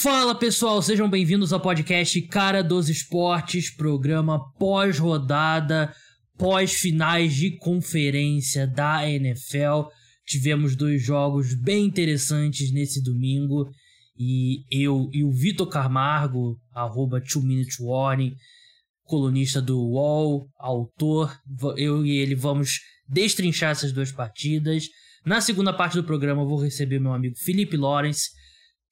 Fala pessoal, sejam bem-vindos ao podcast Cara dos Esportes, programa pós-rodada, pós-finais de conferência da NFL. Tivemos dois jogos bem interessantes nesse domingo e eu e o Vitor Camargo, arroba 2 Minute Warning, colunista do UOL, autor, eu e ele vamos destrinchar essas duas partidas. Na segunda parte do programa eu vou receber meu amigo Felipe Lawrence,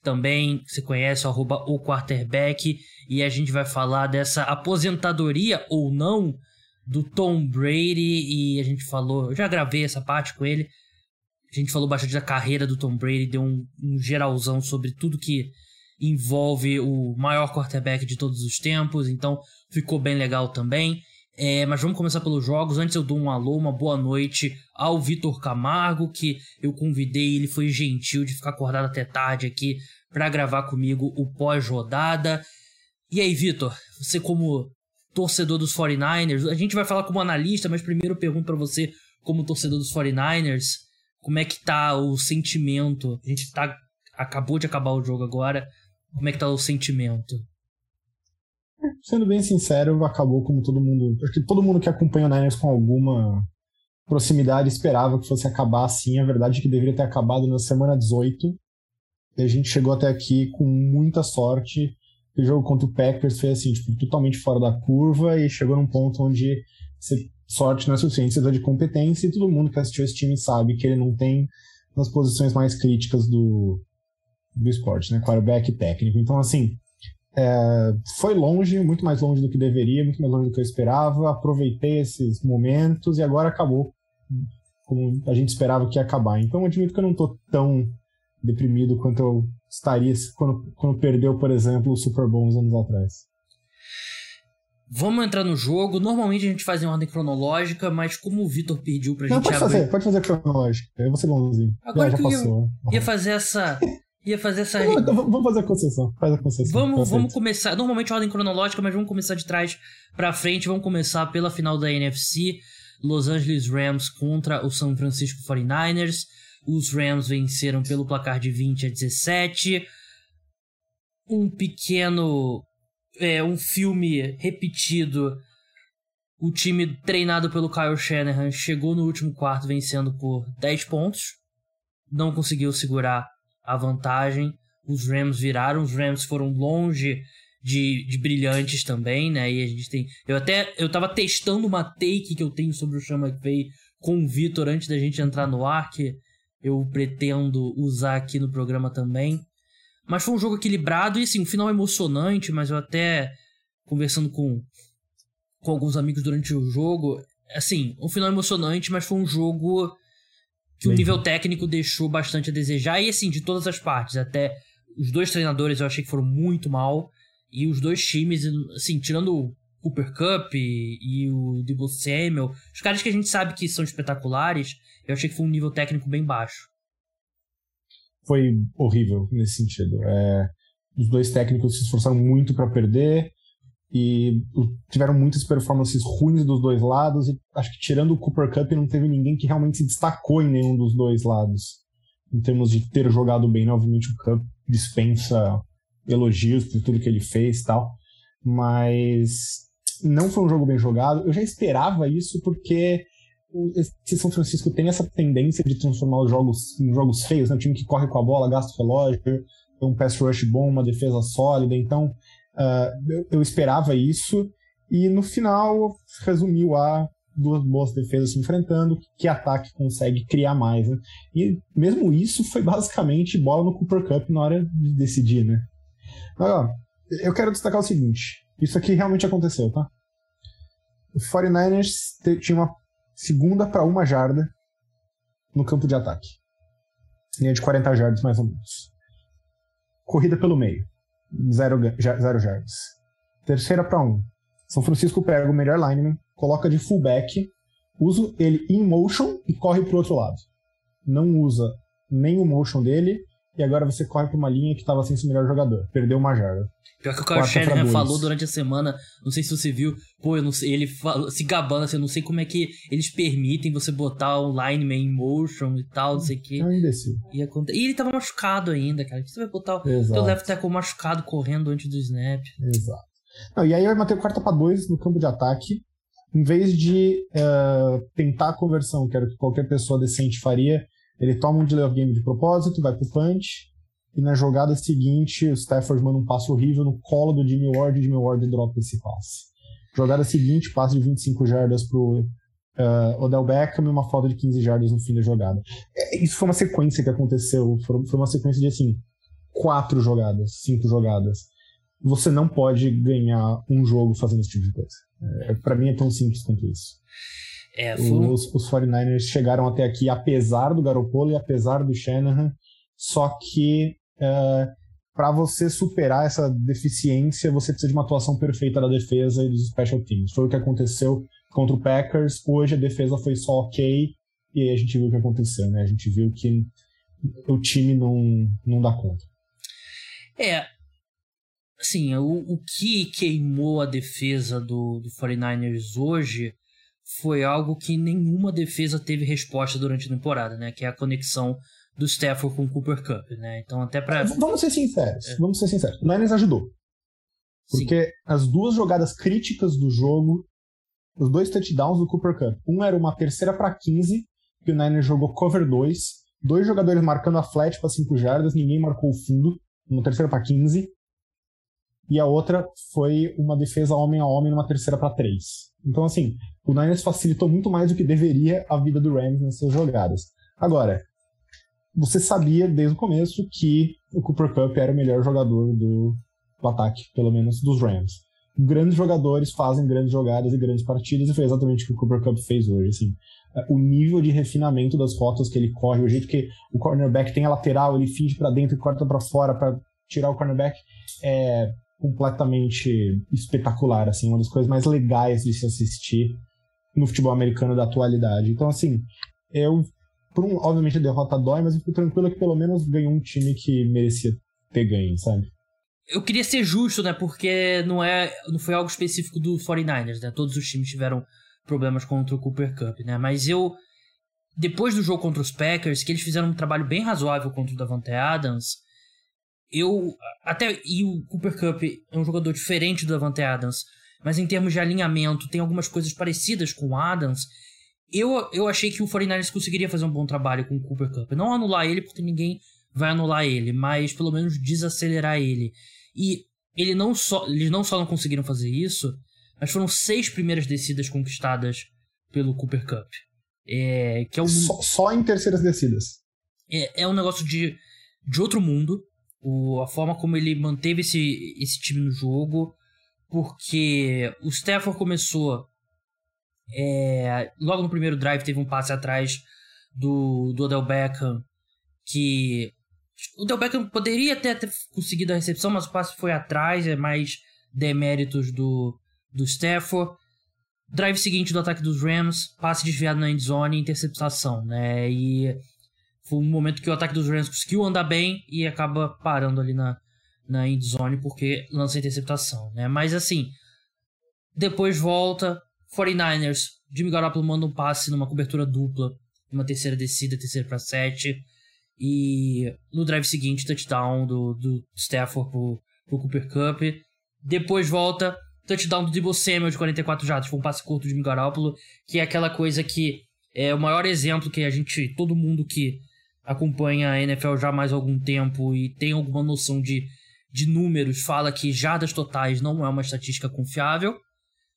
também se conhece, arroba o quarterback, e a gente vai falar dessa aposentadoria ou não do Tom Brady, e a gente falou, eu já gravei essa parte com ele, a gente falou bastante da carreira do Tom Brady, deu um, um geralzão sobre tudo que envolve o maior quarterback de todos os tempos, então ficou bem legal também. É, mas vamos começar pelos jogos. Antes eu dou um alô, uma boa noite ao Vitor Camargo, que eu convidei, ele foi gentil de ficar acordado até tarde aqui para gravar comigo o pós-rodada. E aí, Vitor, você como torcedor dos 49ers, a gente vai falar como analista, mas primeiro eu pergunto para você como torcedor dos 49ers, como é que tá o sentimento? A gente tá acabou de acabar o jogo agora. Como é que tá o sentimento? Sendo bem sincero, acabou como todo mundo. Acho que todo mundo que acompanha o Niners com alguma proximidade esperava que fosse acabar assim. A verdade é que deveria ter acabado na semana 18. E a gente chegou até aqui com muita sorte. O jogo contra o Packers foi assim, tipo, totalmente fora da curva e chegou num ponto onde sorte não é suficiente, precisa de competência e todo mundo que assistiu esse time sabe que ele não tem nas posições mais críticas do, do esporte, né? Quarterback técnico. Então, assim, é, foi longe, muito mais longe do que deveria, muito mais longe do que eu esperava. Aproveitei esses momentos e agora acabou como a gente esperava que ia acabar. Então, admito que eu não estou tão deprimido quanto eu estaria quando, quando perdeu, por exemplo, o Super Bowl uns anos atrás. Vamos entrar no jogo. Normalmente a gente faz em ordem cronológica, mas como o Vitor pediu pra não, gente pode abrir... fazer, pode fazer cronológica. Eu vou ser bonzinho. Agora já, que já eu passou. ia, ia fazer essa. Ia fazer essa. Não, então vamos fazer a concessão. Faz a concessão. Vamos, vamos começar. Normalmente ordem cronológica, mas vamos começar de trás pra frente. Vamos começar pela final da NFC. Los Angeles Rams contra o São Francisco 49ers. Os Rams venceram pelo placar de 20 a 17. Um pequeno. É, um filme repetido. O time treinado pelo Kyle Shanahan chegou no último quarto vencendo por 10 pontos. Não conseguiu segurar a vantagem. Os Rams viraram. Os Rams foram longe de, de brilhantes também, né? E a gente tem. Eu até. Eu tava testando uma take que eu tenho sobre o Sean McVay com o Vitor antes da gente entrar no ar, que eu pretendo usar aqui no programa também. Mas foi um jogo equilibrado e assim, um final emocionante, mas eu até conversando com, com alguns amigos durante o jogo, assim, um final emocionante, mas foi um jogo que o nível técnico deixou bastante a desejar. E assim, de todas as partes, até os dois treinadores eu achei que foram muito mal. E os dois times, assim, tirando o Cooper Cup e, e o Debo Samuel, os caras que a gente sabe que são espetaculares, eu achei que foi um nível técnico bem baixo. Foi horrível nesse sentido. É, os dois técnicos se esforçaram muito para perder e tiveram muitas performances ruins dos dois lados. E acho que tirando o Cooper Cup, não teve ninguém que realmente se destacou em nenhum dos dois lados. Em termos de ter jogado bem, obviamente o Cup dispensa elogios por tudo que ele fez e tal. Mas não foi um jogo bem jogado. Eu já esperava isso porque esse São Francisco tem essa tendência de transformar os jogos em jogos feios, né? Um time que corre com a bola, gasta o relógio, tem um pass rush bom, uma defesa sólida. Então, uh, eu, eu, esperava isso. E no final, resumiu a duas boas defesas se enfrentando, que ataque consegue criar mais, né? E mesmo isso foi basicamente bola no Cooper Cup na hora de decidir, né? Ó, eu quero destacar o seguinte. Isso aqui realmente aconteceu, tá? O 49ers tinha uma segunda para uma jarda no campo de ataque. Linha de 40 jardas, mais ou menos. Corrida pelo meio. Zero, zero jardas. Terceira para um. São Francisco pega o melhor lineman, coloca de fullback, usa ele in motion e corre pro outro lado. Não usa nem o motion dele, e agora você corre pra uma linha que estava sem seu melhor jogador. Perdeu uma jarda. Pior que o Kyle Shanahan falou durante a semana, não sei se você viu, pô, eu não sei, ele falou, se gabando assim, eu não sei como é que eles permitem você botar o lineman em motion e tal, não sei o que. É um imbecil. E, e ele tava machucado ainda, cara. que você vai botar o teu left tackle machucado correndo antes do snap? Exato. Não, e aí vai manter o quarta para dois no campo de ataque. Em vez de uh, tentar a conversão, que era o que qualquer pessoa decente faria, ele toma um delay of game de propósito, vai pro punch, e na jogada seguinte o Stafford manda um passo horrível no colo do Jimmy Ward e o Jimmy Ward dropa esse passe. Jogada seguinte, passe de 25 jardas pro uh, Odell Beckham e uma falta de 15 jardas no fim da jogada. É, isso foi uma sequência que aconteceu, foi uma sequência de assim, quatro jogadas, cinco jogadas. Você não pode ganhar um jogo fazendo esse tipo de coisa. É, para mim é tão simples quanto isso. É, os, os 49ers chegaram até aqui apesar do Garoppolo e apesar do Shanahan, só que é, para você superar essa deficiência, você precisa de uma atuação perfeita da defesa e dos special teams. Foi o que aconteceu contra o Packers. Hoje a defesa foi só ok e aí a gente viu o que aconteceu, né? A gente viu que o time não, não dá conta. É, assim, o, o que queimou a defesa do, do 49ers hoje foi algo que nenhuma defesa teve resposta durante a temporada, né? Que é a conexão do Stafford com o Cooper Cup, né? Então até para Vamos ser sinceros, é. vamos ser sinceros. O Niners ajudou. Porque Sim. as duas jogadas críticas do jogo, os dois touchdowns do Cooper Cup. Um era uma terceira para 15, que o Niners jogou cover 2, dois jogadores marcando a flat para 5 jardas, ninguém marcou o fundo, uma terceira para 15. E a outra foi uma defesa homem a homem numa terceira para 3. Então assim, o Niners facilitou muito mais do que deveria a vida do Rams nessas jogadas. Agora, você sabia desde o começo que o Cooper Cup era o melhor jogador do, do ataque, pelo menos dos Rams. Grandes jogadores fazem grandes jogadas e grandes partidas, e foi exatamente o que o Cooper Cup fez hoje. Assim, o nível de refinamento das rotas que ele corre, o jeito que o cornerback tem a lateral, ele finge para dentro e corta para fora para tirar o cornerback, é completamente espetacular, assim, uma das coisas mais legais de se assistir no futebol americano da atualidade. Então, assim, eu por um, obviamente a derrota dói, mas eu fico tranquilo que pelo menos ganhou um time que merecia ter ganho, sabe? Eu queria ser justo, né? Porque não é, não foi algo específico do 49ers, né? Todos os times tiveram problemas contra o Cooper Cup, né? Mas eu depois do jogo contra os Packers, que eles fizeram um trabalho bem razoável contra o Davante Adams, eu até e o Cooper Cup é um jogador diferente do Davante Adams, mas em termos de alinhamento tem algumas coisas parecidas com o Adams eu, eu achei que o 49ers conseguiria fazer um bom trabalho com o Cooper Cup. Não anular ele, porque ninguém vai anular ele, mas pelo menos desacelerar ele. E ele não só, eles não só não conseguiram fazer isso, mas foram seis primeiras descidas conquistadas pelo Cooper Cup. É, que é um, só, só em terceiras descidas. É, é um negócio de, de outro mundo. O, a forma como ele manteve esse, esse time no jogo. Porque o Stafford começou é, logo no primeiro drive teve um passe atrás do, do Odell Beckham que o Odell Beckham poderia até ter conseguido a recepção, mas o passe foi atrás, é mais deméritos do, do Stafford. Drive seguinte do ataque dos Rams, passe desviado na endzone e interceptação, né? E foi um momento que o ataque dos Rams conseguiu andar bem e acaba parando ali na, na endzone porque lança a interceptação, né? Mas assim, depois volta, 49ers, Jimmy Garoppolo manda um passe numa cobertura dupla, uma terceira descida, terceira para sete. E no drive seguinte, touchdown do, do Stafford pro, pro Cooper Cup. Depois volta, touchdown do Debo Samuel de 44 jardas, foi um passe curto de Jimmy Garoppolo, que é aquela coisa que é o maior exemplo que a gente, todo mundo que acompanha a NFL já há mais algum tempo e tem alguma noção de, de números, fala que jardas totais não é uma estatística confiável.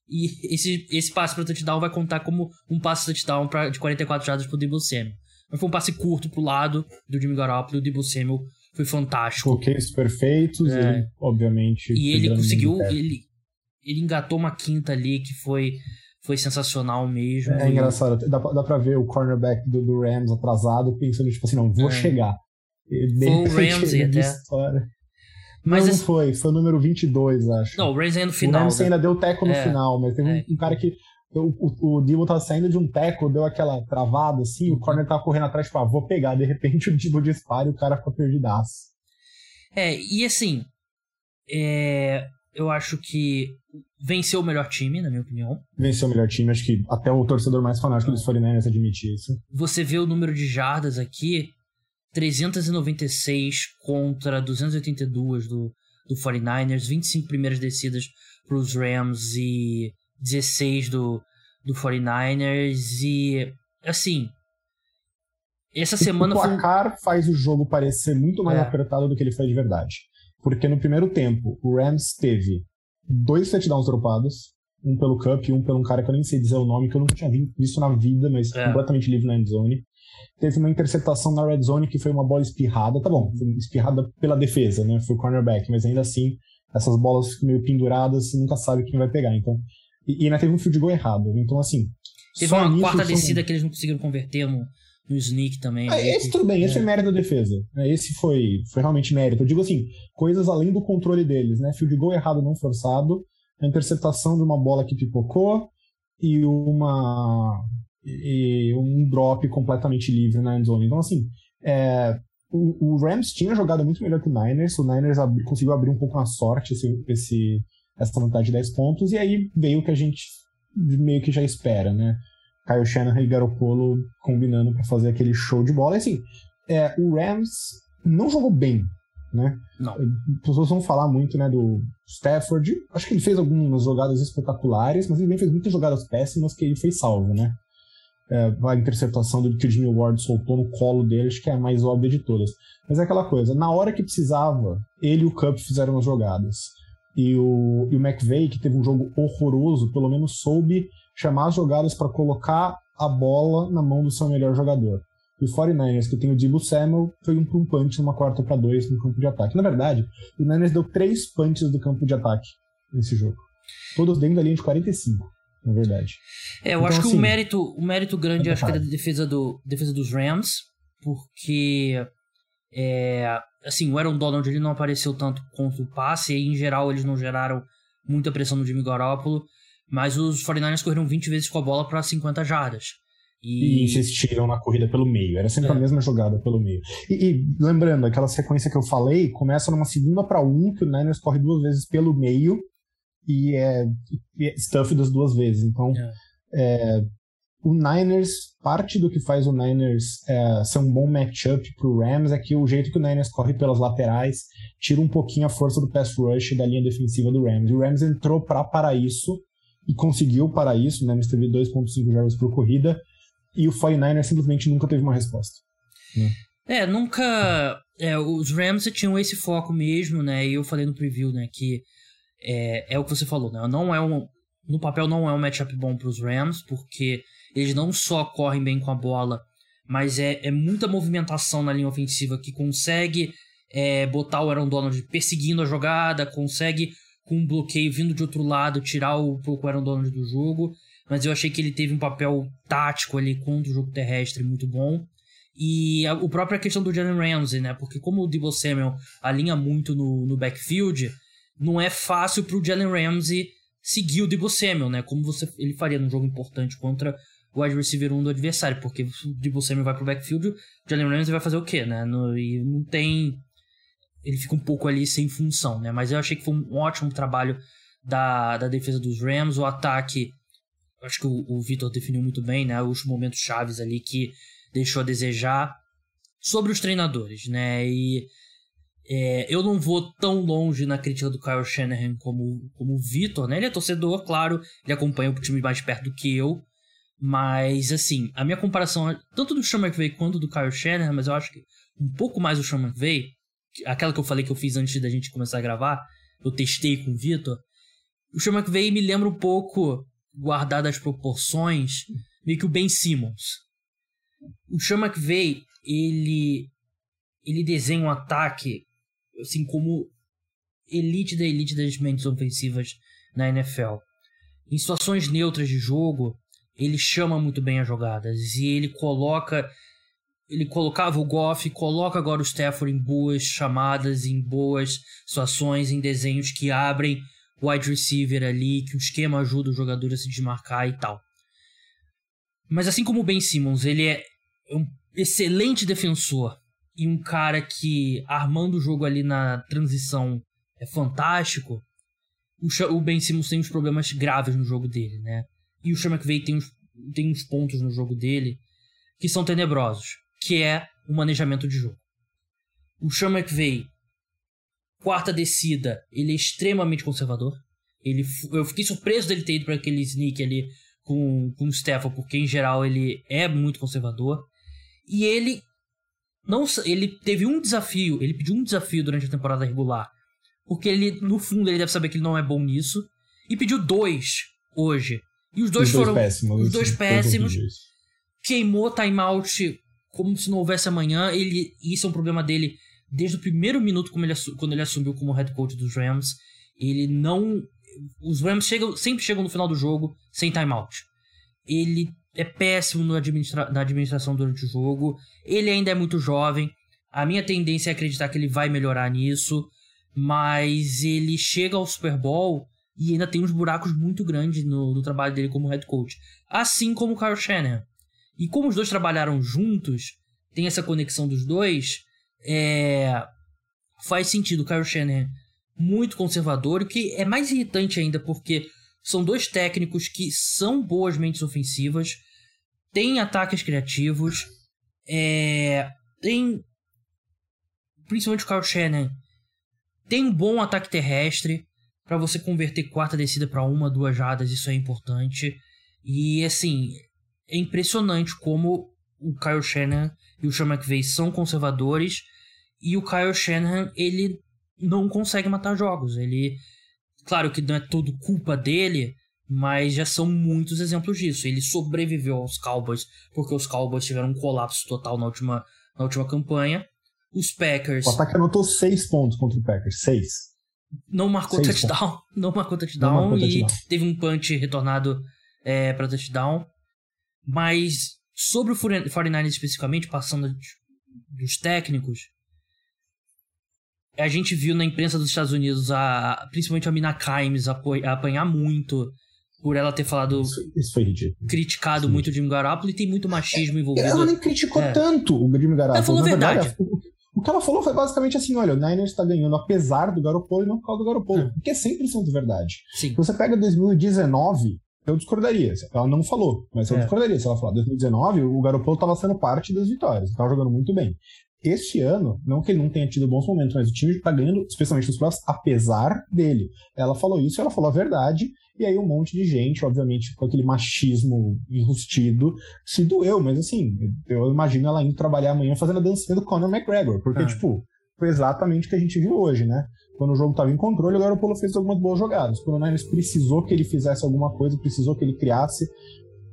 E esse, esse passe para touchdown vai contar como um passe touchdown pra, de 44 jardas pro Debo Samuel. Mas foi um passe curto pro lado do Jimmy Garoppolo e o Debo Samuel foi fantástico. Bloqueios perfeitos, é. ele, obviamente. E ele conseguiu, ele, ele engatou uma quinta ali que foi, foi sensacional mesmo. É, engraçado, dá, dá pra ver o cornerback do, do Rams atrasado pensando, tipo assim, não, vou é. chegar. foi o Ramsey até. História. Mas não, esse... não foi, foi o número 22, acho. Não, o Rams ainda no final. O Rams né? ainda deu teco no é, final, mas teve é. um cara que o, o, o Debo tava saindo de um teco, deu aquela travada assim, o corner tava correndo atrás, tipo, ah, vou pegar. De repente o Debo dispara e o cara fica perdidaço. É, e assim, é, eu acho que venceu o melhor time, na minha opinião. Venceu o melhor time, acho que até o torcedor mais fanático dos 49ers admite isso. Você vê o número de jardas aqui, 396 contra 282 do, do 49ers, 25 primeiras descidas para os Rams e 16 do, do 49ers. E, assim, essa semana. O placar foi... faz o jogo parecer muito mais é. apertado do que ele foi de verdade. Porque no primeiro tempo, o Rams teve dois touchdowns dropados, um pelo Cup e um pelo um cara que eu nem sei dizer o nome, que eu não tinha visto na vida, mas é. completamente livre na endzone. Teve uma interceptação na red zone que foi uma bola espirrada, tá bom, espirrada pela defesa, né? Foi o cornerback, mas ainda assim, essas bolas ficam meio penduradas, você nunca sabe quem vai pegar. Então, e, e ainda teve um field goal errado. Então, assim. Teve uma quarta descida que eles não conseguiram converter no, no sneak também. Ah, esse tudo bem, é. esse é mérito da defesa. É, esse foi, foi realmente mérito. Eu digo assim, coisas além do controle deles, né? Field goal errado não forçado, a interceptação de uma bola que pipocou e uma e um drop completamente livre na endzone. Então, assim, é, o, o, Rams tinha jogado muito melhor que o Niners, o Niners abri, conseguiu abrir um pouco na sorte esse, esse, essa vantagem de 10 pontos, e aí veio o que a gente meio que já espera, né? Kyle Shanahan e Garoppolo combinando para fazer aquele show de bola. E, assim, é, o Rams não jogou bem, né? Não. As pessoas vão falar muito, né, do Stafford. Acho que ele fez algumas jogadas espetaculares, mas ele também fez muitas jogadas péssimas que ele fez salvo, né? É, a interceptação do que o Jimmy Ward soltou no colo dele, acho que é a mais óbvia de todas. Mas é aquela coisa, na hora que precisava, ele e o Cup fizeram as jogadas. E o, e o McVeigh, que teve um jogo horroroso, pelo menos soube chamar as jogadas para colocar a bola na mão do seu melhor jogador. E o 49ers, que tem o Debo Samuel, foi um, um punch numa quarta para dois no campo de ataque. Na verdade, o Niners deu três punches do campo de ataque nesse jogo. Todos dentro da linha de 45, na verdade. É, eu então, acho que assim, o mérito, o mérito grande acho que é da defesa, do, defesa dos Rams, porque é, assim, o Aaron Donald ele não apareceu tanto contra o passe, e em geral eles não geraram muita pressão no Jimmy Garoppolo. Mas os 49ers correram 20 vezes com a bola para 50 jardas. E... e insistiram na corrida pelo meio. Era sempre é. a mesma jogada pelo meio. E, e, lembrando, aquela sequência que eu falei começa numa segunda para um, que o Niners corre duas vezes pelo meio e é, e é stuff das duas vezes. Então, é. É, o Niners, parte do que faz o Niners é, ser um bom matchup pro Rams é que o jeito que o Niners corre pelas laterais tira um pouquinho a força do pass rush da linha defensiva do Rams. E o Rams entrou para parar isso e conseguiu para isso, né? Teve 2.5 jardas por corrida e o 49ers simplesmente nunca teve uma resposta. Né? É, nunca. É, os Rams tinham esse foco mesmo, né? E eu falei no preview, né? Que é, é o que você falou, né? Não é um, no papel não é um matchup bom para os Rams, porque eles não só correm bem com a bola, mas é, é muita movimentação na linha ofensiva que consegue é, botar o Aaron Donald perseguindo a jogada, consegue com um bloqueio vindo de outro lado, tirar o Aaron Donald do jogo. Mas eu achei que ele teve um papel tático ali contra o jogo terrestre muito bom. E a, a própria questão do Jalen Ramsey, né? Porque como o Debo Samuel alinha muito no, no backfield, não é fácil pro Jalen Ramsey seguir o Debo Samuel, né? Como você, ele faria num jogo importante contra o wide receiver 1 do adversário. Porque o Debo Samuel vai pro backfield, o Jalen Ramsey vai fazer o quê, né? No, e não tem ele fica um pouco ali sem função, né? Mas eu achei que foi um ótimo trabalho da, da defesa dos Rams. O ataque, acho que o, o Vitor definiu muito bem, né? Os momentos chaves ali que deixou a desejar. Sobre os treinadores, né? E é, eu não vou tão longe na crítica do Kyle Shanahan como, como o Vitor, né? Ele é torcedor, claro, ele acompanha o time mais perto do que eu. Mas, assim, a minha comparação, tanto do Sean McVay quanto do Kyle Shanahan, mas eu acho que um pouco mais do Sean McVay, aquela que eu falei que eu fiz antes da gente começar a gravar, eu testei com o Vitor, o Sean McVay me lembra um pouco, guardado as proporções, meio que o Ben Simmons. O Sean McVay, ele, ele desenha um ataque, assim, como elite da elite das mentes ofensivas na NFL. Em situações neutras de jogo, ele chama muito bem as jogadas e ele coloca ele colocava o Goff, coloca agora o Stafford em boas chamadas, em boas situações, em desenhos que abrem wide receiver ali, que o esquema ajuda o jogador a se desmarcar e tal. Mas assim como o Ben Simmons, ele é um excelente defensor e um cara que armando o jogo ali na transição é fantástico. O Ben Simmons tem uns problemas graves no jogo dele, né? E o Sean McVay tem uns, tem uns pontos no jogo dele que são tenebrosos, que é o manejamento de jogo. O Sean McVay, quarta descida, ele é extremamente conservador. Ele, eu fiquei surpreso dele ter ido para aquele sneak ali com, com o Stefan, porque em geral ele é muito conservador. E ele não ele teve um desafio, ele pediu um desafio durante a temporada regular, porque ele no fundo ele deve saber que ele não é bom nisso, e pediu dois hoje. E os dois, os dois foram péssimos, os dois péssimos. Queimou timeout como se não houvesse amanhã. Ele isso é um problema dele desde o primeiro minuto como ele, quando ele assumiu como head coach dos Rams. Ele não os Rams chegam, sempre chegam no final do jogo sem timeout. Ele é péssimo no administra na administração durante o jogo. Ele ainda é muito jovem. A minha tendência é acreditar que ele vai melhorar nisso. Mas ele chega ao Super Bowl e ainda tem uns buracos muito grandes no, no trabalho dele como head coach. Assim como o Kyle Shanahan. E como os dois trabalharam juntos, tem essa conexão dos dois, é... faz sentido o Kyle Shanahan muito conservador, o que é mais irritante ainda porque são dois técnicos que são boas mentes ofensivas, têm ataques criativos, é, tem principalmente o Kyle Shannon, tem um bom ataque terrestre para você converter quarta descida para uma, duas jadas, isso é importante. E assim, é impressionante como o Kyle Shannon e o Sean McVay são conservadores e o Kyle Shanahan, ele não consegue matar jogos. Ele Claro que não é tudo culpa dele, mas já são muitos exemplos disso. Ele sobreviveu aos Cowboys porque os Cowboys tiveram um colapso total na última, na última campanha. Os Packers. O ataque anotou seis pontos contra o Packers. Seis. Não marcou seis touchdown. Pontos. Não marcou touchdown. Não marcou e touchdown. teve um punch retornado é, para touchdown. Mas sobre o 49ers especificamente, passando dos técnicos, a gente viu na imprensa dos Estados Unidos, a, principalmente a Mina Kimes, apanhar muito por ela ter falado. Isso, isso foi ridículo. Criticado muito o Jimmy Garoppolo e tem muito machismo envolvido. Ela nem criticou é. tanto o Jimmy Garoppolo. Ela falou a verdade. verdade. O que ela falou foi basicamente assim: olha, o Niners está ganhando apesar do Garoppolo e não por causa do Garoppolo. É. Que é 100% verdade. Sim. Você pega 2019, eu discordaria. Ela não falou, mas eu é. discordaria se ela falar. 2019, o Garoppolo estava sendo parte das vitórias, estava jogando muito bem. Este ano, não que ele não tenha tido bons momentos, mas o time está ganhando, especialmente nos playoffs, apesar dele. Ela falou isso, ela falou a verdade, e aí um monte de gente, obviamente, com aquele machismo enrustido, se doeu, mas assim, eu imagino ela indo trabalhar amanhã fazendo a dancinha do Conor McGregor, porque, ah. tipo, foi exatamente o que a gente viu hoje, né? Quando o jogo estava em controle, o Garoppolo fez algumas boas jogadas. Quando o Niners precisou que ele fizesse alguma coisa, precisou que ele criasse,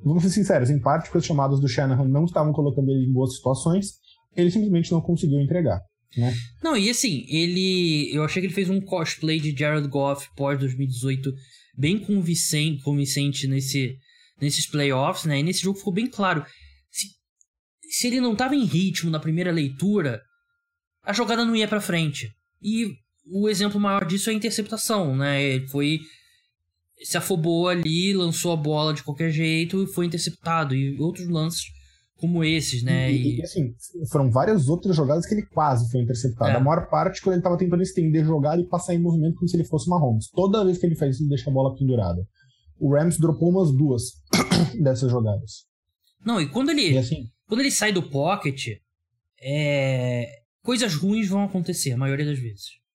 vamos ser sinceros, em parte porque as chamadas do Shanahan não estavam colocando ele em boas situações, ele simplesmente não conseguiu entregar. Né? Não, e assim, ele. Eu achei que ele fez um cosplay de Jared Goff pós 2018 bem convincente, convincente nesse, nesses playoffs, né? E nesse jogo ficou bem claro. Se, se ele não estava em ritmo na primeira leitura, a jogada não ia para frente. E o exemplo maior disso é a interceptação, né? Ele foi. Se afobou ali, lançou a bola de qualquer jeito e foi interceptado. E outros lances como esses, né? E, e, assim, foram várias outras jogadas que ele quase foi interceptado. É. A maior parte quando ele estava tentando estender jogada e passar em movimento como se ele fosse uma Holmes. Toda vez que ele faz isso, ele deixa a bola pendurada. O Rams dropou umas duas dessas jogadas. Não, e quando ele, e assim, quando ele sai do pocket, é... coisas ruins vão acontecer, a maioria das vezes.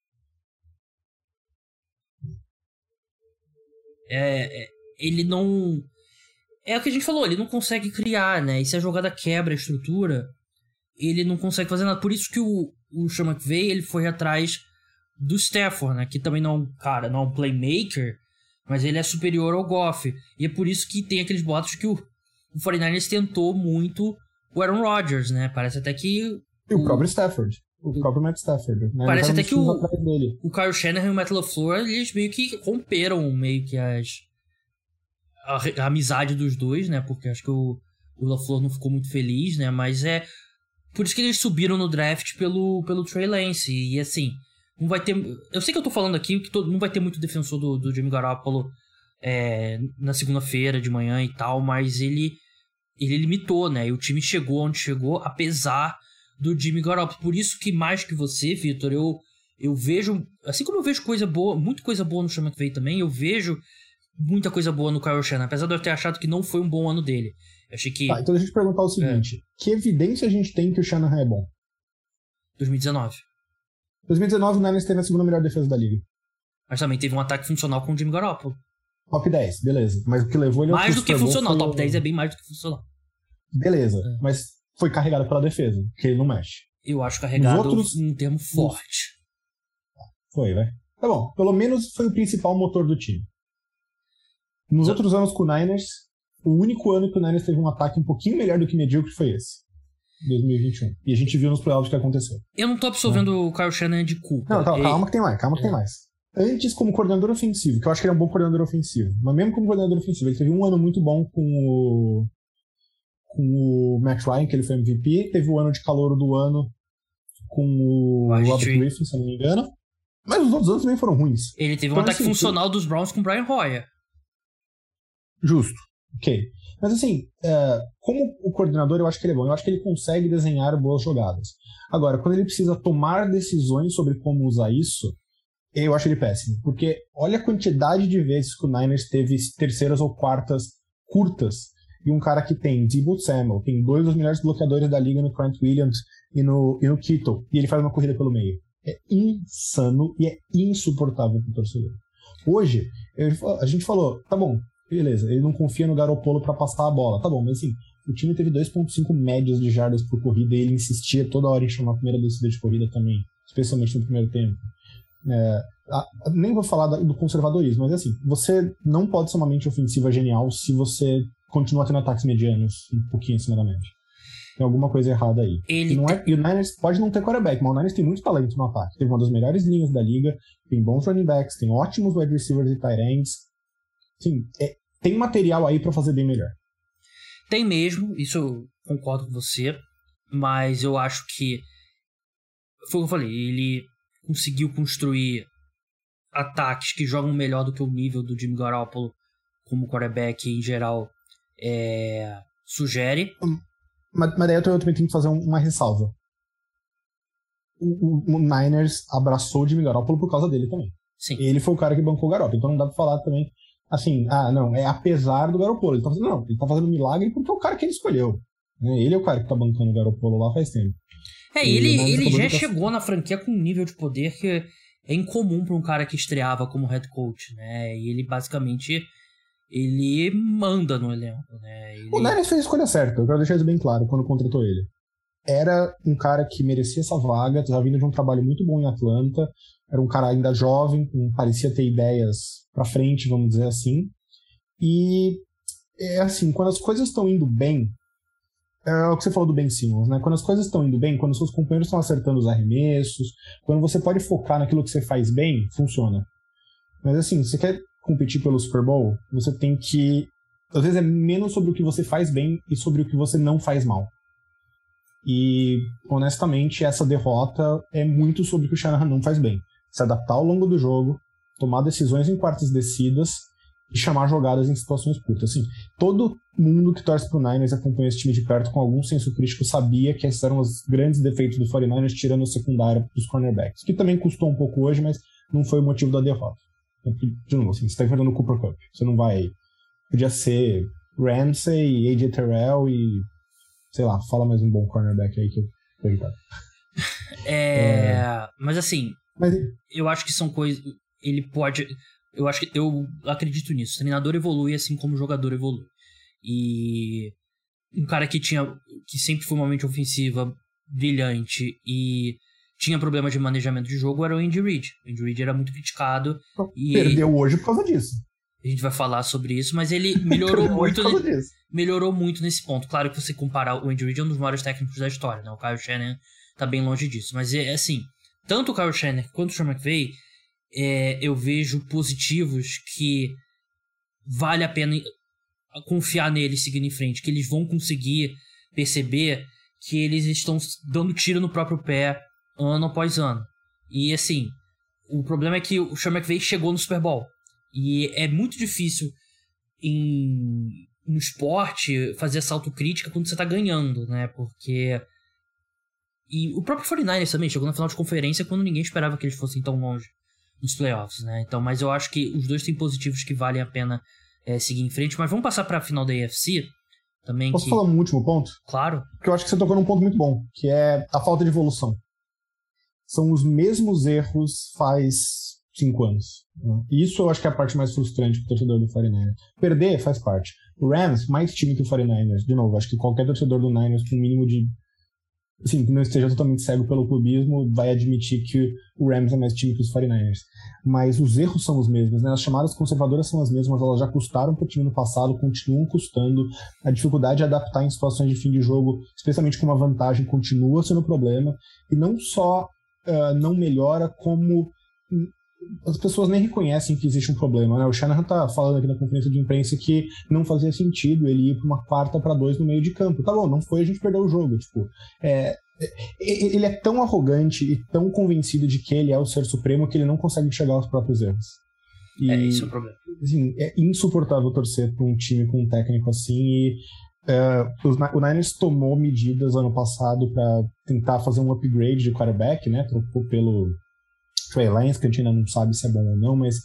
É, é ele não é o que a gente falou, ele não consegue criar, né? E se a jogada quebra a estrutura, ele não consegue fazer nada. Por isso que o, o Sean McVay, ele foi atrás do Stafford, né? Que também não é um cara, não é um playmaker, mas ele é superior ao Goff. E é por isso que tem aqueles boatos que o, o 49ers tentou muito o Aaron Rodgers, né? Parece até que... E o, o próprio Stafford. O próprio Matt Stafford. Né? Parece até que o, o Kyle Shanahan e o Matt LaFleur, eles meio que romperam meio que as a, a, amizade dos dois, né? Porque acho que o, o LaFleur não ficou muito feliz, né? Mas é por isso que eles subiram no draft pelo, pelo Trey Lance. E, assim, não vai ter. Eu sei que eu tô falando aqui que todo, não vai ter muito defensor do, do Jimmy Garoppolo é, na segunda-feira de manhã e tal, mas ele ele limitou, né? E o time chegou onde chegou, apesar do Jimmy Garoppolo. Por isso que mais que você, Vitor, eu eu vejo, assim como eu vejo coisa boa, muita coisa boa no Sean McVay também, eu vejo muita coisa boa no Kyle Shannon, apesar de eu ter achado que não foi um bom ano dele. Eu achei que. Tá, então deixa eu te perguntar o seguinte: é. que evidência a gente tem que o Shanahan é bom? 2019. 2019 o Niners teve a segunda melhor defesa da liga. Mas também teve um ataque funcional com o Jimmy Garoppolo. Top 10, beleza. Mas o que levou ele Mais do que funcional. Top 10 é bem mais do que funcional. Beleza. É. Mas foi carregado pela defesa, que ele não mexe. Eu acho carregado outros... um termo forte. Foi, né? Tá bom. Pelo menos foi o principal motor do time. Nos Só... outros anos com o Niners, o único ano que o Niners teve um ataque um pouquinho melhor do que medíocre foi esse. 2021. E a gente viu nos playoffs o que aconteceu. Eu não tô absolvendo o Kyle Shannon de culpa. Não, calma, calma que tem mais, calma que é. tem mais. Antes, como coordenador ofensivo, que eu acho que ele é um bom coordenador ofensivo, mas mesmo como coordenador ofensivo, ele teve um ano muito bom com o, com o Matt Ryan, que ele foi MVP, teve o ano de calor do ano com o Robert Griffin, se não me engano. Mas os outros anos também foram ruins. Ele teve um então, ataque assim, funcional dos Browns com o Brian Hoyer. Justo. Ok. Mas assim, é, como o coordenador, eu acho que ele é bom. Eu acho que ele consegue desenhar boas jogadas. Agora, quando ele precisa tomar decisões sobre como usar isso, eu acho ele péssimo. Porque olha a quantidade de vezes que o Niners teve terceiras ou quartas curtas. E um cara que tem Debo Samuel, tem dois dos melhores bloqueadores da liga no Trent Williams e no, e no Kittle, e ele faz uma corrida pelo meio. É insano e é insuportável para o torcedor. Hoje, eu, a gente falou, tá bom, beleza, ele não confia no Garopolo para passar a bola. Tá bom, mas assim, o time teve 2.5 médias de jardas por corrida e ele insistia toda hora em chamar a primeira descida de corrida também, especialmente no primeiro tempo. É, nem vou falar do conservadorismo, mas assim, você não pode ser uma mente ofensiva genial se você continua tendo ataques medianos um pouquinho acima da média. Tem alguma coisa errada aí. Ele e, não é, e o Niners pode não ter quarterback, mas o Niners tem muito talento no ataque. Teve uma das melhores linhas da liga, tem bons running backs, tem ótimos wide receivers e tight ends. Sim, é, tem material aí para fazer bem melhor. Tem mesmo, isso eu concordo com você, mas eu acho que foi o que eu falei, ele conseguiu construir ataques que jogam melhor do que o nível do Jimmy Garoppolo como quarterback em geral é, sugere. Hum, mas, mas daí eu também tenho que fazer uma ressalva. O, o, o, Niners abraçou o Jimmy Garoppolo por causa dele também. Sim. Ele foi o cara que bancou o Garoppolo, então não dá pra falar também assim, ah, não, é apesar do Garopolo. Ele tá fazendo, não, ele tá fazendo milagre porque é o cara que ele escolheu. Né? Ele é o cara que tá bancando o Garopolo lá faz tempo. É, e ele, ele já chegou na franquia com um nível de poder que é incomum para um cara que estreava como head coach, né? E ele basicamente ele manda no elenco, né? Ele... O Niners fez a escolha certa, eu quero deixar isso bem claro quando contratou ele. Era um cara que merecia essa vaga, estava vindo de um trabalho muito bom em Atlanta, era um cara ainda jovem, parecia ter ideias para frente, vamos dizer assim. E é assim, quando as coisas estão indo bem, é o que você falou do Ben Simmons, né? Quando as coisas estão indo bem, quando seus companheiros estão acertando os arremessos, quando você pode focar naquilo que você faz bem, funciona. Mas assim, você quer competir pelo Super Bowl, você tem que. Às vezes é menos sobre o que você faz bem e sobre o que você não faz mal. E, honestamente, essa derrota é muito sobre o que o Shanahan não faz bem se adaptar ao longo do jogo, tomar decisões em quartas descidas e chamar jogadas em situações curtas. Assim, todo mundo que torce pro Niners e acompanha esse time de perto com algum senso crítico sabia que esses eram os grandes defeitos do 49ers, tirando a secundária dos cornerbacks, que também custou um pouco hoje, mas não foi o motivo da derrota. De novo, assim, você está enfrentando o Cooper Cup. Você não vai. Podia ser Ramsey, AJ Terrell e. Sei lá, fala mais um bom cornerback aí que eu tô irritado. É, é... Mas assim, mas... Eu acho que são coisas. Ele pode. Eu acho que. Eu acredito nisso. O treinador evolui assim como o jogador evolui. E. Um cara que tinha. que sempre foi uma mente ofensiva brilhante e tinha problema de manejamento de jogo era o Andy Reid. O Andy Reid era muito criticado. E Perdeu hoje por causa disso. A gente vai falar sobre isso, mas ele melhorou muito. melhorou muito nesse ponto. Claro que você comparar o Andy Reid é um dos maiores técnicos da história, né? O Kyle Shannon tá bem longe disso. Mas é, é assim, tanto o Kyle Shannon quanto o Sean McVay, é, eu vejo positivos que vale a pena confiar neles seguindo em frente, que eles vão conseguir perceber que eles estão dando tiro no próprio pé ano após ano. E assim, o problema é que o Sean McVay chegou no Super Bowl. E é muito difícil em, no esporte fazer essa autocrítica quando você tá ganhando, né? Porque. E o próprio 49ers também chegou na final de conferência quando ninguém esperava que eles fossem tão longe nos playoffs, né? Então, mas eu acho que os dois têm positivos que valem a pena é, seguir em frente. Mas vamos passar para a final da AFC também. Posso que... falar um último ponto? Claro. Porque eu acho que você tocou num ponto muito bom, que é a falta de evolução. São os mesmos erros faz cinco anos. Né? Isso eu acho que é a parte mais frustrante pro torcedor do 49ers. Perder faz parte. O Rams, mais time que o 49ers. De novo, acho que qualquer torcedor do Niners com mínimo de assim, que não esteja totalmente cego pelo clubismo, vai admitir que o Rams é mais time que os 49ers. Mas os erros são os mesmos, né? As chamadas conservadoras são as mesmas, elas já custaram para o time no passado, continuam custando. A dificuldade de adaptar em situações de fim de jogo, especialmente com uma vantagem, continua sendo um problema. E não só uh, não melhora, como as pessoas nem reconhecem que existe um problema, né? O Shanahan tá falando aqui na conferência de imprensa que não fazia sentido ele ir para uma quarta para dois no meio de campo. Tá bom, não foi, a gente perdeu o jogo. Tipo, é, é, ele é tão arrogante e tão convencido de que ele é o ser supremo que ele não consegue enxergar os próprios erros. E, é, isso é o problema. Assim, é insuportável torcer para um time com um técnico assim e uh, o Niners tomou medidas ano passado para tentar fazer um upgrade de quarterback, né? Trocou pelo Trey Lance, que a gente ainda não sabe se é bom ou não, mas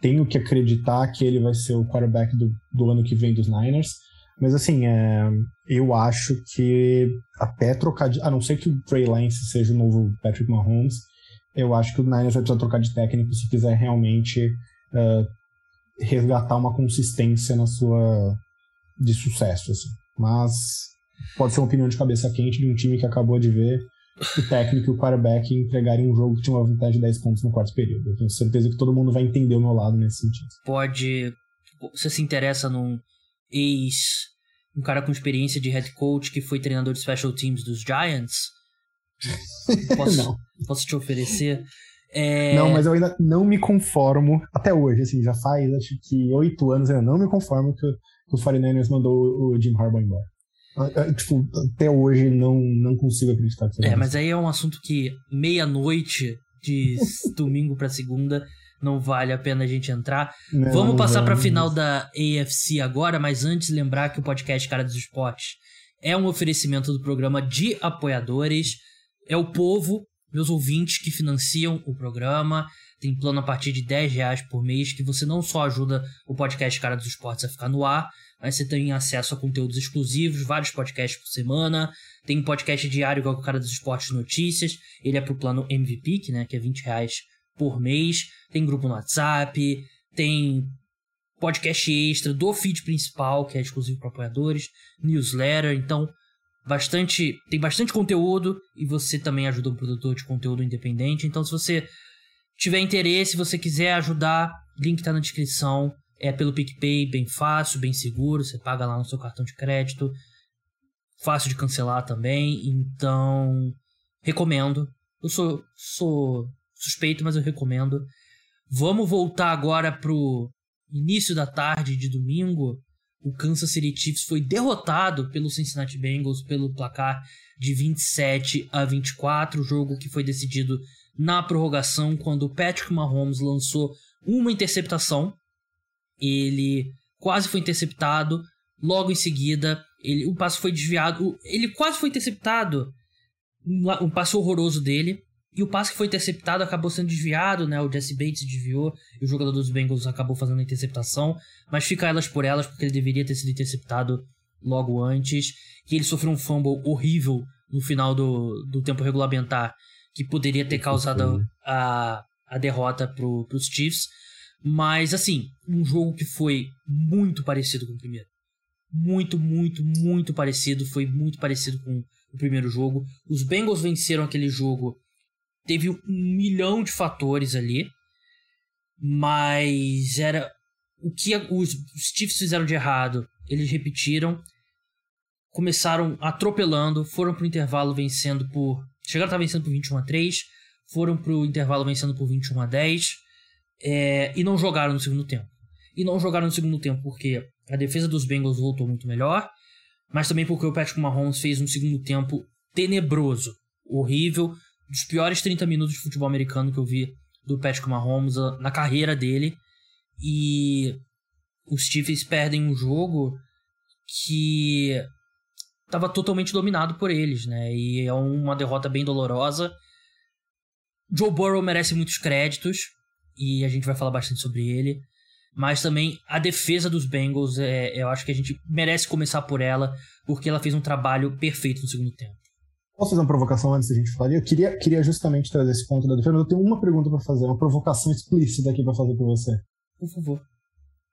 tenho que acreditar que ele vai ser o quarterback do, do ano que vem dos Niners. Mas assim, é, eu acho que até trocar de. A não ser que o Trey Lance seja o novo Patrick Mahomes, eu acho que o Niners vai precisar trocar de técnico se quiser realmente uh, resgatar uma consistência na sua. de sucesso. Assim. Mas pode ser uma opinião de cabeça quente de um time que acabou de ver o técnico e o quarterback entregarem um jogo que tinha uma vantagem de 10 pontos no quarto período. Eu tenho certeza que todo mundo vai entender o meu lado nesse sentido. Pode. Você se interessa num ex. Um cara com experiência de head coach que foi treinador de special teams dos Giants? Posso. Posso te oferecer? É... Não, mas eu ainda não me conformo, até hoje, assim, já faz acho que oito anos, eu não me conformo que, que o 49ers mandou o Jim Harbaugh embora. Ah, ah, tipo, até hoje não, não consigo acreditar que É, mas aí é um assunto que meia-noite de domingo para segunda não vale a pena a gente entrar. Não, vamos passar para a final da AFC agora, mas antes lembrar que o podcast Cara dos Esportes é um oferecimento do programa de apoiadores. É o povo, meus ouvintes que financiam o programa. Tem plano a partir de 10 reais por mês que você não só ajuda o podcast Cara dos Esportes a ficar no ar, mas você tem acesso a conteúdos exclusivos, vários podcasts por semana. Tem um podcast diário igual o cara dos esportes notícias. Ele é pro plano MVP, que, né, que é 20 reais por mês. Tem grupo no WhatsApp. Tem podcast extra do feed principal, que é exclusivo para apoiadores. Newsletter. Então, bastante tem bastante conteúdo e você também ajuda um produtor de conteúdo independente. Então, se você tiver interesse, se você quiser ajudar, link tá na descrição. É pelo PicPay, bem fácil, bem seguro. Você paga lá no seu cartão de crédito. Fácil de cancelar também. Então, recomendo. Eu sou, sou suspeito, mas eu recomendo. Vamos voltar agora pro início da tarde de domingo. O Kansas City Chiefs foi derrotado pelo Cincinnati Bengals pelo placar de 27 a 24, jogo que foi decidido na prorrogação quando o Patrick Mahomes lançou uma interceptação ele quase foi interceptado. Logo em seguida, ele, o passe foi desviado. Ele quase foi interceptado. Um, passe horroroso dele. E o passe que foi interceptado acabou sendo desviado, né? O Jesse Bates desviou e o jogador dos Bengals acabou fazendo a interceptação. Mas fica elas por elas, porque ele deveria ter sido interceptado logo antes. E ele sofreu um fumble horrível no final do, do tempo regulamentar, que poderia ter causado a, a derrota para os Chiefs. Mas, assim, um jogo que foi muito parecido com o primeiro. Muito, muito, muito parecido. Foi muito parecido com o primeiro jogo. Os Bengals venceram aquele jogo. Teve um milhão de fatores ali. Mas era. O que os Chiefs fizeram de errado, eles repetiram. Começaram atropelando, foram pro intervalo vencendo por. Chegaram a estar vencendo por 21 a 3. Foram pro intervalo vencendo por 21 a 10 é, e não jogaram no segundo tempo. E não jogaram no segundo tempo porque a defesa dos Bengals voltou muito melhor, mas também porque o Patrick Mahomes fez um segundo tempo tenebroso, horrível, dos piores 30 minutos de futebol americano que eu vi do Patrick Mahomes ah, na carreira dele. E os Chiefs perdem um jogo que estava totalmente dominado por eles, né? E é uma derrota bem dolorosa. Joe Burrow merece muitos créditos e a gente vai falar bastante sobre ele. Mas também a defesa dos Bengals, é, eu acho que a gente merece começar por ela, porque ela fez um trabalho perfeito no segundo tempo. Posso fazer uma provocação antes da gente falar? Eu queria, queria justamente trazer esse ponto da defesa, mas eu tenho uma pergunta para fazer, uma provocação explícita aqui para fazer para você. Por favor.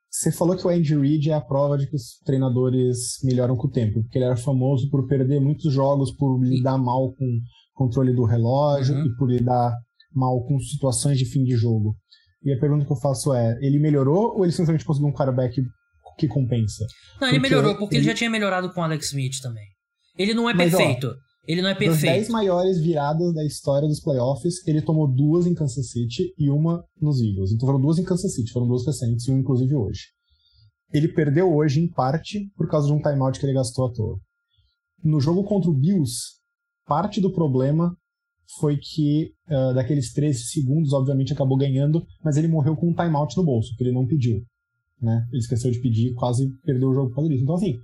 Você falou que o Andy Reid é a prova de que os treinadores melhoram com o tempo, porque ele era famoso por perder muitos jogos, por lidar mal com o controle do relógio uhum. e por lidar mal com situações de fim de jogo. E a pergunta que eu faço é: ele melhorou ou ele simplesmente conseguiu um quarterback que compensa? Não, ele porque melhorou, porque ele... ele... já tinha melhorado com o Alex Smith também. Ele não é Mas, perfeito. Ó, ele não é perfeito. Das 10 maiores viradas da história dos playoffs, ele tomou duas em Kansas City e uma nos Eagles. Então foram duas em Kansas City, foram duas recentes e uma inclusive hoje. Ele perdeu hoje, em parte, por causa de um timeout que ele gastou à toa. No jogo contra o Bills, parte do problema foi que uh, daqueles 13 segundos, obviamente, acabou ganhando, mas ele morreu com um timeout no bolso, que ele não pediu. Né? Ele esqueceu de pedir quase perdeu o jogo por causa disso. Então, assim,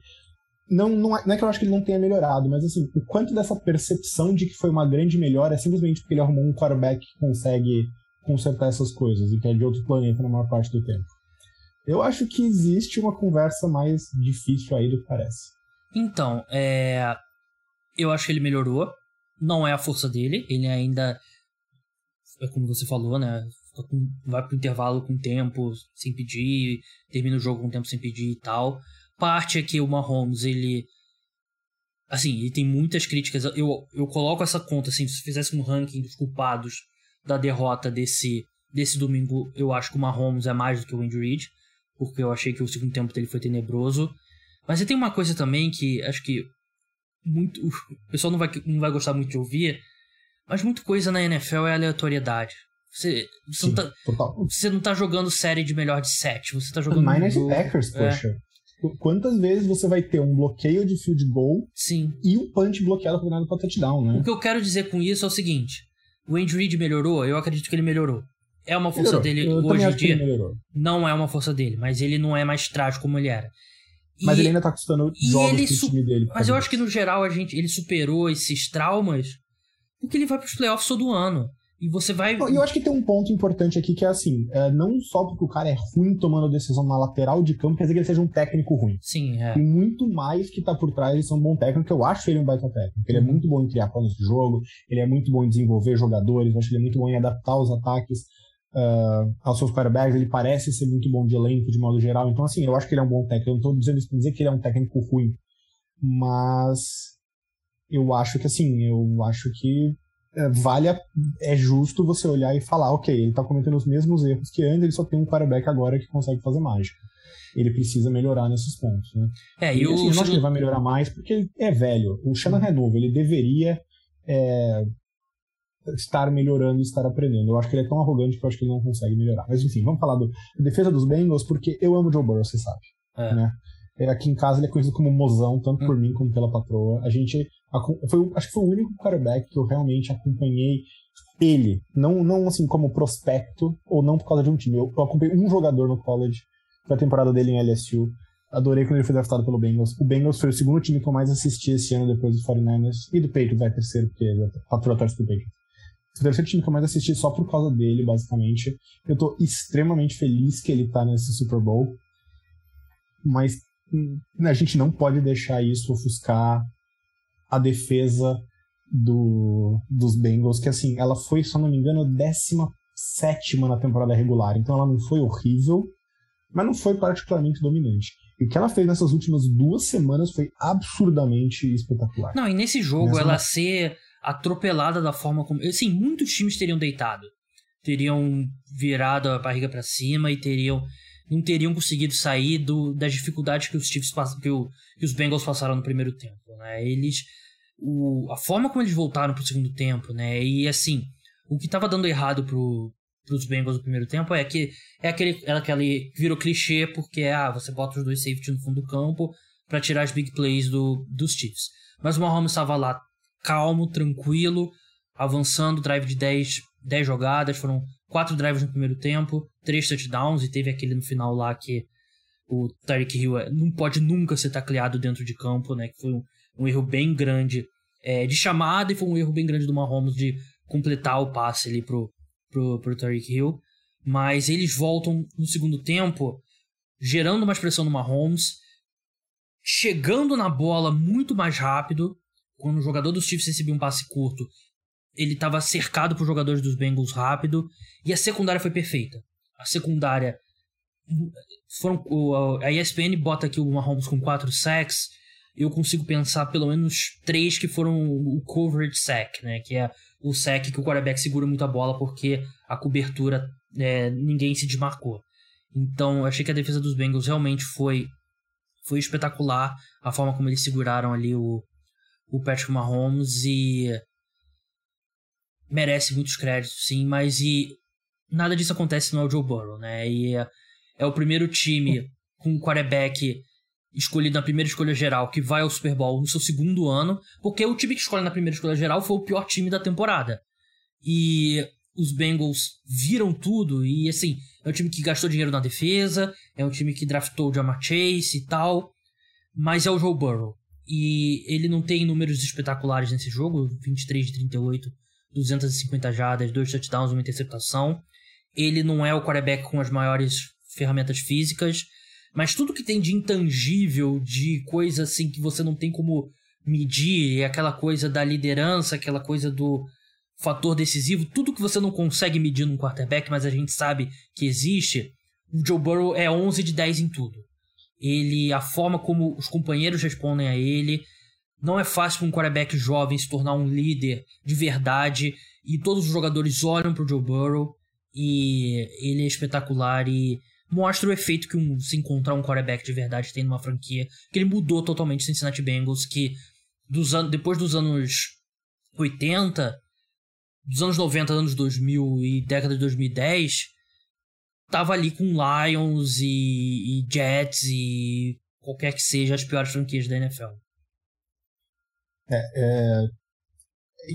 não, não, é, não é que eu acho que ele não tenha melhorado, mas assim, o quanto dessa percepção de que foi uma grande melhora é simplesmente porque ele arrumou um quarterback que consegue consertar essas coisas e que é de outro planeta na maior parte do tempo. Eu acho que existe uma conversa mais difícil aí do que parece. Então, é... eu acho que ele melhorou não é a força dele, ele ainda é como você falou, né? Vai pro intervalo com tempo sem pedir, termina o jogo com tempo sem pedir e tal. Parte é que o Mahomes, ele. Assim, ele tem muitas críticas. Eu, eu coloco essa conta, assim, se fizesse um ranking dos culpados da derrota desse, desse domingo, eu acho que o Mahomes é mais do que o Andy Reid, porque eu achei que o segundo tempo dele foi tenebroso. Mas tem uma coisa também que acho que muito. O pessoal não vai, não vai gostar muito de ouvir, mas muita coisa na NFL é aleatoriedade. Você, você, Sim, não tá, você não tá jogando série de melhor de sete, você tá jogando. Miners e Packers, é. poxa. Quantas vezes você vai ter um bloqueio de field goal Sim. e um punch bloqueado nada para touchdown, né? O que eu quero dizer com isso é o seguinte: o Andy Reid melhorou, eu acredito que ele melhorou. É uma força melhorou. dele eu hoje em dia. Não é uma força dele, mas ele não é mais trágico como ele era. Mas e, ele ainda tá custando jogos pro time dele. Mas eu acho que no geral a gente, ele superou esses traumas porque ele vai pros playoffs todo ano. E você vai. Eu acho que tem um ponto importante aqui que é assim: é, não só porque o cara é ruim tomando decisão na lateral de campo, quer dizer que ele seja um técnico ruim. Sim, é. E muito mais que tá por trás, ele ser um bom técnico, que eu acho ele um baita técnico. Ele é muito bom em criar planos de jogo, ele é muito bom em desenvolver jogadores, eu acho que ele é muito bom em adaptar os ataques uh, aos seus quarterbacks, ele parece ser muito bom de elenco de modo geral. Então, assim, eu acho que ele é um bom técnico. Eu não estou dizendo isso para dizer que ele é um técnico ruim, mas eu acho que, assim, eu acho que vale a, é justo você olhar e falar, ok, ele está cometendo os mesmos erros que antes, ele só tem um quarterback agora que consegue fazer mágica. Ele precisa melhorar nesses pontos, né? É, e, assim, eu não acho que ele vai melhorar mais porque ele é velho. O Shannon é novo, ele deveria é, estar melhorando e estar aprendendo. Eu acho que ele é tão arrogante que eu acho que ele não consegue melhorar. Mas enfim, vamos falar do, da defesa dos Bengals, porque eu amo Joe Burrow, você sabe. É. Né? É, aqui em casa ele é conhecido como mozão, tanto hum. por mim como pela patroa. A gente. Foi, acho que foi o único quarterback que eu realmente acompanhei ele. Não, não assim como prospecto, ou não por causa de um time. Eu, eu acompanhei um jogador no college, foi a temporada dele em LSU. Adorei quando ele foi draftado pelo Bengals. O Bengals foi o segundo time que eu mais assisti esse ano depois do 49ers. E do Patriots, é terceiro, porque a patroa torce do Patriots. Ser o time que eu mais assisti só por causa dele, basicamente. Eu tô extremamente feliz que ele tá nesse Super Bowl. Mas hum, a gente não pode deixar isso ofuscar a defesa do, dos Bengals, que assim, ela foi, se eu não me engano, 17 na temporada regular. Então ela não foi horrível, mas não foi particularmente dominante. E o que ela fez nessas últimas duas semanas foi absurdamente espetacular. Não, e nesse jogo Nessa ela ser atropelada da forma como. Assim, muitos times teriam deitado. Teriam virado a barriga para cima e teriam. Não teriam conseguido sair do, das dificuldades que os Chiefs que, o, que os Bengals passaram no primeiro tempo. Né? Eles. O, a forma como eles voltaram pro segundo tempo, né? E assim, o que tava dando errado pro, pros Bengals no primeiro tempo é que é aquele, é aquele virou clichê porque ah, você bota os dois safety no fundo do campo para tirar as big plays do, dos Chiefs. Mas o Mahomes estava lá calmo, tranquilo, avançando, drive de 10, 10 jogadas, foram quatro drives no primeiro tempo, três touchdowns e teve aquele no final lá que o Tyreek Hill é, não pode nunca ser tacleado dentro de campo, né? Que foi um, um erro bem grande é, de chamada e foi um erro bem grande do Mahomes de completar o passe ali pro, pro, pro Tyreek Hill. Mas eles voltam no segundo tempo, gerando mais pressão no Mahomes, chegando na bola muito mais rápido. Quando o jogador dos Chiefs recebia um passe curto, ele estava cercado por jogadores dos Bengals rápido. E a secundária foi perfeita. A secundária. Foram, a ESPN bota aqui o Mahomes com 4 sacks. Eu consigo pensar pelo menos três que foram o coverage sack, né? Que é o sack que o quarterback segura muito a bola porque a cobertura é, ninguém se desmarcou. Então, eu achei que a defesa dos Bengals realmente foi foi espetacular a forma como eles seguraram ali o, o Patrick Mahomes e merece muitos créditos, sim, mas e nada disso acontece no Joe Burrow, né? E é, é o primeiro time com um quarterback escolhido na primeira escolha geral que vai ao Super Bowl no seu segundo ano, porque o time que escolhe na primeira escolha geral foi o pior time da temporada. E os Bengals viram tudo e assim, é um time que gastou dinheiro na defesa, é um time que draftou o Jamar Chase e tal, mas é o Joe Burrow. E ele não tem números espetaculares nesse jogo, 23 de 38, 250 jardas, dois touchdowns, uma interceptação. Ele não é o quarterback com as maiores ferramentas físicas, mas tudo que tem de intangível, de coisa assim que você não tem como medir, aquela coisa da liderança, aquela coisa do fator decisivo, tudo que você não consegue medir num quarterback, mas a gente sabe que existe, o Joe Burrow é 11 de 10 em tudo. Ele, a forma como os companheiros respondem a ele, não é fácil para um quarterback jovem se tornar um líder de verdade e todos os jogadores olham para o Joe Burrow e ele é espetacular e mostra o efeito que um, se encontrar um quarterback de verdade tem numa franquia que ele mudou totalmente Cincinnati Bengals que dos an depois dos anos 80 dos anos 90, anos 2000 e década de 2010, tava ali com Lions e, e Jets e qualquer que seja as piores franquias da NFL. É, é,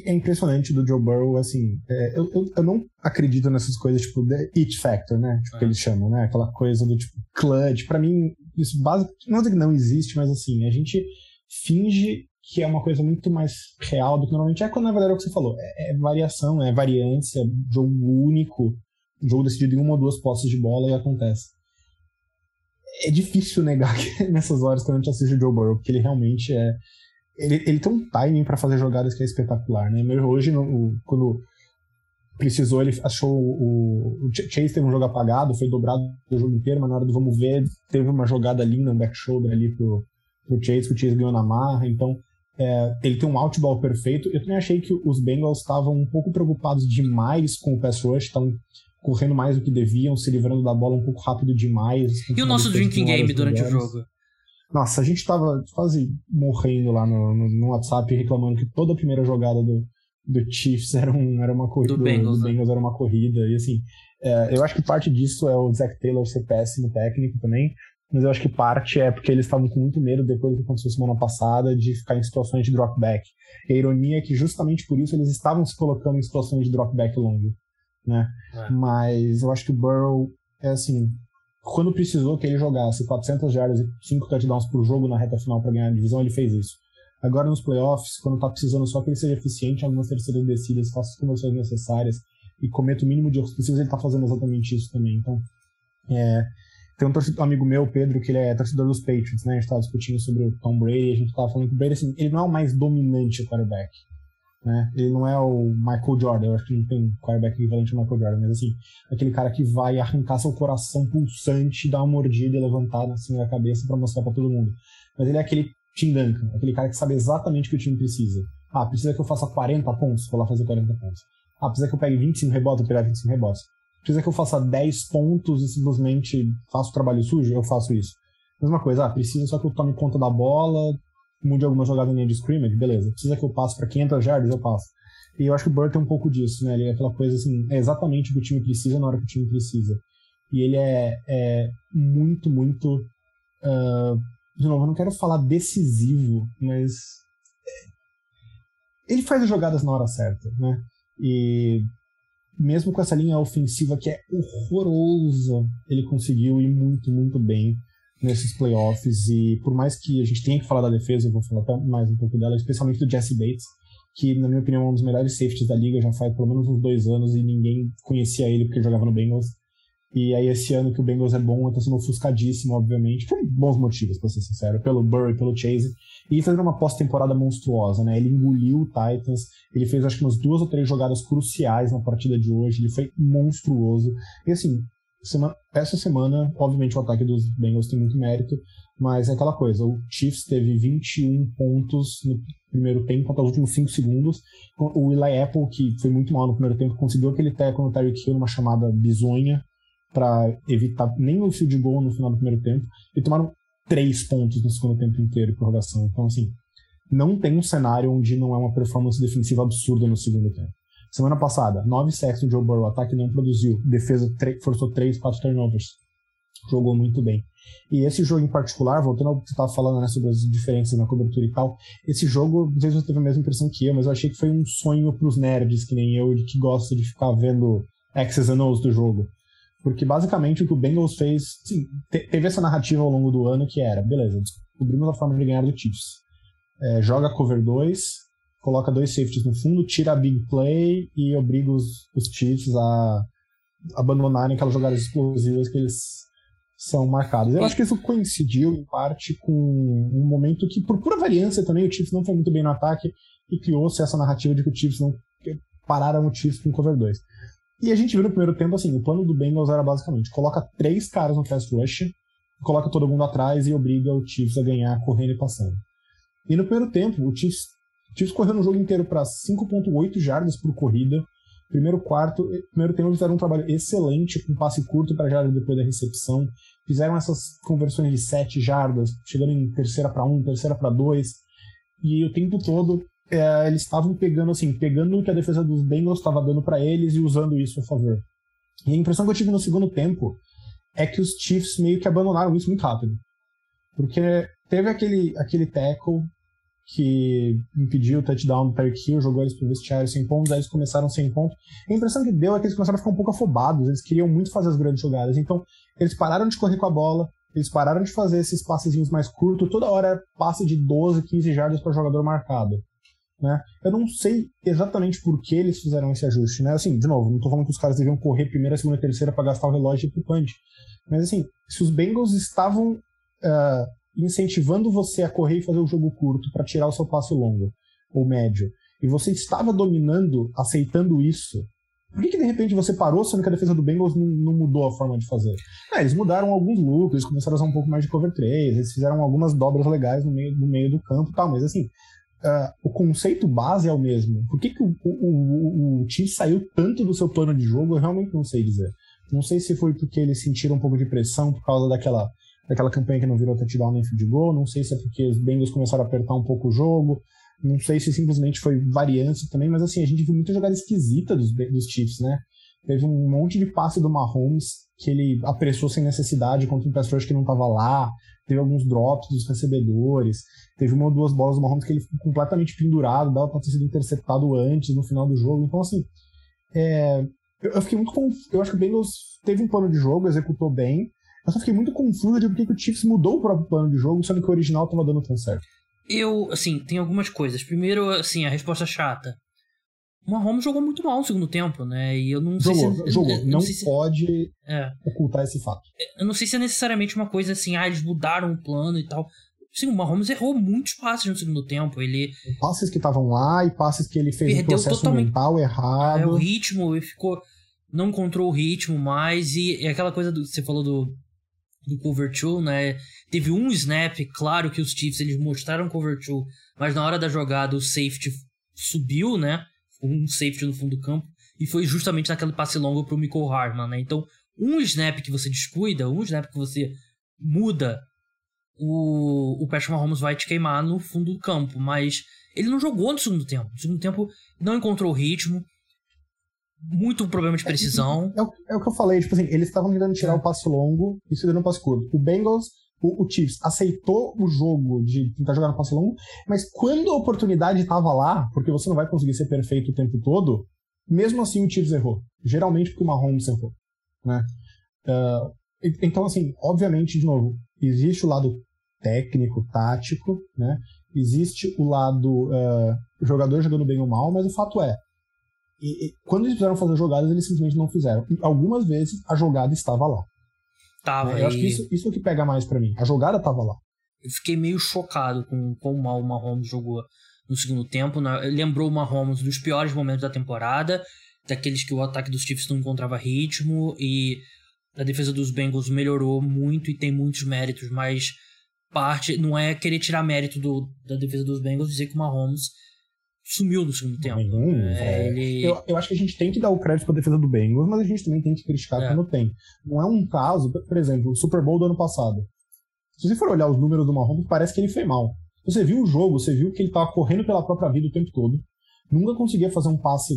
é impressionante do Joe Burrow, assim, é, eu, eu, eu, não acredito nessas coisas, tipo, the it factor, né, tipo, que é. eles chamam, né, aquela coisa do, tipo, clutch, para mim, isso basicamente, não é que não existe, mas, assim, a gente finge que é uma coisa muito mais real do que normalmente é, quando na verdade é o que você falou. É, é variação, é variância, jogo único, jogo decidido em uma ou duas posses de bola e acontece. É difícil negar que nessas horas quando a gente assiste o Joe Burrow, porque ele realmente é. Ele, ele tem um timing para fazer jogadas que é espetacular, né? Mesmo hoje, no, quando precisou, ele achou o, o Chase teve um jogo apagado, foi dobrado o jogo inteiro, mas na hora do vamos ver, teve uma jogada linda, um back shoulder ali pro, pro Chase, que o Chase ganhou na marra, então é, ele tem um outball perfeito. Eu também achei que os Bengals estavam um pouco preocupados demais com o pass rush, estavam correndo mais do que deviam, se livrando da bola um pouco rápido demais. E o nosso drinking game durante o jogo? Nossa, a gente tava quase morrendo lá no, no, no, WhatsApp reclamando que toda a primeira jogada do, do Chiefs era, um, era uma corrida. Do Bengals, do né? Bengals era uma corrida. E assim, é, eu acho que parte disso é o Zach Taylor ser péssimo técnico também mas eu acho que parte é porque eles estavam com muito medo depois do que aconteceu semana passada de ficar em situações de dropback. E a ironia é que justamente por isso eles estavam se colocando em situações de dropback longo, né? É. Mas eu acho que o Burrow é assim, quando precisou que ele jogasse 400 jardas e 5 touchdowns por jogo na reta final para ganhar a divisão, ele fez isso. Agora nos playoffs, quando tá precisando só que ele seja eficiente algumas terceiras descidas, faça as conversões necessárias e cometa o mínimo de erros possíveis, ele tá fazendo exatamente isso também. Então, é, tem um, torcedor, um amigo meu, Pedro, que ele é torcedor dos Patriots, né? A gente tava discutindo sobre o Tom Brady a gente tava falando que o Brady, assim, ele não é o mais dominante quarterback. Né? Ele não é o Michael Jordan, eu acho que não tem quarterback equivalente ao Michael Jordan, mas assim, aquele cara que vai arrancar seu coração pulsante, dar uma mordida e levantar assim da cabeça para mostrar para todo mundo. Mas ele é aquele Tim Duncan, aquele cara que sabe exatamente o que o time precisa. Ah, precisa que eu faça 40 pontos? Vou lá fazer 40 pontos. Ah, precisa que eu pegue 25 rebotes? Vou pegar 25 rebotes precisa que eu faça 10 pontos e simplesmente faça o trabalho sujo, eu faço isso. Mesma coisa, ah, precisa só que eu tome conta da bola, mude alguma jogada linha de scrimmage, beleza. Precisa que eu passe para 500 yards, eu passo. E eu acho que o Burr tem um pouco disso, né? Ele é aquela coisa assim, é exatamente o que o time precisa na hora que o time precisa. E ele é, é muito, muito. Uh, de novo, eu não quero falar decisivo, mas. É, ele faz as jogadas na hora certa, né? E mesmo com essa linha ofensiva que é horrorosa, ele conseguiu ir muito, muito bem nesses playoffs. E por mais que a gente tenha que falar da defesa, eu vou falar até mais um pouco dela, especialmente do Jesse Bates, que, na minha opinião, é um dos melhores safeties da liga já faz pelo menos uns dois anos e ninguém conhecia ele porque jogava no Bengals. E aí, esse ano que o Bengals é bom, tá sendo ofuscadíssimo, obviamente, por bons motivos, pra ser sincero, pelo Burry, pelo Chase, e fazendo uma pós-temporada monstruosa, né? Ele engoliu o Titans, ele fez acho que umas duas ou três jogadas cruciais na partida de hoje, ele foi monstruoso. E assim, semana, essa semana, obviamente, o ataque dos Bengals tem muito mérito, mas é aquela coisa: o Chiefs teve 21 pontos no primeiro tempo, até os últimos 5 segundos. O Eli Apple, que foi muito mal no primeiro tempo, conseguiu aquele teco no Tyreek Hill numa chamada bizonha para evitar nem o field goal no final do primeiro tempo. E tomaram 3 pontos no segundo tempo inteiro, prorrogação. Então, assim, não tem um cenário onde não é uma performance defensiva absurda no segundo tempo. Semana passada, 9 sacks do Joe Burrow, ataque não produziu, defesa forçou 3, 4 turnovers. Jogou muito bem. E esse jogo em particular, voltando ao que você estava falando né, sobre as diferenças na cobertura e tal, esse jogo, não sei se você teve a mesma impressão que eu, mas eu achei que foi um sonho para os nerds, que nem eu, que gosta de ficar vendo X's and O's do jogo. Porque basicamente o que o Bengals fez, sim, teve essa narrativa ao longo do ano que era, beleza, descobrimos a forma de ganhar do Chiefs. É, joga cover 2, coloca dois safeties no fundo, tira a big play e obriga os, os Chiefs a abandonarem aquelas jogadas explosivas que eles são marcados. Eu acho que isso coincidiu, em parte, com um momento que, por pura variância também, o Chiefs não foi muito bem no ataque e criou-se essa narrativa de que o Chiefs não pararam o Chiefs com cover 2. E a gente viu no primeiro tempo, assim, o plano do Bengals era basicamente, coloca três caras no fast rush, coloca todo mundo atrás e obriga o Chiefs a ganhar correndo e passando. E no primeiro tempo, o Chiefs Chiefs correu no jogo inteiro para 5.8 jardas por corrida. Primeiro quarto, primeiro tempo fizeram um trabalho excelente com passe curto para jardas depois da recepção. Fizeram essas conversões de 7 jardas, chegando em terceira para 1, terceira para 2. E o tempo todo é, eles estavam pegando assim, pegando o que a defesa dos Bengals estava dando para eles e usando isso a favor. E a impressão que eu tive no segundo tempo é que os Chiefs meio que abandonaram isso muito rápido. Porque teve aquele, aquele tackle que impediu o touchdown do Tyreek Hill, jogou eles pro vestiário sem pontos, aí eles começaram sem pontos. A impressão que deu é que eles começaram a ficar um pouco afobados, eles queriam muito fazer as grandes jogadas. Então, eles pararam de correr com a bola, eles pararam de fazer esses passezinhos mais curtos, toda hora era passe de 12, 15 jardas para jogador marcado. Né? Eu não sei exatamente por que eles fizeram esse ajuste. Né? Assim, de novo, não estou falando que os caras deviam correr primeira, segunda, terceira para gastar o relógio e pro punch. Mas assim, se os Bengals estavam uh, incentivando você a correr e fazer o jogo curto para tirar o seu passe longo ou médio, e você estava dominando, aceitando isso, por que, que de repente você parou, sendo que a defesa do Bengals não, não mudou a forma de fazer? É, eles mudaram alguns looks, eles começaram a usar um pouco mais de cover 3, eles fizeram algumas dobras legais no meio, no meio do campo e tal, mas assim, uh, o conceito base é o mesmo. Por que, que o, o, o, o time saiu tanto do seu plano de jogo? Eu realmente não sei dizer. Não sei se foi porque eles sentiram um pouco de pressão por causa daquela daquela campanha que não virou touchdown nem field goal, não sei se é porque os Bengals começaram a apertar um pouco o jogo, não sei se simplesmente foi variância também, mas assim, a gente viu muita jogada esquisita dos, dos Chiefs, né? Teve um monte de passe do Mahomes que ele apressou sem necessidade contra um pass que não estava lá, teve alguns drops dos recebedores, teve uma ou duas bolas do Mahomes que ele ficou completamente pendurado, dava para ter sido interceptado antes, no final do jogo, então assim, é, eu, eu, fiquei muito confuso, eu acho que o Bengals teve um plano de jogo, executou bem, eu só fiquei muito confuso de por que o Chiefs mudou o próprio plano de jogo, sendo que o original tava dando tão certo. Eu, assim, tem algumas coisas. Primeiro, assim, a resposta chata. O Mahomes jogou muito mal no segundo tempo, né? E eu não jogou, sei se... Jogou, não, não se... pode é. ocultar esse fato. Eu não sei se é necessariamente uma coisa assim, ah, eles mudaram o plano e tal. Sim, o Mahomes errou muitos passes no segundo tempo. Ele passes que estavam lá e passes que ele fez Perdeu um processo totalmente... mental errado. É, o ritmo, ele ficou não encontrou o ritmo mais e, e aquela coisa do você falou do do cover 2, né? Teve um snap, claro que os Chiefs eles mostraram cover 2, mas na hora da jogada o safety subiu, né? Um safety no fundo do campo e foi justamente naquele passe longo pro Michael Harman, né? Então, um snap que você descuida, um snap que você muda, o, o Patrick Mahomes vai te queimar no fundo do campo, mas ele não jogou no segundo tempo. No segundo tempo não encontrou ritmo, muito problema de precisão. É, é, é, o que eu falei, tipo assim, eles estavam tentando tirar o passo longo e cedendo um passo curto. O Bengals, o, o, Chiefs, aceitou o jogo de tentar jogar no passo longo, mas quando a oportunidade estava lá, porque você não vai conseguir ser perfeito o tempo todo, Mesmo assim, o Chiefs errou. Geralmente porque o Mahomes errou. Né? Uh, então, assim, obviamente, de novo, existe o lado técnico, tático, né? Existe o lado uh, jogador jogando bem ou mal, mas o fato é, e, e, quando eles precisaram fazer jogadas, eles simplesmente não fizeram. E algumas vezes a jogada estava lá. Tava. Né? Eu acho que isso, isso é o que pega mais para mim. A jogada estava lá. Eu fiquei meio chocado com quão mal o Mahomes jogou no segundo tempo. Né? Lembrou o Mahomes dos piores momentos da temporada, daqueles que o ataque dos Chiefs não encontrava ritmo e a defesa dos Bengals melhorou muito e tem muitos méritos, mas parte não é querer tirar mérito do, da defesa dos Bengals dizer que o Mahomes sumiu no segundo tempo. Nenhum, é, é. Ele... eu, eu acho que a gente tem que dar o crédito para a defesa do Bengals, mas a gente também tem que criticar é. quando tem. Não é um caso, por exemplo, o Super Bowl do ano passado. Se você for olhar os números do Mahomes, parece que ele foi mal. Você viu o jogo, você viu que ele estava correndo pela própria vida o tempo todo. Nunca conseguia fazer um passe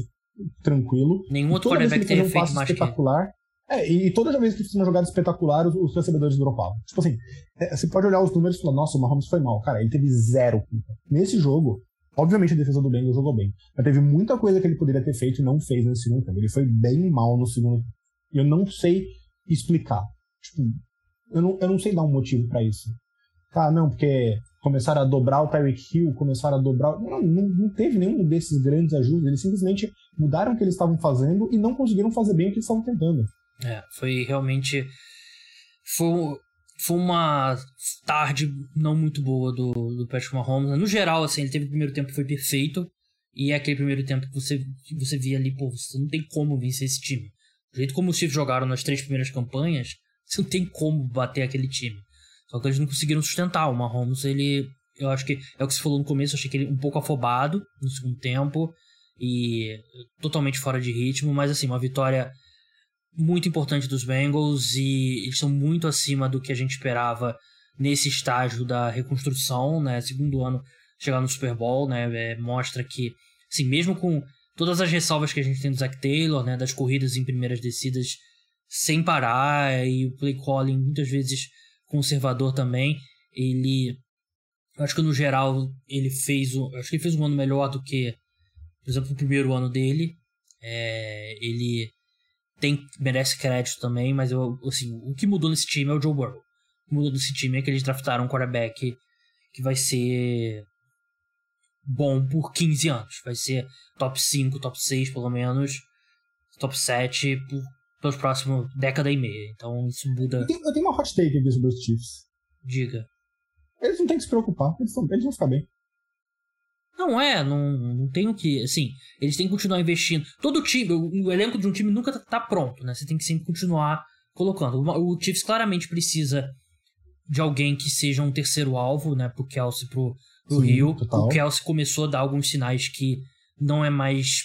tranquilo. Nenhum outro quarterback teria um feito mais espetacular. Que... É, e toda vez que fez uma jogada espetacular, os, os recebedores dropavam. Tipo assim, é, você pode olhar os números e falar, nossa, o Mahomes foi mal. Cara, ele teve zero culpa. Nesse jogo, Obviamente a defesa do Bengals jogou bem, mas teve muita coisa que ele poderia ter feito e não fez nesse segundo tempo. Ele foi bem mal no segundo E eu não sei explicar. Tipo, eu não, eu não sei dar um motivo para isso. Ah, não, porque começaram a dobrar o Tyreek Hill, começaram a dobrar. Não, não, não teve nenhum desses grandes ajustes. Eles simplesmente mudaram o que eles estavam fazendo e não conseguiram fazer bem o que eles estavam tentando. É, foi realmente. Foi, foi uma tarde não muito boa do, do Patrick Mahomes. No geral, assim, ele teve o primeiro tempo que foi perfeito. E é aquele primeiro tempo que você, que você via ali, pô, você não tem como vencer esse time. Do jeito como os Chiefs jogaram nas três primeiras campanhas, você não tem como bater aquele time. Só que eles não conseguiram sustentar. O Mahomes, ele. Eu acho que é o que você falou no começo, eu achei que ele um pouco afobado no segundo tempo. E totalmente fora de ritmo, mas assim, uma vitória muito importante dos Bengals e eles são muito acima do que a gente esperava nesse estágio da reconstrução, né? Segundo ano chegar no Super Bowl, né? É, mostra que, assim, mesmo com todas as ressalvas que a gente tem do Zach Taylor, né? Das corridas em primeiras descidas sem parar e o play calling muitas vezes conservador também, ele acho que no geral ele fez o, acho que ele fez um ano melhor do que, por exemplo, o primeiro ano dele. É, ele tem, merece crédito também, mas eu, assim, o que mudou nesse time é o Joe Burrow. O que mudou nesse time é que eles draftaram um quarterback que vai ser bom por 15 anos. Vai ser top 5, top 6 pelo menos, top 7 por, pelos próximos década e meia. Então isso muda. Eu tenho, eu tenho uma hot take aqui sobre os Chiefs. Diga. Eles não têm que se preocupar, eles, vão, eles vão ficar bem. Não é, não, não tem o que. Assim, eles têm que continuar investindo. Todo time, o, o elenco de um time nunca tá, tá, pronto, né? Você tem que sempre continuar colocando. O, o Chiefs claramente precisa de alguém que seja um terceiro alvo, né? Pro Kelsey, pro, pro Sim, Rio. Total. O Kelsey começou a dar alguns sinais que não é mais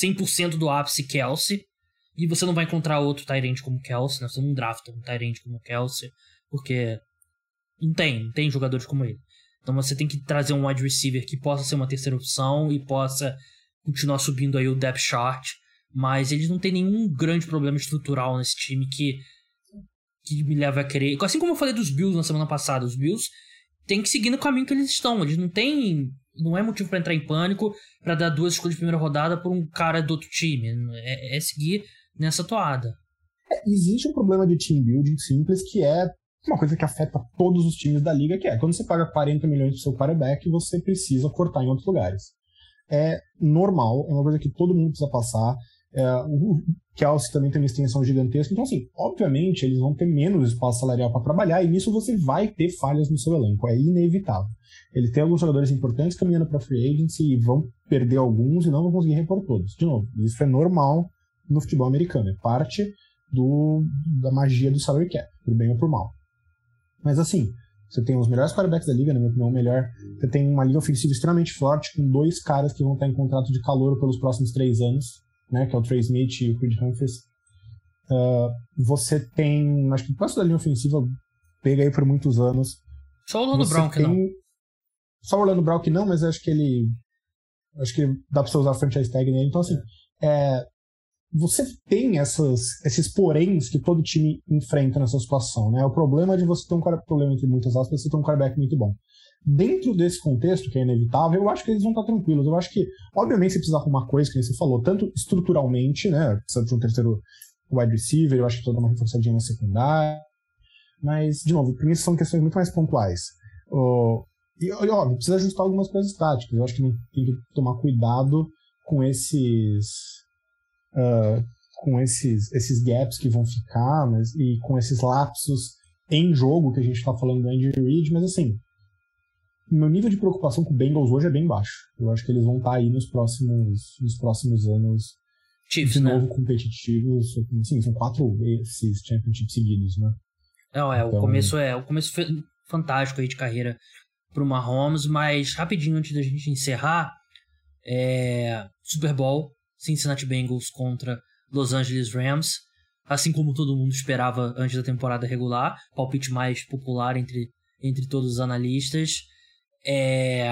100% do ápice Kelsey. E você não vai encontrar outro Tyrant como Kelsey, né? Você não drafta um Tyrant como Kelsey, porque não tem, não tem jogadores como ele. Então você tem que trazer um wide receiver que possa ser uma terceira opção e possa continuar subindo aí o depth chart. Mas eles não têm nenhum grande problema estrutural nesse time que, que me leva a querer. Assim como eu falei dos Bills na semana passada, os Bills têm que seguir no caminho que eles estão. Eles não têm. Não é motivo para entrar em pânico para dar duas escolhas de primeira rodada por um cara do outro time. É, é seguir nessa toada. É, existe um problema de team building simples que é uma coisa que afeta todos os times da liga, que é quando você paga 40 milhões pro seu quarterback, você precisa cortar em outros lugares. É normal, é uma coisa que todo mundo precisa passar. É, o Kelsey também tem uma extensão gigantesca, então assim, obviamente eles vão ter menos espaço salarial para trabalhar e nisso você vai ter falhas no seu elenco, é inevitável. Ele tem alguns jogadores importantes caminhando para free agency e vão perder alguns e não vão conseguir repor todos. De novo, isso é normal no futebol americano, é parte do, da magia do salary cap, por bem ou por mal. Mas assim, você tem os melhores quarterbacks da liga, na minha opinião, melhor. Você tem uma linha ofensiva extremamente forte, com dois caras que vão estar em contrato de calor pelos próximos três anos, né? Que é o Trey Smith e o Creed Humphries. Uh, você tem, acho que o próximo da linha ofensiva pega aí por muitos anos. Só o Orlando Brown que não. Só o Orlando Brown que não, mas acho que ele. Acho que dá pra você usar a franchise tag nele. Então, assim, é. É, você tem essas, esses poréns que todo time enfrenta nessa situação, né? O problema de você ter um problema entre muitas aspas, você ter um quarterback muito bom. dentro desse contexto, que é inevitável, eu acho que eles vão estar tranquilos. Eu acho que, obviamente, você precisa arrumar coisa, que você falou, tanto estruturalmente, né? Precisa de um terceiro wide receiver, eu acho que dar uma reforçadinha na secundária. Mas, de novo, para mim são questões muito mais pontuais. Oh, e, óbvio, precisa ajustar algumas coisas táticas. Eu acho que tem que tomar cuidado com esses. Uh, com esses, esses gaps que vão ficar, mas, e com esses lapsos em jogo que a gente está falando do Andy Reid, mas assim, meu nível de preocupação com o Bengals hoje é bem baixo. Eu acho que eles vão estar tá aí nos próximos, nos próximos anos Chiefs, de né? novo competitivos. Sim, são quatro AFCs Championship seguidos, né? Não, é, então... o começo é o começo fantástico aí de carreira pro Mahomes, mas rapidinho antes da gente encerrar, é, Super Bowl, Cincinnati Bengals contra Los Angeles Rams, assim como todo mundo esperava antes da temporada regular, palpite mais popular entre, entre todos os analistas. É,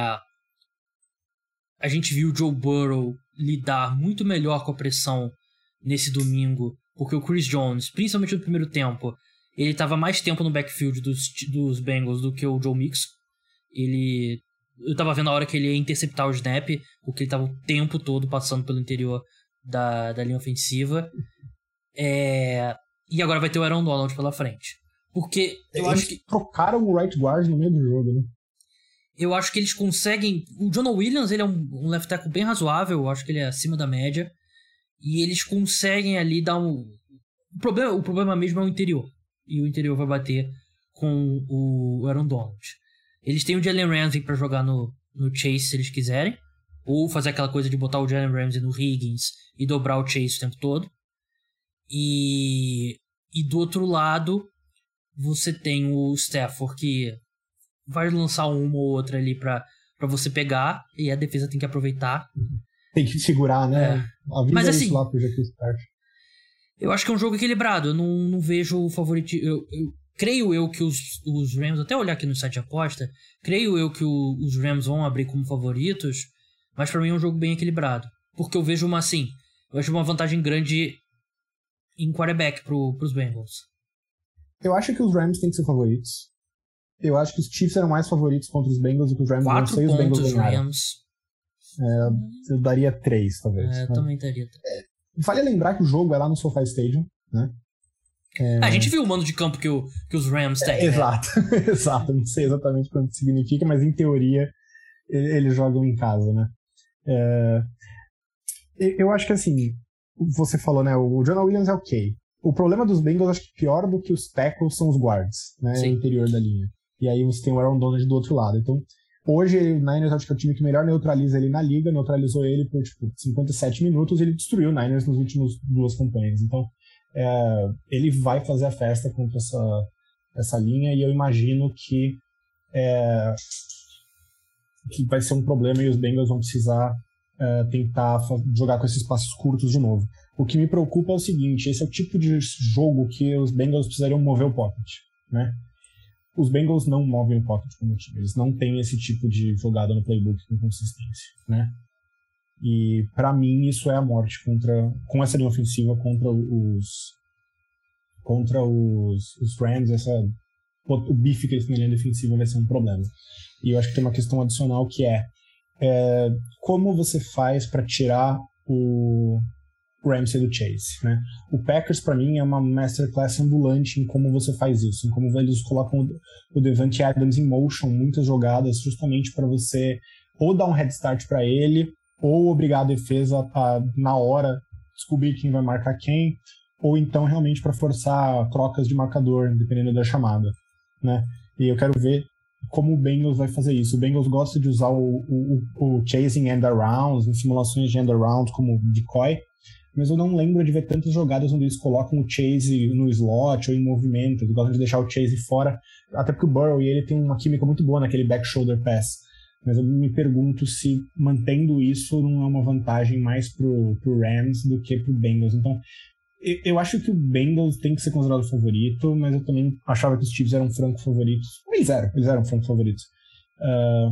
a gente viu o Joe Burrow lidar muito melhor com a pressão nesse domingo, porque o Chris Jones, principalmente no primeiro tempo, ele estava mais tempo no backfield dos, dos Bengals do que o Joe Mixon. Ele. Eu tava vendo a hora que ele ia interceptar o snap, porque ele tava o tempo todo passando pelo interior da, da linha ofensiva. É, e agora vai ter o Aaron Donald pela frente. Porque eu eles acho que. trocaram o right guard no meio do jogo, né? Eu acho que eles conseguem. O John Williams ele é um, um left tackle bem razoável, eu acho que ele é acima da média. E eles conseguem ali dar um. O problema, o problema mesmo é o interior. E o interior vai bater com o Aaron Donald. Eles têm o Jalen Ramsey para jogar no, no Chase se eles quiserem. Ou fazer aquela coisa de botar o Jalen Ramsey no Higgins e dobrar o Chase o tempo todo. E, e do outro lado, você tem o Stafford que vai lançar uma ou outra ali para você pegar e a defesa tem que aproveitar. Tem que segurar, né? É. Mas é assim, lá pro eu acho que é um jogo equilibrado. Eu não, não vejo o favorito. Eu, eu, creio eu que os, os Rams, até olhar aqui no site de aposta, creio eu que o, os Rams vão abrir como favoritos, mas para mim é um jogo bem equilibrado. Porque eu vejo uma assim, eu vejo uma vantagem grande em quarterback pro, pros Bengals. Eu acho que os Rams têm que ser favoritos. Eu acho que os Chiefs eram mais favoritos contra os Bengals do que os Rams. Quatro não sei, os Bengals pontos ganharam. Rams. É, eu daria três, talvez. É, eu também daria. Vale lembrar que o jogo é lá no SoFi Stadium, né? A gente viu o mando de campo que, o, que os Rams têm. né? Exato, exato. Não sei exatamente quanto significa, mas em teoria eles jogam em casa, né? É, Eu acho que assim, você falou, né? O Jonah Williams é ok. O problema dos Bengals, acho que pior do que os tackles são os guards, né? Sim. O interior da linha. E aí você tem o Aaron Donald do outro lado. Então, hoje o Niners acho que é o time que melhor neutraliza ele na liga, neutralizou ele por tipo 57 minutos e ele destruiu o Niners nas últimas duas campanhas. Então, é, ele vai fazer a festa contra essa, essa linha e eu imagino que é, que vai ser um problema e os Bengals vão precisar é, tentar jogar com esses passos curtos de novo. O que me preocupa é o seguinte, esse é o tipo de jogo que os Bengals precisariam mover o pocket, né? Os Bengals não movem o pocket como time, eles não têm esse tipo de jogada no playbook com consistência, né? E pra mim isso é a morte contra com essa linha ofensiva contra os contra os, os Rams, essa o bife que eles têm na linha defensiva vai ser um problema. E eu acho que tem uma questão adicional que é, é como você faz para tirar o Ramsey do Chase, né? O Packers para mim é uma masterclass ambulante em como você faz isso, em como eles colocam o Devante Adams em motion, muitas jogadas justamente para você ou dar um head start para ele ou obrigar a defesa a na hora descobrir quem vai marcar quem, ou então realmente para forçar trocas de marcador, dependendo da chamada, né? E eu quero ver como o Bengals vai fazer isso. O Bengals gosta de usar o, o, o chasing end arounds, simulações de end arounds como decoy, mas eu não lembro de ver tantas jogadas onde eles colocam o chase no slot ou em movimento, eles gostam de deixar o chase fora, até porque o Burrow e ele tem uma química muito boa naquele back shoulder pass. Mas eu me pergunto se mantendo isso não é uma vantagem mais pro, pro Rams do que pro Bengals. Então, eu, eu acho que o Bengals tem que ser considerado favorito, mas eu também achava que os Chiefs eram franco favoritos. Eles eram, eles eram franco favoritos. Ah,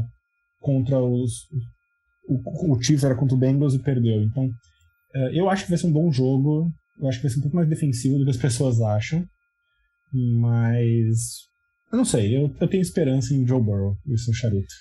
contra os. O, o Chiefs era contra o Bengals e perdeu. Então, ah, eu acho que vai ser um bom jogo. Eu acho que vai ser um pouco mais defensivo do que as pessoas acham. Mas Eu não sei, eu, eu tenho esperança em Joe Burrow e seu charuto.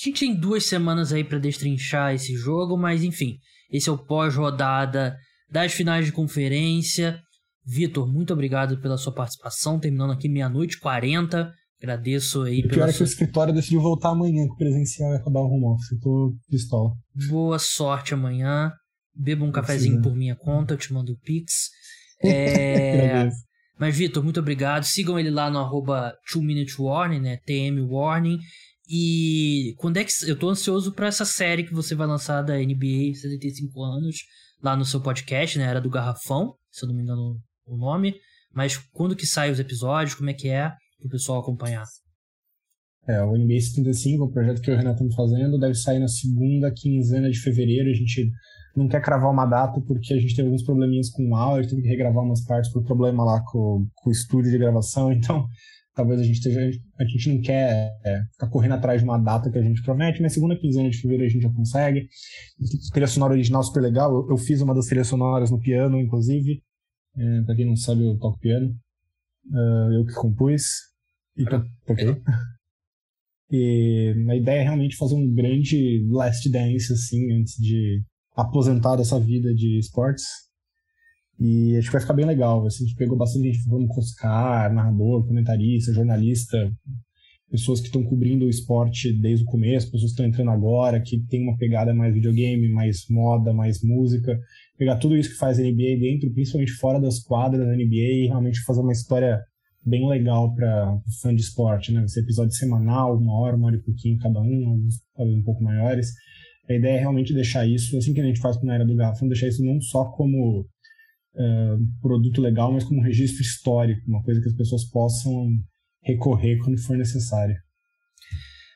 A gente tem duas semanas aí para destrinchar esse jogo, mas enfim, esse é o pós-rodada das finais de conferência. Vitor, muito obrigado pela sua participação, terminando aqui meia-noite e 40. Agradeço aí. O pior é que o escritório decidiu voltar amanhã com o presencial e acabar o home office. Eu tô pistola. Boa sorte amanhã. Beba um cafezinho por minha conta, eu te mando o Pix. É... Mas, Vitor, muito obrigado. Sigam ele lá no arroba 2 Warning, né? TM Warning. E quando é que. Eu tô ansioso para essa série que você vai lançar da NBA 75 anos, lá no seu podcast, né? Era do Garrafão, se eu não me engano o nome. Mas quando que sai os episódios? Como é que é? Pro pessoal acompanhar. É, o NBA 75, o projeto que eu e o Renato estamos fazendo, deve sair na segunda quinzena de fevereiro. A gente não quer cravar uma data porque a gente teve alguns probleminhas com o áudio, teve que regravar umas partes por problema lá com, com o estúdio de gravação, então talvez a gente esteja. A gente não quer é, ficar correndo atrás de uma data que a gente promete, mas segunda quinzena de fevereiro a gente já consegue. Trilha sonora original super legal. Eu, eu fiz uma das trilhas sonoras no piano, inclusive. É, pra quem não sabe, eu toco piano. Uh, eu que compus. E toquei. E a ideia é realmente fazer um grande last dance, assim, antes de aposentar dessa vida de esportes. E acho que vai ficar bem legal. Assim, a gente pegou bastante gente falando com Oscar, narrador, comentarista, jornalista, pessoas que estão cobrindo o esporte desde o começo, pessoas que estão entrando agora, que tem uma pegada mais videogame, mais moda, mais música. Pegar tudo isso que faz a NBA dentro, principalmente fora das quadras da NBA, e realmente fazer uma história bem legal para fã de esporte, né? Esse episódio semanal, uma hora, uma hora e pouquinho cada um, alguns talvez um pouco maiores. A ideia é realmente deixar isso, assim que a gente faz com a Era do Garrafão, deixar isso não só como uh, produto legal, mas como um registro histórico, uma coisa que as pessoas possam recorrer quando for necessário.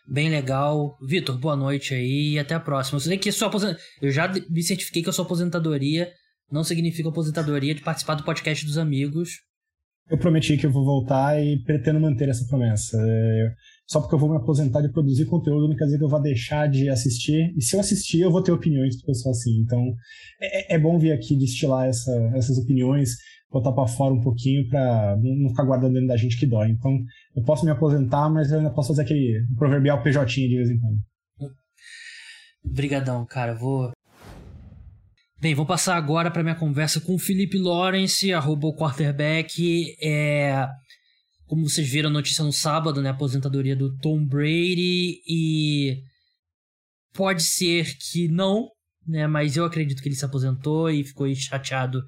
Bem legal. Vitor, boa noite aí e até a próxima. Eu sei que sua aposent... Eu já me certifiquei que a sua aposentadoria não significa aposentadoria de participar do podcast dos amigos. Eu prometi que eu vou voltar e pretendo manter essa promessa. É, só porque eu vou me aposentar de produzir conteúdo não quer dizer que eu vou deixar de assistir. E se eu assistir, eu vou ter opiniões, eu sou assim. Então, é, é bom vir aqui destilar essa, essas opiniões, botar para fora um pouquinho para não ficar guardando dentro da gente que dói. Então, eu posso me aposentar, mas eu ainda posso fazer aquele proverbial PJ de vez em quando. Obrigadão, cara. Vou Bem, vou passar agora para minha conversa com o Felipe Lawrence, arroba o quarterback. É, como vocês viram a notícia no sábado, né? Aposentadoria do Tom Brady e pode ser que não, né? Mas eu acredito que ele se aposentou e ficou chateado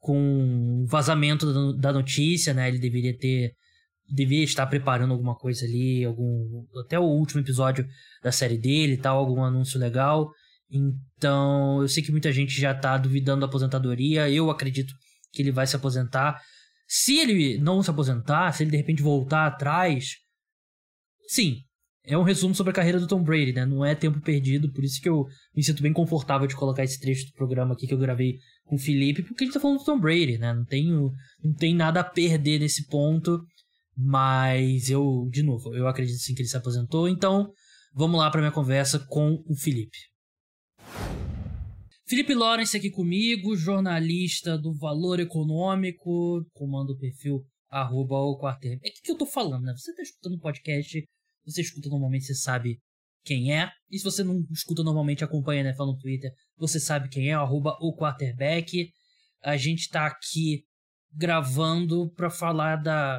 com o vazamento da notícia, né? Ele deveria ter devia estar preparando alguma coisa ali, algum até o último episódio da série dele, tal, algum anúncio legal. Então, eu sei que muita gente já tá duvidando da aposentadoria. Eu acredito que ele vai se aposentar. Se ele não se aposentar, se ele de repente voltar atrás, sim, é um resumo sobre a carreira do Tom Brady, né? Não é tempo perdido, por isso que eu me sinto bem confortável de colocar esse trecho do programa aqui que eu gravei com o Felipe, porque a gente tá falando do Tom Brady, né? Não tenho, não tem nada a perder nesse ponto, mas eu, de novo, eu acredito sim que ele se aposentou, então vamos lá para minha conversa com o Felipe. Felipe Lawrence aqui comigo, jornalista do Valor Econômico, comando o perfil arroba o. É o que eu tô falando, né? Você tá escutando o podcast, você escuta normalmente, você sabe quem é. E se você não escuta normalmente, acompanha né, no Twitter, você sabe quem é, arroba o quarterback. A gente tá aqui gravando para falar da...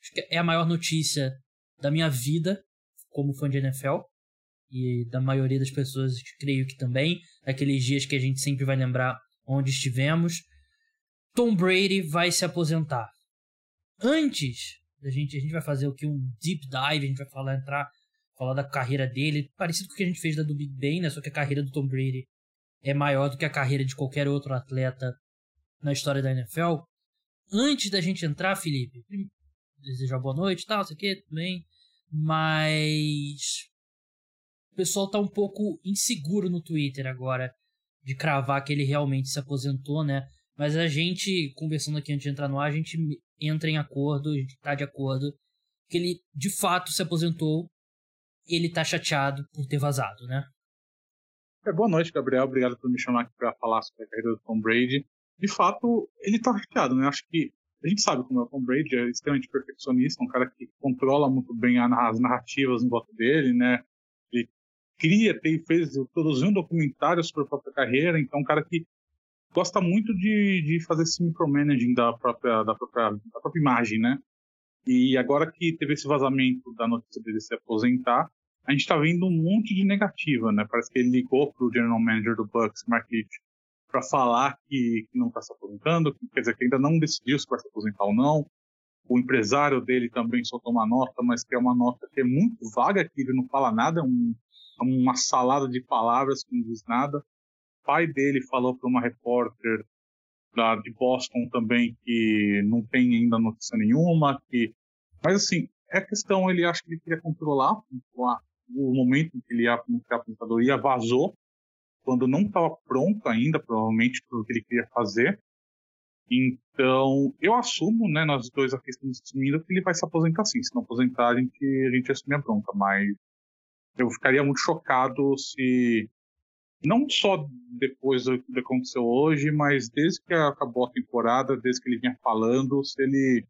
Acho que é a maior notícia da minha vida como fã de NFL e da maioria das pessoas, creio que também, aqueles dias que a gente sempre vai lembrar onde estivemos. Tom Brady vai se aposentar. Antes da gente, a gente vai fazer o que um deep dive, a gente vai falar entrar, falar da carreira dele, parecido com o que a gente fez da do Big Ben, né? Só que a carreira do Tom Brady é maior do que a carreira de qualquer outro atleta na história da NFL. Antes da gente entrar, Felipe, desejar boa noite, tal, sei o que, tudo bem. Mas o pessoal tá um pouco inseguro no Twitter agora de cravar que ele realmente se aposentou, né? Mas a gente, conversando aqui antes de entrar no ar, a gente entra em acordo, a gente tá de acordo que ele de fato se aposentou. Ele tá chateado por ter vazado, né? É, boa noite, Gabriel. Obrigado por me chamar aqui para falar sobre a carreira do Tom Brady. De fato, ele tá chateado, né? Acho que a gente sabe como é o Tom Brady, é extremamente perfeccionista, um cara que controla muito bem as narrativas em volta dele, né? Cria, tem, fez, produziu um documentário sobre a própria carreira, então um cara que gosta muito de, de fazer esse micromanaging da própria, da própria, da própria imagem, né? E agora que teve esse vazamento da notícia dele se aposentar, a gente está vendo um monte de negativa, né? Parece que ele ligou pro general manager do Bucks, Mark Leach, para falar que, que não está se aposentando, quer dizer, que ainda não decidiu se vai se aposentar ou não. O empresário dele também soltou uma nota, mas que é uma nota que é muito vaga, que ele não fala nada, é um, é uma salada de palavras que não diz nada. O pai dele falou para uma repórter da, de Boston também que não tem ainda notícia nenhuma, que mas assim, é questão, ele acha que ele queria controlar o momento em que ele ia a aposentadoria, vazou, quando não estava pronto ainda, provavelmente, para o que ele queria fazer. Então, eu assumo, né, nós dois aqui estamos assumindo que ele vai se aposentar sim. Se não aposentar, a gente, a gente assume a bronca, mas eu ficaria muito chocado se, não só depois do que aconteceu hoje, mas desde que acabou a temporada, desde que ele vinha falando, se ele,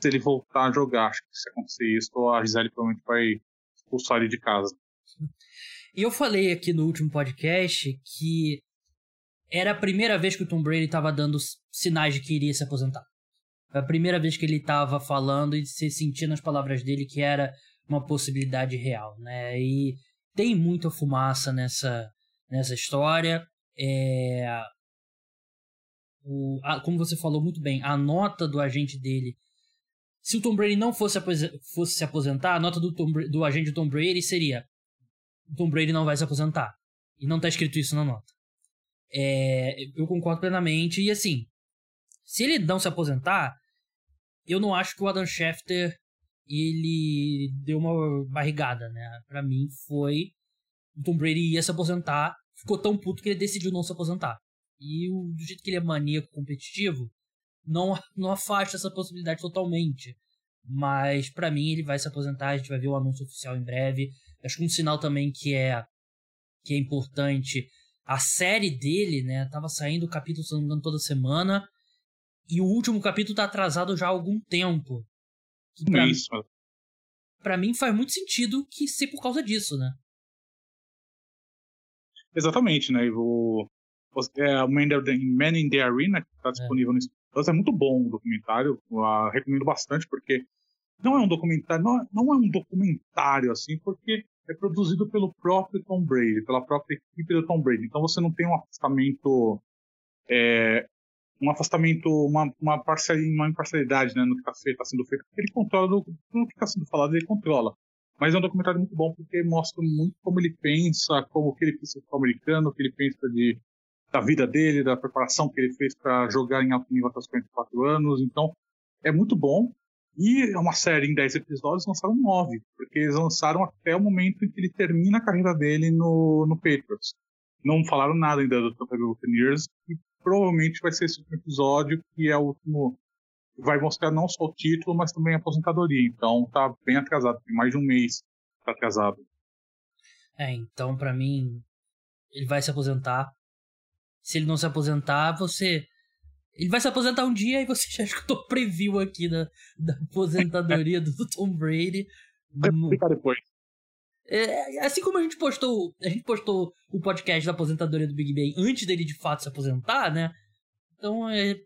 se ele voltar a jogar. Acho que se acontecer isso, a Gisele provavelmente vai expulsar ele de casa. E eu falei aqui no último podcast que era a primeira vez que o Tom Brady estava dando sinais de que iria se aposentar. Foi a primeira vez que ele estava falando e se sentia nas palavras dele que era uma possibilidade real, né? E tem muita fumaça nessa, nessa história. É... O, a, como você falou muito bem, a nota do agente dele. Se o Tom Brady não fosse, fosse se aposentar, a nota do, Tom, do agente do Tom Brady seria: Tom Brady não vai se aposentar. E não tá escrito isso na nota. É, eu concordo plenamente. E assim, se ele não se aposentar, eu não acho que o Adam Schefter ele deu uma barrigada, né? Para mim foi o Tom Brady ia se aposentar, ficou tão puto que ele decidiu não se aposentar. E o, do jeito que ele é maníaco competitivo, não não afasta essa possibilidade totalmente. Mas para mim ele vai se aposentar, a gente vai ver o anúncio oficial em breve. Acho que um sinal também que é que é importante, a série dele, né, tava saindo o capítulo, toda semana, e o último capítulo tá atrasado já há algum tempo. Pra, Isso. Pra mim faz muito sentido que ser por causa disso, né? Exatamente, né? O, o, é, o Man, in the Arena, que tá é. disponível é. no Spotify, é muito bom o documentário. Eu, recomendo bastante, porque não é um documentário, não, é, não é um documentário assim, porque é produzido pelo próprio Tom Brady, pela própria equipe do Tom Brady. Então você não tem um afastamento, é, um afastamento, uma, uma, parcialidade, uma imparcialidade né, no que está tá sendo feito, ele controla, do, no que está sendo falado, ele controla. Mas é um documentário muito bom porque mostra muito como ele pensa, como que ele pensa o americano, o que ele pensa de, da vida dele, da preparação que ele fez para jogar em alto nível até os 44 anos. Então, é muito bom. E é uma série em 10 episódios, lançaram 9, porque eles lançaram até o momento em que ele termina a carreira dele no, no Patriots. Não falaram nada ainda do Tampa Bay Buccaneers, e provavelmente vai ser esse último episódio, que é o último. Vai mostrar não só o título, mas também a aposentadoria. Então tá bem atrasado, tem mais de um mês tá atrasado. É, então para mim, ele vai se aposentar. Se ele não se aposentar, você ele vai se aposentar um dia e você já escutou preview aqui da, da aposentadoria do Tom Brady. Vai explicar depois. É, assim como a gente postou, a gente postou o podcast da aposentadoria do Big Ben antes dele de fato se aposentar, né? Então é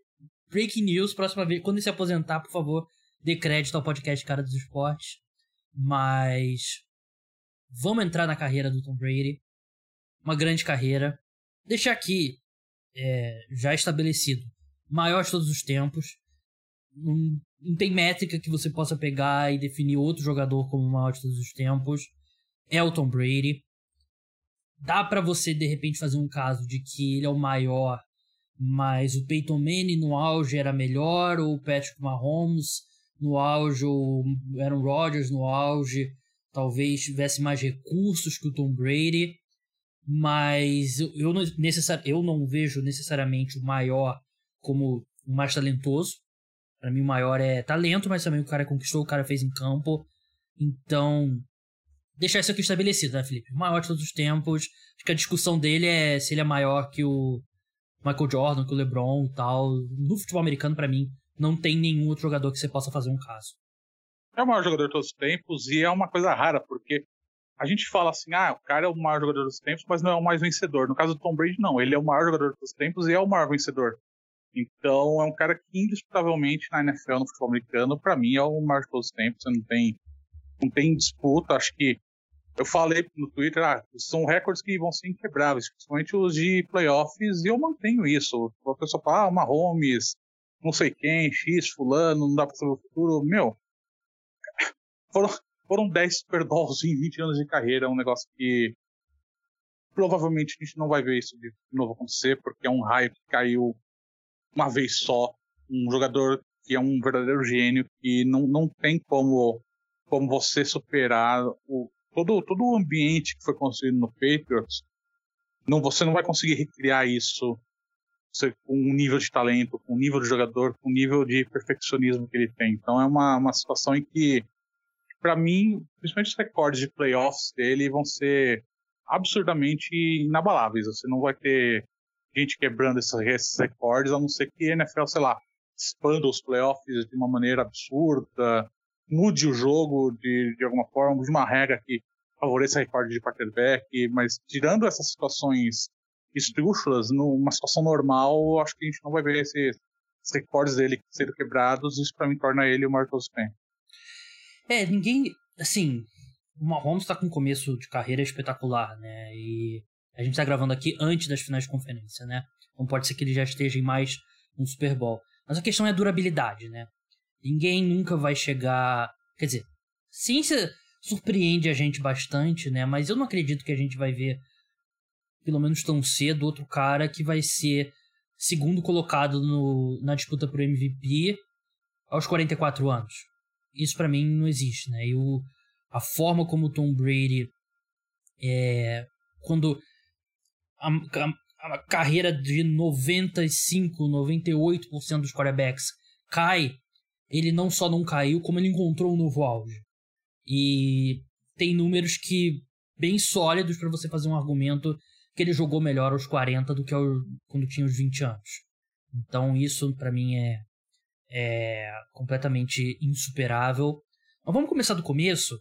breaking news, próxima vez, quando ele se aposentar, por favor, dê crédito ao podcast Cara dos Esportes. Mas vamos entrar na carreira do Tom Brady. Uma grande carreira. Deixar aqui é, já estabelecido maior de todos os tempos. Não, não tem métrica que você possa pegar e definir outro jogador como maior de todos os tempos. É o Tom Brady. Dá para você, de repente, fazer um caso de que ele é o maior, mas o Peyton Manning no auge era melhor, ou o Patrick Mahomes no auge, ou Aaron Rodgers no auge, talvez tivesse mais recursos que o Tom Brady, mas eu, não, eu não vejo necessariamente o maior como o mais talentoso. Para mim, o maior é talento, mas também o cara conquistou, o cara fez em campo. Então, deixar isso aqui estabelecido, né, Felipe? O maior de todos os tempos. Acho que a discussão dele é se ele é maior que o Michael Jordan, que o LeBron e tal. No futebol americano, para mim, não tem nenhum outro jogador que você possa fazer um caso. É o maior jogador de todos os tempos e é uma coisa rara, porque a gente fala assim, ah, o cara é o maior jogador dos tempos, mas não é o mais vencedor. No caso do Tom Brady, não. Ele é o maior jogador dos tempos e é o maior vencedor. Então, é um cara que, indiscutivelmente, na NFL, no futebol americano, para mim, é o maior de todos os tempos. Você não tem, não tem disputa. Acho que eu falei no Twitter, ah, são recordes que vão ser inquebráveis, principalmente os de playoffs, e eu mantenho isso. A pessoa fala, ah, Mahomes, não sei quem, X, fulano, não dá pra saber o futuro. Meu, foram, foram 10 Super Bowls em 20 anos de carreira, é um negócio que provavelmente a gente não vai ver isso de novo acontecer, porque é um raio que caiu uma vez só. Um jogador que é um verdadeiro gênio, que não, não tem como, como você superar o, todo, todo o ambiente que foi construído no Patriots, não, você não vai conseguir recriar isso com um nível de talento, com um nível de jogador, com um nível de perfeccionismo que ele tem. Então é uma, uma situação em que, para mim, principalmente os recordes de playoffs dele vão ser absurdamente inabaláveis. Você não vai ter gente quebrando esses, esses recordes, a não ser que a NFL, sei lá, expanda os playoffs de uma maneira absurda, mude o jogo de, de alguma forma, mude uma regra que favoreça recorde de quarterback, mas tirando essas situações esdrúxulas, numa situação normal, acho que a gente não vai ver esses, esses recordes dele sendo quebrados, isso para mim torna ele o Marcos Pen. É, ninguém, assim, o Mahomes tá com um começo de carreira espetacular, né, e a gente tá gravando aqui antes das finais de conferência, né, então pode ser que ele já esteja em mais um Super Bowl. Mas a questão é a durabilidade, né, ninguém nunca vai chegar, quer dizer, ciência surpreende a gente bastante, né? Mas eu não acredito que a gente vai ver, pelo menos tão cedo, outro cara que vai ser segundo colocado no, na disputa pro MVP aos 44 anos. Isso para mim não existe, né? E o, a forma como o Tom Brady é, quando a, a, a carreira de 95, 98% dos quarterbacks cai, ele não só não caiu, como ele encontrou um novo auge. E tem números que bem sólidos para você fazer um argumento que ele jogou melhor aos 40 do que ao, quando tinha os 20 anos. Então isso para mim é, é completamente insuperável. Mas vamos começar do começo.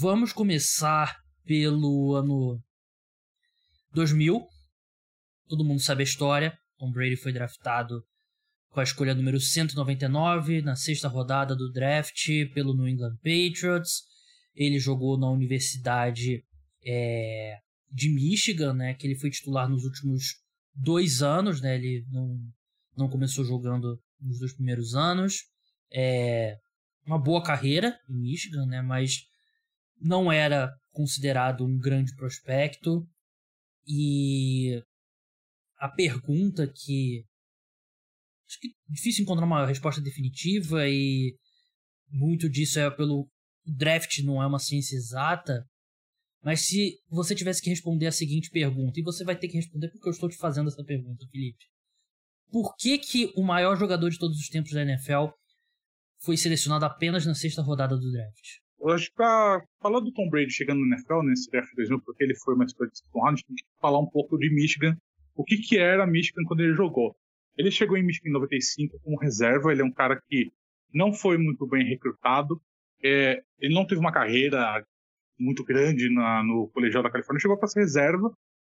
Vamos começar pelo ano 2000. Todo mundo sabe a história. Tom Brady foi draftado com a escolha número 199 na sexta rodada do draft pelo New England Patriots. Ele jogou na Universidade é, de Michigan, né, que ele foi titular nos últimos dois anos, né, ele não, não começou jogando nos dois primeiros anos. É, uma boa carreira em Michigan, né, mas não era considerado um grande prospecto. E a pergunta que acho que é difícil encontrar uma resposta definitiva e muito disso é pelo draft não é uma ciência exata. Mas se você tivesse que responder a seguinte pergunta, e você vai ter que responder porque eu estou te fazendo essa pergunta, Felipe. Por que, que o maior jogador de todos os tempos da NFL foi selecionado apenas na sexta rodada do draft? Eu acho que pra falar do Tom Brady chegando no NFL, nesse draft 2000, porque ele foi uma escolha de a gente tem que falar um pouco de Michigan. O que, que era Michigan quando ele jogou? Ele chegou em Michigan em 95 como reserva, ele é um cara que não foi muito bem recrutado, é, ele não teve uma carreira muito grande na, no colegial da Califórnia, chegou para ser reserva,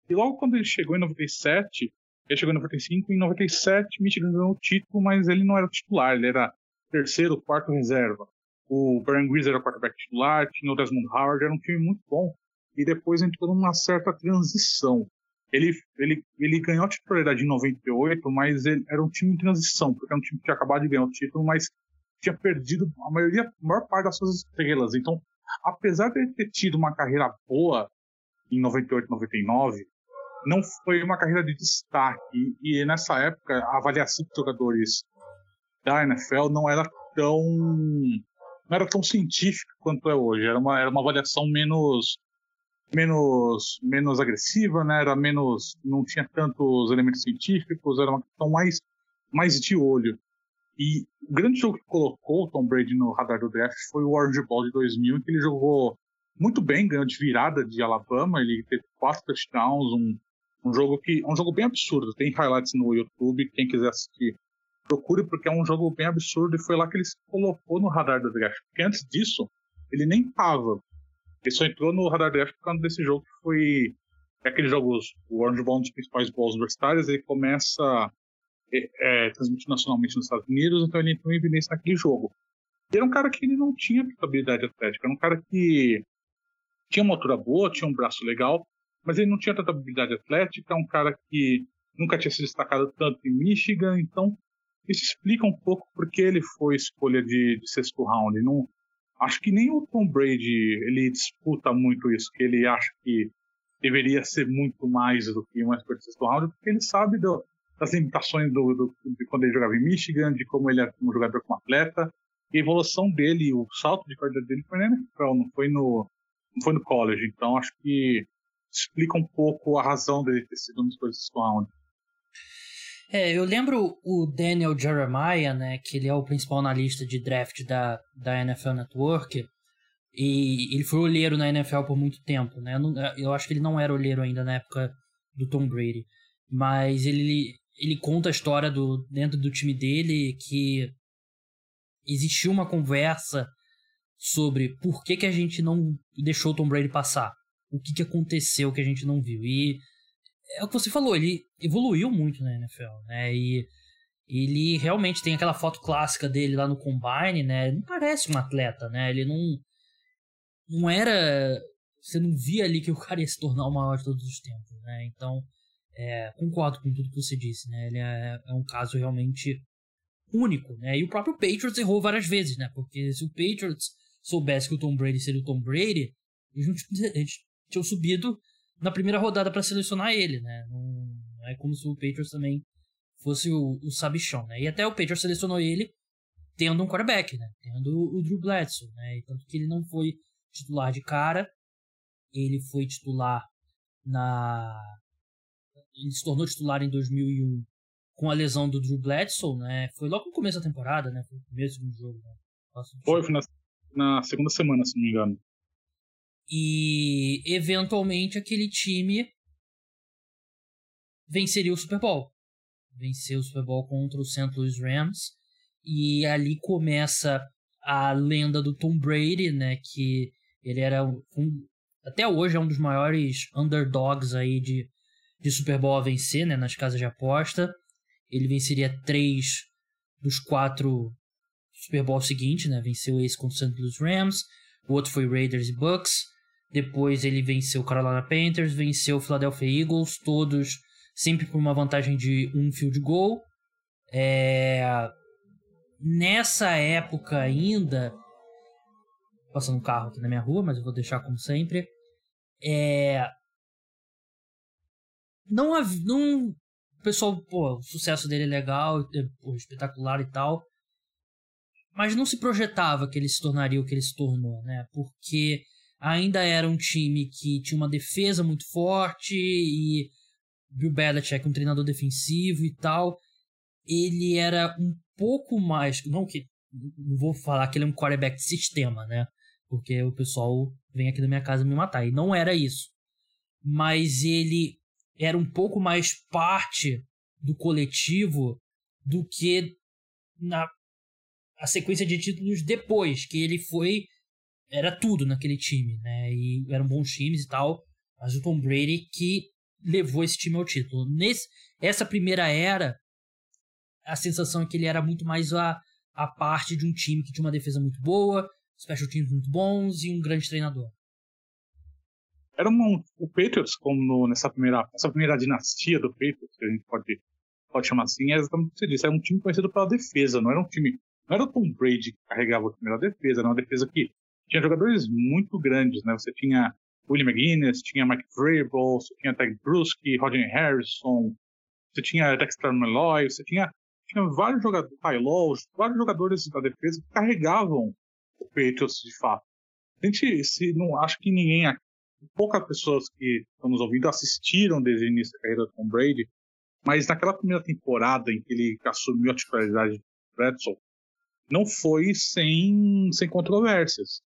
e logo quando ele chegou em 97, ele chegou em 95, em 97 Michigan ganhou o título, mas ele não era titular, ele era terceiro, quarto reserva. O Brian Grease era quarterback titular, tinha o Desmond Howard, era um time muito bom. E depois entrou numa certa transição. Ele, ele, ele ganhou a titularidade em 98, mas ele, era um time em transição, porque era um time que tinha acabado de ganhar o título, mas tinha perdido a maioria, a maior parte das suas estrelas. Então, apesar de ele ter tido uma carreira boa em 98, 99, não foi uma carreira de destaque. E, e nessa época, a avaliação dos jogadores da NFL não era tão não era tão científica quanto é hoje. Era uma, era uma avaliação menos menos menos agressiva, né? Era menos não tinha tantos elementos científicos, era uma questão mais mais de olho. E o grande jogo que colocou Tom Brady no radar do draft foi o Orange Bowl de 2000, em que ele jogou muito bem, ganhou de virada de Alabama, ele teve quatro touchdowns, um, um jogo que um jogo bem absurdo. Tem highlights no YouTube, quem quiser assistir procure porque é um jogo bem absurdo e foi lá que ele se colocou no radar do draft. Porque antes disso, ele nem tava. Ele só entrou no radar draft por causa desse jogo que foi é aqueles jogos, o Orange Bowl, um dos principais bowls universitários, ele começa é, é, nacionalmente nos Estados Unidos, então ele entrou em evidência naquele jogo. Ele era um cara que ele não tinha habilidade atlética, era um cara que tinha uma altura boa, tinha um braço legal, mas ele não tinha tanta habilidade atlética, um cara que nunca tinha se destacado tanto em Michigan, então isso explica um pouco porque ele foi escolha de, de sexto round. Não, acho que nem o Tom Brady ele disputa muito isso, que ele acha que deveria ser muito mais do que escolha de sexto round, porque ele sabe do, das limitações do, do, de quando ele jogava em Michigan, de como ele é como jogador como atleta, e a evolução dele, o salto de qualidade dele foi na NFL, não foi no, não foi no college. Então acho que explica um pouco a razão dele ter sido escolha de sexto round. É, eu lembro o Daniel Jeremiah, né, que ele é o principal analista de draft da, da NFL Network, e ele foi olheiro na NFL por muito tempo, né? Eu, não, eu acho que ele não era olheiro ainda na época do Tom Brady, mas ele ele conta a história do dentro do time dele que existiu uma conversa sobre por que, que a gente não deixou o Tom Brady passar, o que, que aconteceu que a gente não viu e é o que você falou, ele evoluiu muito na NFL, né? E ele realmente tem aquela foto clássica dele lá no combine, né? Ele não parece um atleta, né? Ele não não era você não via ali que o cara ia se tornar o maior de todos os tempos, né? Então, é, concordo com tudo que você disse, né? Ele é, é, um caso realmente único, né? E o próprio Patriots errou várias vezes, né? Porque se o Patriots soubesse que o Tom Brady seria o Tom Brady, eles, não, tinham subido na primeira rodada para selecionar ele, né? Não, é como se o Patriots também fosse o, o sabichão, né? E até o Patriots selecionou ele tendo um quarterback, né? Tendo o Drew Bledsoe, né? E tanto que ele não foi titular de cara, ele foi titular na ele se tornou titular em 2001 com a lesão do Drew Bledsoe, né? Foi logo no começo da temporada, né? Foi o primeiro segundo jogo, né? Foi, foi na, na segunda semana, se não me engano. E eventualmente aquele time venceria o Super Bowl. Venceu o Super Bowl contra o St. Louis Rams. E ali começa a lenda do Tom Brady, né? Que ele era um, até hoje é um dos maiores underdogs aí de, de Super Bowl a vencer, né? Nas casas de aposta. Ele venceria três dos quatro Super Bowl seguintes, né? Venceu esse contra o St. Louis Rams. O outro foi Raiders e Bucks. Depois ele venceu o Carolina Panthers, venceu o Philadelphia Eagles, todos sempre por uma vantagem de um field goal. É... Nessa época ainda, passando um carro aqui na minha rua, mas eu vou deixar como sempre. É... Não, não o pessoal, pô, o sucesso dele é legal, é, pô, espetacular e tal, mas não se projetava que ele se tornaria o que ele se tornou, né? Porque ainda era um time que tinha uma defesa muito forte e Bill Belichick, um treinador defensivo e tal, ele era um pouco mais, não que não vou falar que ele é um quarterback de sistema, né? Porque o pessoal vem aqui na minha casa me matar. E não era isso. Mas ele era um pouco mais parte do coletivo do que na a sequência de títulos depois, que ele foi era tudo naquele time, né? E eram bons times e tal. Mas o Tom Brady que levou esse time ao título. Nesse, essa primeira era, a sensação é que ele era muito mais a, a parte de um time que tinha uma defesa muito boa, special teams muito bons e um grande treinador. Era uma, o Patriots, como no, nessa primeira, essa primeira dinastia do Patriots, que a gente pode, pode chamar assim, é exatamente o que você disse, era um time conhecido pela defesa, não era um time, não era o Tom Brady que carregava a primeira defesa, era uma defesa que tinha jogadores muito grandes, né? Você tinha William McGuinness, tinha Mike Vrabel, você tinha Ted Bruschi, Rodney Harrison, você tinha Dexter Malloy, você tinha, tinha vários jogadores, vários jogadores da defesa que carregavam o Patriots de fato. A gente, se não, acho que ninguém, poucas pessoas que estão nos ouvindo assistiram desde o início da carreira do Tom Brady, mas naquela primeira temporada em que ele assumiu a titularidade de Bradson, não foi sem, sem controvérsias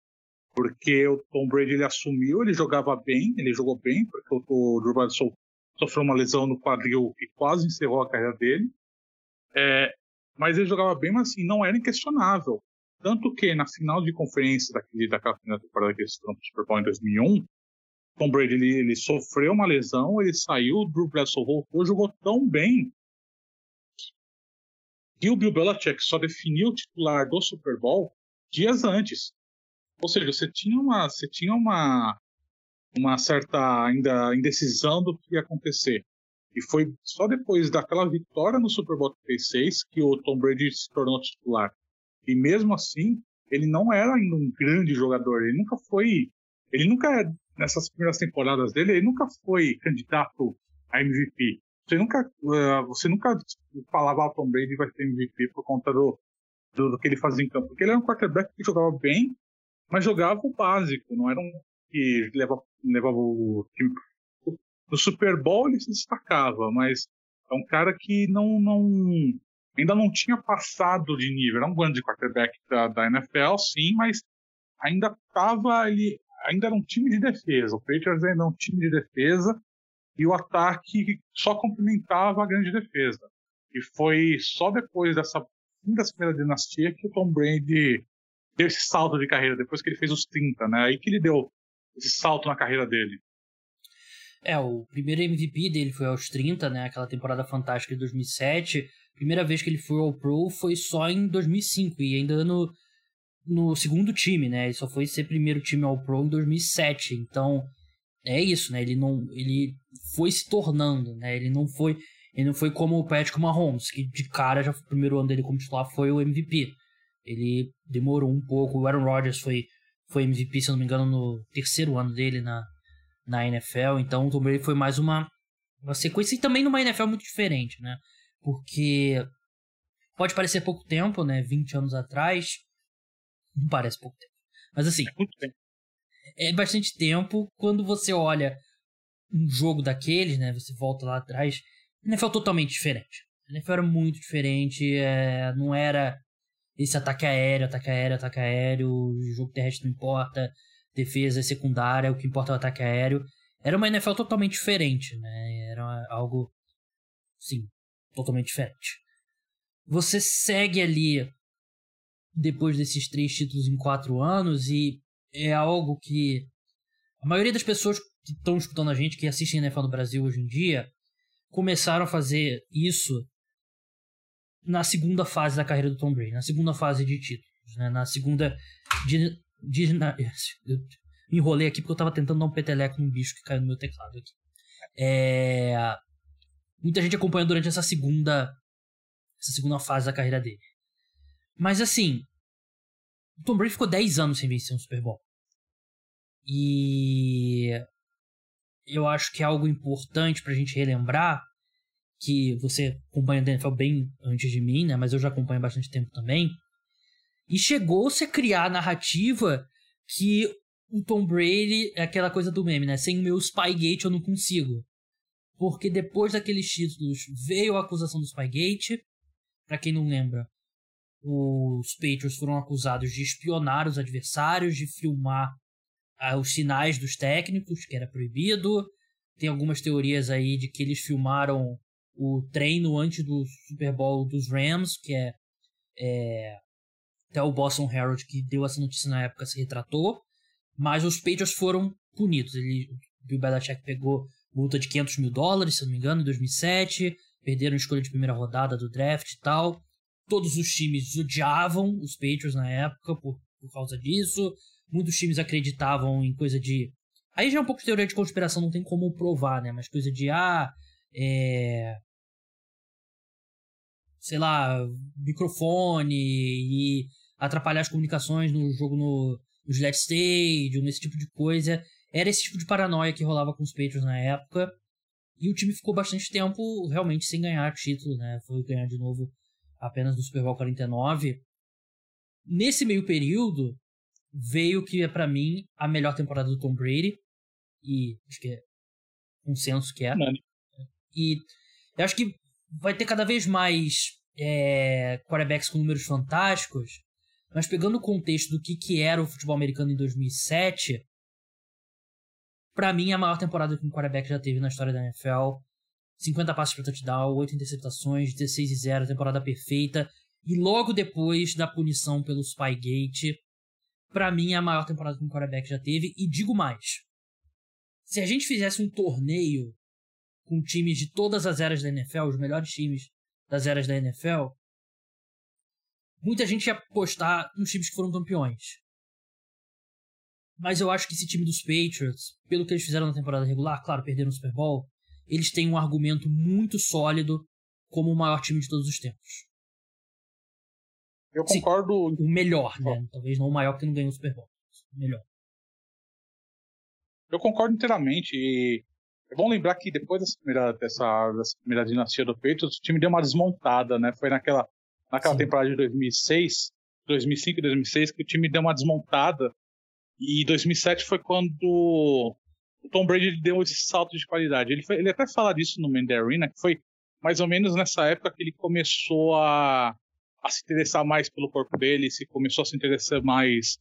porque o Tom Brady ele assumiu, ele jogava bem, ele jogou bem, porque o, Drew Bledsoe sofreu uma lesão no quadril que quase encerrou a carreira dele. É, Mas ele jogava bem, mas assim, não era inquestionável. Tanto que na final de conferência daquele, daquela final temporada que eles foram pro Super Bowl em 2001, Tom Brady ele, ele, sofreu uma lesão, ele saiu, o Drew Bledsoe voltou, jogou tão bem que o Bill Belichick só definiu o titular do Super Bowl dias antes. Ou seja, você tinha uma, você tinha uma, uma certa ainda indecisão do que ia acontecer. E foi só depois daquela vitória no Super Bowl 36 que o Tom Brady se tornou titular. E mesmo assim, ele não era ainda um grande jogador. Ele nunca foi. Ele nunca, nessas primeiras temporadas dele, ele nunca foi candidato a MVP. Você nunca, uh, você nunca falava, ah, Tom Brady vai ser MVP por conta do, do, do, que ele fazia em campo. Porque ele era um quarterback que jogava bem, mas jogava o básico, não era um que levava, levava o time. No Super Bowl ele se destacava, mas é um cara que não, não ainda não tinha passado de nível. Era um grande quarterback da, da NFL, sim, mas ainda estava ele ainda era um time de defesa. O Patriots ainda era um time de defesa e o ataque só complementava a grande defesa. E foi só depois dessa fim da primeira dinastia que o Tom Brady deu esse salto de carreira, depois que ele fez os 30, né? Aí que ele deu esse salto na carreira dele. É, o primeiro MVP dele foi aos 30, né? Aquela temporada fantástica de 2007. Primeira vez que ele foi ao Pro foi só em 2005 e ainda no, no segundo time, né? Ele só foi ser primeiro time ao Pro em 2007. Então, é isso, né? Ele não ele foi se tornando, né? Ele não foi ele não foi como o Patrick Mahomes, que de cara já o primeiro ano dele como titular foi o MVP. Ele demorou um pouco. O Aaron Rodgers foi foi MVP, se não me engano, no terceiro ano dele na na NFL. Então o Tom Brady foi mais uma uma sequência e também numa NFL muito diferente, né? Porque pode parecer pouco tempo, né? 20 anos atrás. Não parece pouco tempo. Mas assim, é bastante tempo quando você olha um jogo daqueles, né? Você volta lá atrás, a NFL é totalmente diferente. A NFL era muito diferente, é, não era esse ataque aéreo, ataque aéreo, ataque aéreo, jogo terrestre não importa, defesa é secundária, o que importa é o ataque aéreo. Era uma NFL totalmente diferente, né? Era algo, sim, totalmente diferente. Você segue ali depois desses três títulos em quatro anos e é algo que a maioria das pessoas que estão escutando a gente, que assistem NFL no Brasil hoje em dia, começaram a fazer isso na segunda fase da carreira do Tom Brady, na segunda fase de títulos, né? na segunda. De, de, na, eu enrolei aqui porque eu estava tentando dar um peteleco num bicho que caiu no meu teclado aqui. É, muita gente acompanhou durante essa segunda essa segunda fase da carreira dele. Mas assim, o Tom Brady ficou 10 anos sem vencer um Super Bowl. E eu acho que é algo importante pra gente relembrar que você acompanha o NFL bem antes de mim, né? Mas eu já acompanho há bastante tempo também. E chegou-se a criar a narrativa que o Tom Brady é aquela coisa do meme, né? Sem o meu Spygate eu não consigo. Porque depois daqueles títulos veio a acusação do Spygate. Para quem não lembra, os Patriots foram acusados de espionar os adversários, de filmar ah, os sinais dos técnicos, que era proibido. Tem algumas teorias aí de que eles filmaram o treino antes do Super Bowl dos Rams, que é, é até o Boston Herald que deu essa notícia na época se retratou, mas os Patriots foram punidos. Ele, o Bill Belichick pegou multa de 500 mil dólares, se não me engano, em 2007, perderam a escolha de primeira rodada do draft e tal. Todos os times odiavam os Patriots na época por, por causa disso. Muitos times acreditavam em coisa de. Aí já é um pouco de teoria de conspiração, não tem como provar, né? Mas coisa de, ah, é. Sei lá, microfone e atrapalhar as comunicações no jogo no, no Gillette Stadium, esse tipo de coisa. Era esse tipo de paranoia que rolava com os Patriots na época. E o time ficou bastante tempo realmente sem ganhar título, né? Foi ganhar de novo apenas no Super Bowl 49. Nesse meio período, veio que é para mim a melhor temporada do Tom Brady. E acho que é consenso que é. E eu acho que vai ter cada vez mais é, quarterbacks com números fantásticos. Mas pegando o contexto do que, que era o futebol americano em 2007, para mim é a maior temporada que um quarterback já teve na história da NFL. 50 passos para touchdown, 8 interceptações, 16 e 0, temporada perfeita. E logo depois da punição pelo Spygate, para mim é a maior temporada que um quarterback já teve. E digo mais: se a gente fizesse um torneio com times de todas as eras da NFL, os melhores times das eras da NFL, muita gente ia apostar nos times que foram campeões. Mas eu acho que esse time dos Patriots, pelo que eles fizeram na temporada regular, claro, perderam o Super Bowl, eles têm um argumento muito sólido como o maior time de todos os tempos. Eu concordo. Sim, o melhor, né? Talvez não o maior que não ganhou o Super Bowl. O melhor. Eu concordo inteiramente. E é bom lembrar que depois dessa primeira, dessa, dessa primeira dinastia do Patriots, o time deu uma desmontada, né? Foi naquela, naquela temporada de 2006, 2005 e 2006 que o time deu uma desmontada. E 2007 foi quando o Tom Brady deu esse salto de qualidade. Ele, foi, ele até fala disso no Mandarina, que foi mais ou menos nessa época que ele começou a, a se interessar mais pelo corpo dele, se começou a se interessar mais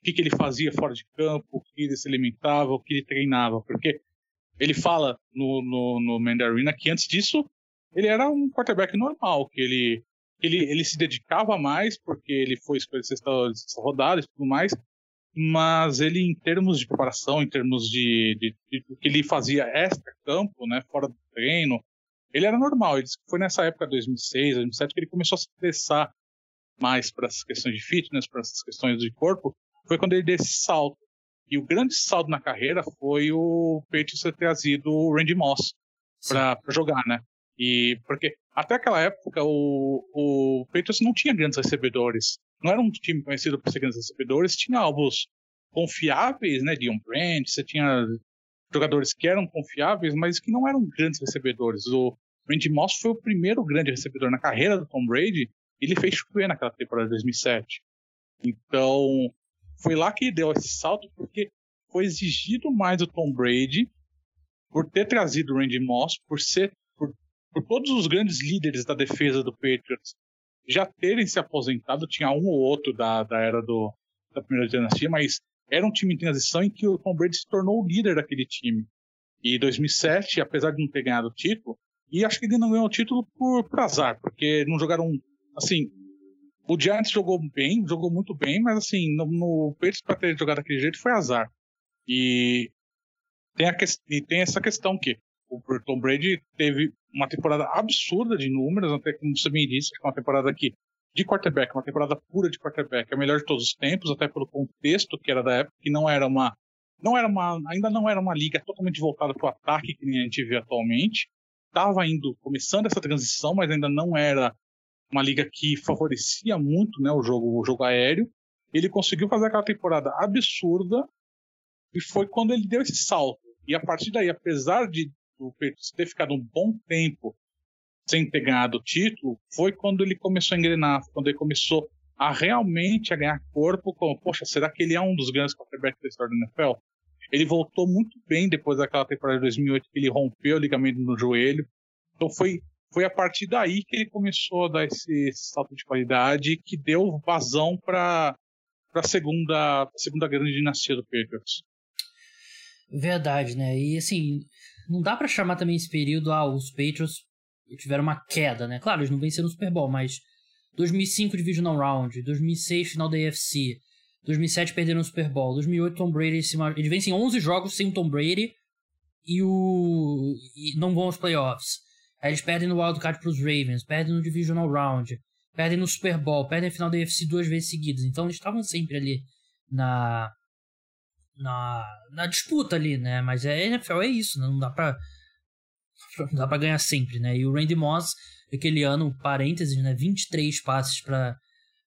o que, que ele fazia fora de campo, o que ele se alimentava, o que ele treinava, porque ele fala no, no, no Mandarina que antes disso ele era um quarterback normal, que ele, ele, ele se dedicava mais porque ele foi escolher sexta, rodada e tudo mais, mas ele em termos de preparação, em termos de, de, de, de que ele fazia extra campo, né, fora do treino, ele era normal. Ele foi nessa época, 2006, 2007, que ele começou a se interessar mais para essas questões de fitness, para essas questões de corpo. Foi quando ele deu esse salto. E o grande salto na carreira foi o Patriots ter trazido o Randy Moss para jogar, né? E porque até aquela época o, o Patriots não tinha grandes recebedores. Não era um time conhecido por ser grandes recebedores, tinha alvos confiáveis, né? Dion Brandt, você tinha jogadores que eram confiáveis, mas que não eram grandes recebedores. O Randy Moss foi o primeiro grande recebedor na carreira do Tom Brady. Ele fez chover naquela temporada de 2007. Então, foi lá que deu esse salto, porque foi exigido mais do Tom Brady por ter trazido o Randy Moss, por ser por, por, todos os grandes líderes da defesa do Patriots já terem se aposentado, tinha um ou outro da, da era do, da primeira dinastia, mas era um time em transição em que o Tom Brady se tornou o líder daquele time. E 2007, apesar de não ter ganhado o título, e acho que ele não ganhou o título por, por azar, porque não jogaram assim, o Giants jogou bem, jogou muito bem, mas assim, no, no para ter jogado daquele jeito foi azar. E tem, a que, e tem essa questão que o Tom Brady teve uma temporada absurda de números, até como você bem disse, uma temporada aqui de quarterback, uma temporada pura de quarterback, a melhor de todos os tempos, até pelo contexto que era da época, que não era uma, não era uma, ainda não era uma liga totalmente voltada para o ataque que a gente vê atualmente. Estava indo, começando essa transição, mas ainda não era uma liga que favorecia muito né, o, jogo, o jogo aéreo. Ele conseguiu fazer aquela temporada absurda e foi quando ele deu esse salto. E a partir daí, apesar de o Patriots ter ficado um bom tempo sem ter ganhado o título, foi quando ele começou a engrenar, quando ele começou a realmente a ganhar corpo, como, poxa, será que ele é um dos grandes quarterbacks da história do NFL? Ele voltou muito bem depois daquela temporada de 2008 que ele rompeu o ligamento no joelho. Então foi foi a partir daí que ele começou a dar esse, esse salto de qualidade que deu vazão para a segunda, segunda grande dinastia do Patriots. Verdade, né? E assim, não dá para chamar também esse período, ah, os Patriots tiveram uma queda, né? Claro, eles não venceram o Super Bowl, mas 2005 Divisional Round, 2006 final da AFC, 2007 perderam o Super Bowl, 2008 Tom Brady, eles vencem 11 jogos sem o Tom Brady e o e não vão aos playoffs. Aí eles perdem no wildcard para os Ravens, perdem no Divisional Round, perdem no Super Bowl, perdem a final da UFC duas vezes seguidas. Então eles estavam sempre ali na, na, na disputa ali, né? Mas a NFL é isso, né? Não dá pra, não dá pra ganhar sempre, né? E o Randy Moss, aquele ano, parênteses, né? 23 passes para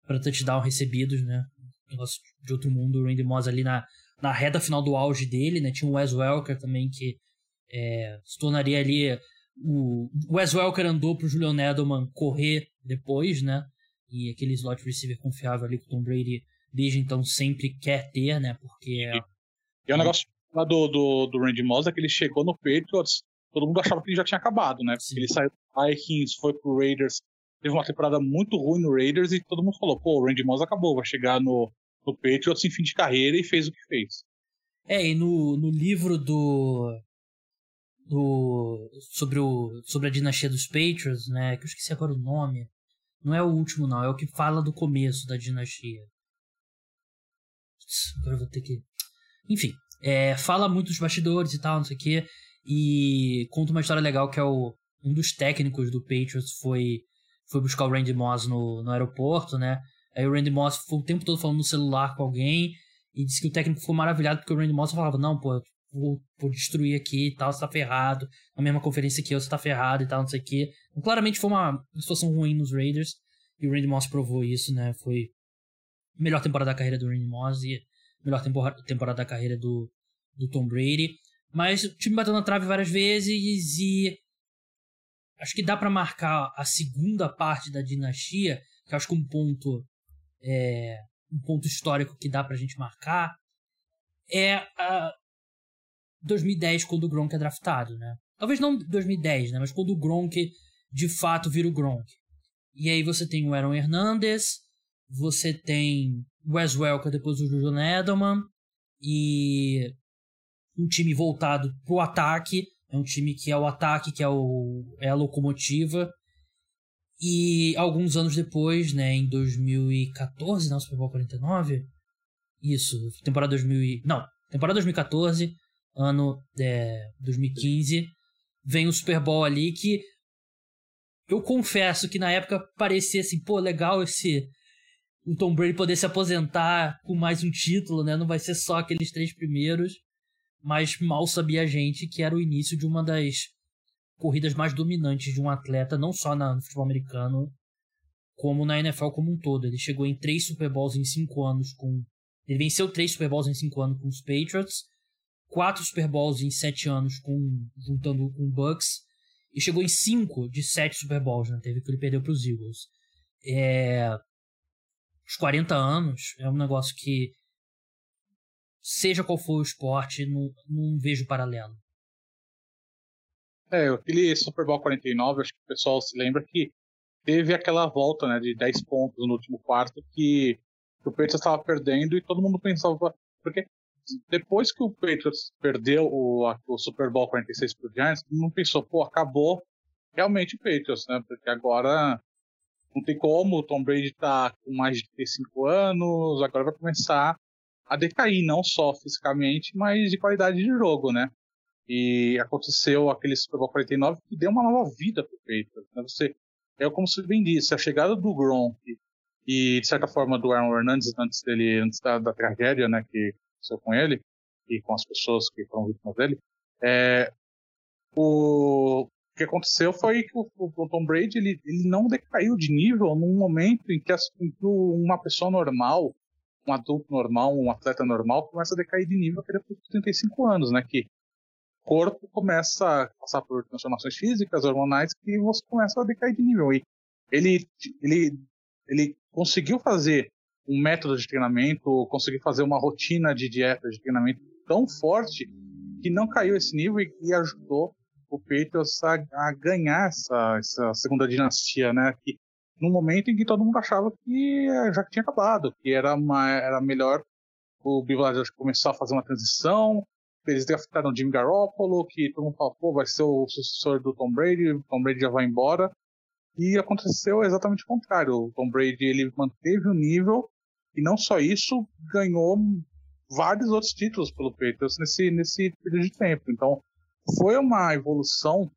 para touchdown recebidos, né? Negócio de outro mundo. O Randy Moss ali na, na reta final do auge dele, né? Tinha o Wes Welker também que é, se tornaria ali o Wes Welker andou pro Julian Edelman correr depois, né? E aquele slot receiver confiável ali que o Tom Brady desde então sempre quer ter, né? Porque. É, e é um negócio lá do, do, do Randy Moss é que ele chegou no Patriots, todo mundo achava que ele já tinha acabado, né? Porque ele saiu do Vikings, foi pro Raiders, teve uma temporada muito ruim no Raiders e todo mundo falou: pô, o Randy Moss acabou, vai chegar no, no Patriots em fim de carreira e fez o que fez. É, e no, no livro do do sobre o sobre a dinastia dos Patriots, né? Que eu esqueci agora o nome. Não é o último, não. É o que fala do começo da dinastia. Agora eu vou ter que. Enfim, é, fala muito dos bastidores e tal, não sei o quê. E conta uma história legal que é o. Um dos técnicos do Patriots foi, foi buscar o Randy Moss no, no aeroporto, né? Aí o Randy Moss foi o tempo todo falando no celular com alguém. E disse que o técnico ficou maravilhado porque o Randy Moss falava: Não, pô, vou, vou destruir aqui e tal, você tá ferrado. Na mesma conferência que eu, você tá ferrado e tal, não sei o quê. Então, claramente foi uma situação ruim nos Raiders. E o Randy Moss provou isso, né? Foi a melhor temporada da carreira do Randy Moss e melhor temporada, da carreira do, do Tom Brady. Mas o time bateu na trave várias vezes e acho que dá para marcar a segunda parte da dinastia, que acho que um ponto é, um ponto histórico que dá pra gente marcar é a 2010 quando o Gronk é draftado, né? Talvez não 2010, né, mas quando o Gronk de fato vira o Gronk. E aí você tem o Aaron Hernandez, você tem Wes Welker depois do Julian Edelman e um time voltado pro ataque. É um time que é o ataque, que é, o, é a locomotiva. E alguns anos depois, né, em 2014, não, Super Bowl 49? Isso, temporada 2000 Não, temporada 2014, ano é, 2015, vem o Super Bowl ali que eu confesso que na época parecia assim, pô, legal esse o Tom Brady poder se aposentar com mais um título, né? Não vai ser só aqueles três primeiros. Mas mal sabia a gente que era o início de uma das corridas mais dominantes de um atleta, não só no futebol americano, como na NFL como um todo. Ele chegou em três Super Bowls em cinco anos com. Ele venceu três Super Bowls em cinco anos com os Patriots, quatro Super Bowls em sete anos com juntando com o Bucks, e chegou em cinco de sete Super Bowls, né? Teve que ele perdeu para os Eagles. É, os 40 anos é um negócio que, seja qual for o esporte, não, não vejo paralelo. É, aquele Super Bowl 49, acho que o pessoal se lembra que teve aquela volta né, de 10 pontos no último quarto que o Patriots estava perdendo e todo mundo pensava. Porque depois que o Patriots perdeu o, o Super Bowl 46 pro Giants, mundo pensou, pô, acabou realmente o Patriots, né? Porque agora não tem como, o Tom Brady tá com mais de 35 anos, agora vai começar a decair, não só fisicamente, mas de qualidade de jogo, né? E aconteceu aquele Super Bowl 49 que deu uma nova vida pro Patriots, né? Você, é como você bem disse, a chegada do Gronk e, de certa forma, do Aaron Hernandez antes dele, antes da, da tragédia, né, que aconteceu com ele e com as pessoas que foram vítimas dele, é, o, o que aconteceu foi que o, o Tom Brady ele, ele não decaiu de nível num momento em que, as, em que uma pessoa normal, um adulto normal, um atleta normal, começa a decair de nível depois de 35 anos, né? Que o corpo começa a passar por transformações físicas, hormonais, que você começa a decair de nível. E ele, ele, ele conseguiu fazer um método de treinamento, conseguiu fazer uma rotina de dieta de treinamento tão forte que não caiu esse nível e, e ajudou o Patriots a, a ganhar essa, essa, segunda dinastia, né? Que no momento em que todo mundo achava que já tinha acabado, que era, uma, era melhor o Bill começar a fazer uma transição, eles draftaram o Jimmy Garoppolo, que todo mundo falou, pô, vai ser o sucessor do Tom Brady, o Tom Brady já vai embora. E aconteceu exatamente o contrário. O Tom Brady ele manteve o nível e não só isso, ganhou vários outros títulos pelo Patriots nesse, nesse período de tempo. Então, foi uma evolução,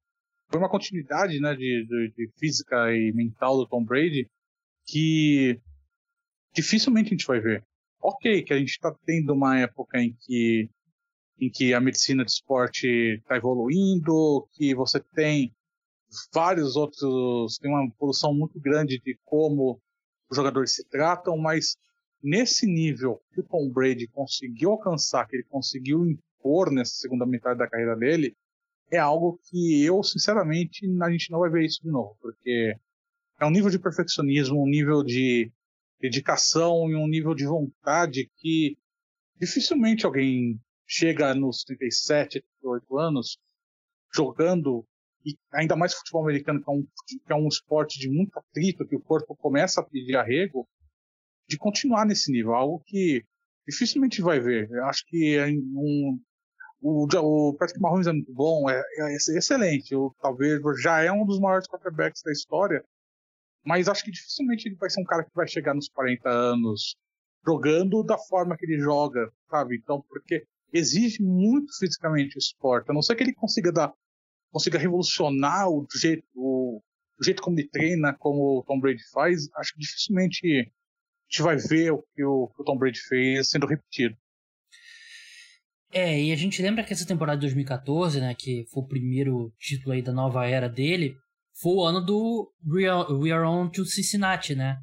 foi uma continuidade né, de, de, de física e mental do Tom Brady que dificilmente a gente vai ver. Ok, que a gente está tendo uma época em que, em que a medicina de esporte está evoluindo, que você tem vários outros, tem uma evolução muito grande de como os jogadores se tratam, mas nesse nível que o Tom Brady conseguiu alcançar, que ele conseguiu impor nessa segunda metade da carreira dele, é algo que eu, sinceramente, a gente não vai ver isso de novo, porque é um nível de perfeccionismo, um nível de dedicação e um nível de vontade que dificilmente alguém chega nos 37, 38 anos jogando, e ainda mais futebol americano, que é, um, que é um esporte de muito atrito, que o corpo começa a pedir arrego, de continuar nesse nível, algo que dificilmente vai ver. Eu acho que é um, o, o Patrick Mahomes é muito bom, é, é excelente. Eu, talvez já é um dos maiores quarterbacks da história. mas acho que dificilmente ele vai ser um cara que vai chegar nos 40 anos jogando da forma que ele joga, sabe? Então, porque exige muito fisicamente o esporte. A não ser que ele consiga dar, consiga revolucionar o jeito, o, o jeito como ele treina, como o Tom Brady faz, acho que dificilmente gente vai ver o que o, o Tom Brady fez sendo repetido. É, e a gente lembra que essa temporada de 2014, né, que foi o primeiro título aí da nova era dele, foi o ano do We Are, We Are On to Cincinnati, né?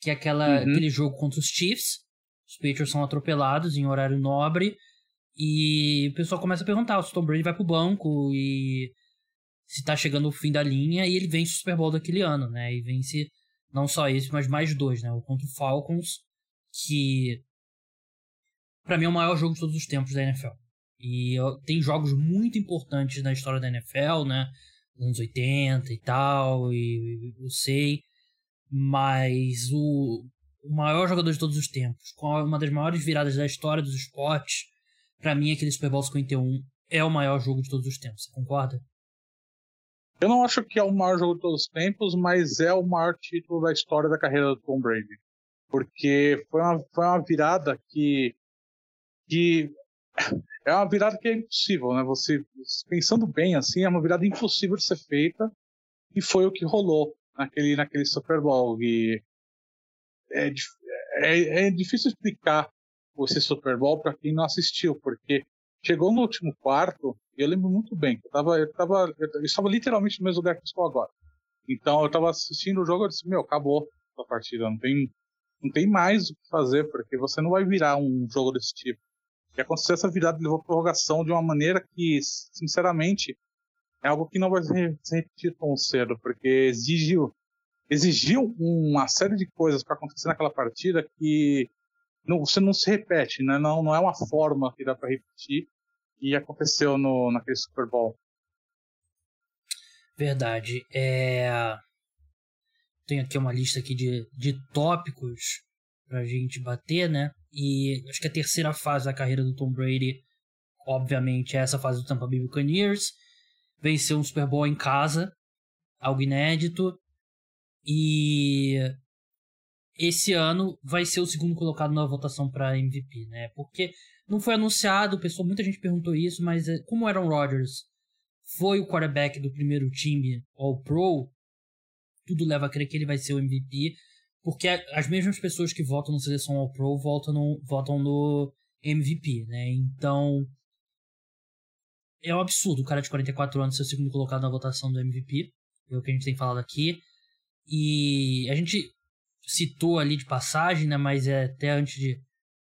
Que é aquela, uhum. aquele jogo contra os Chiefs. Os Patriots são atropelados em horário nobre. E o pessoal começa a perguntar se o Tom Brady vai pro banco e se tá chegando o fim da linha. E ele vence o Super Bowl daquele ano, né? E vence não só esse, mas mais dois, né? O contra o Falcons, que para mim é o maior jogo de todos os tempos da NFL. E tem jogos muito importantes na história da NFL, né? anos 80 e tal, e eu sei. Mas o, o maior jogador de todos os tempos, com uma das maiores viradas da história dos esportes, para mim aquele Super Bowl 51 é o maior jogo de todos os tempos. Você concorda? Eu não acho que é o maior jogo de todos os tempos, mas é o maior título da história da carreira do Tom Brady. Porque foi uma, foi uma virada que, que é uma virada que é impossível, né? Você pensando bem assim, é uma virada impossível de ser feita e foi o que rolou naquele naquele Super Bowl e é, é, é difícil explicar esse Super Bowl para quem não assistiu, porque chegou no último quarto eu lembro muito bem eu estava eu tava, eu estava literalmente no mesmo lugar que estou agora. Então eu estava assistindo o jogo e disse, meu, acabou a partida, não tem não tem mais o que fazer, porque você não vai virar um jogo desse tipo. E aconteceu essa virada levou a prorrogação de uma maneira que, sinceramente, é algo que não vai se repetir tão cedo, porque exigiu, exigiu uma série de coisas para acontecer naquela partida que não, você não se repete, né? não, não é uma forma que dá para repetir, e aconteceu no, naquele Super Bowl. Verdade. É... Tenho aqui uma lista aqui de, de tópicos pra gente bater, né? E acho que a terceira fase da carreira do Tom Brady, obviamente, é essa fase do Tampa Bay Buccaneers. Venceu um Super Bowl em casa, algo inédito. E esse ano vai ser o segundo colocado na votação para MVP, né? Porque não foi anunciado, pessoal, muita gente perguntou isso, mas é, como Aaron Rodgers foi o quarterback do primeiro time All Pro, tudo leva a crer que ele vai ser o MVP. Porque as mesmas pessoas que votam no Seleção All Pro votam no, votam no MVP, né? Então. É um absurdo o cara de 44 anos ser o segundo colocado na votação do MVP. É o que a gente tem falado aqui. E a gente citou ali de passagem, né? Mas é até antes de.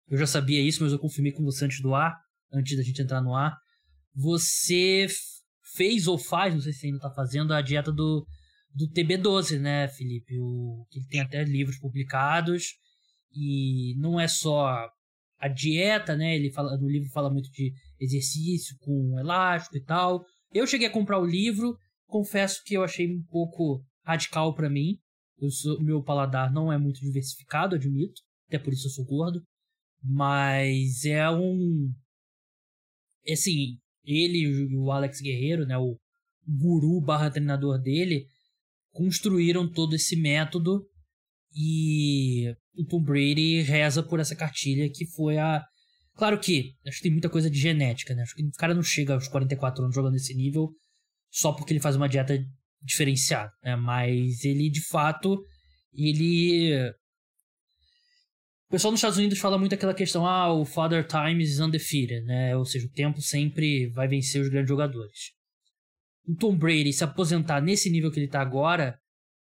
Eu já sabia isso, mas eu confirmei com você antes do ar, antes da gente entrar no ar. Você fez ou faz, não sei se ainda tá fazendo, a dieta do do TB12, né, Felipe? O, que tem até livros publicados e não é só a dieta, né? Ele fala no livro fala muito de exercício com elástico e tal. Eu cheguei a comprar o livro, confesso que eu achei um pouco radical para mim. Sou, meu paladar não é muito diversificado, admito, até por isso eu sou gordo, mas é um assim, ele o Alex Guerreiro, né, o guru barra treinador dele, construíram todo esse método e o Tom Brady reza por essa cartilha que foi a. Claro que acho que tem muita coisa de genética, né? Acho que o cara não chega aos 44 anos jogando nesse nível só porque ele faz uma dieta diferenciada, né? Mas ele de fato ele o pessoal nos Estados Unidos fala muito aquela questão, ah, o Father Time is undefeated, né? Ou seja, o tempo sempre vai vencer os grandes jogadores o Tom Brady se aposentar nesse nível que ele tá agora,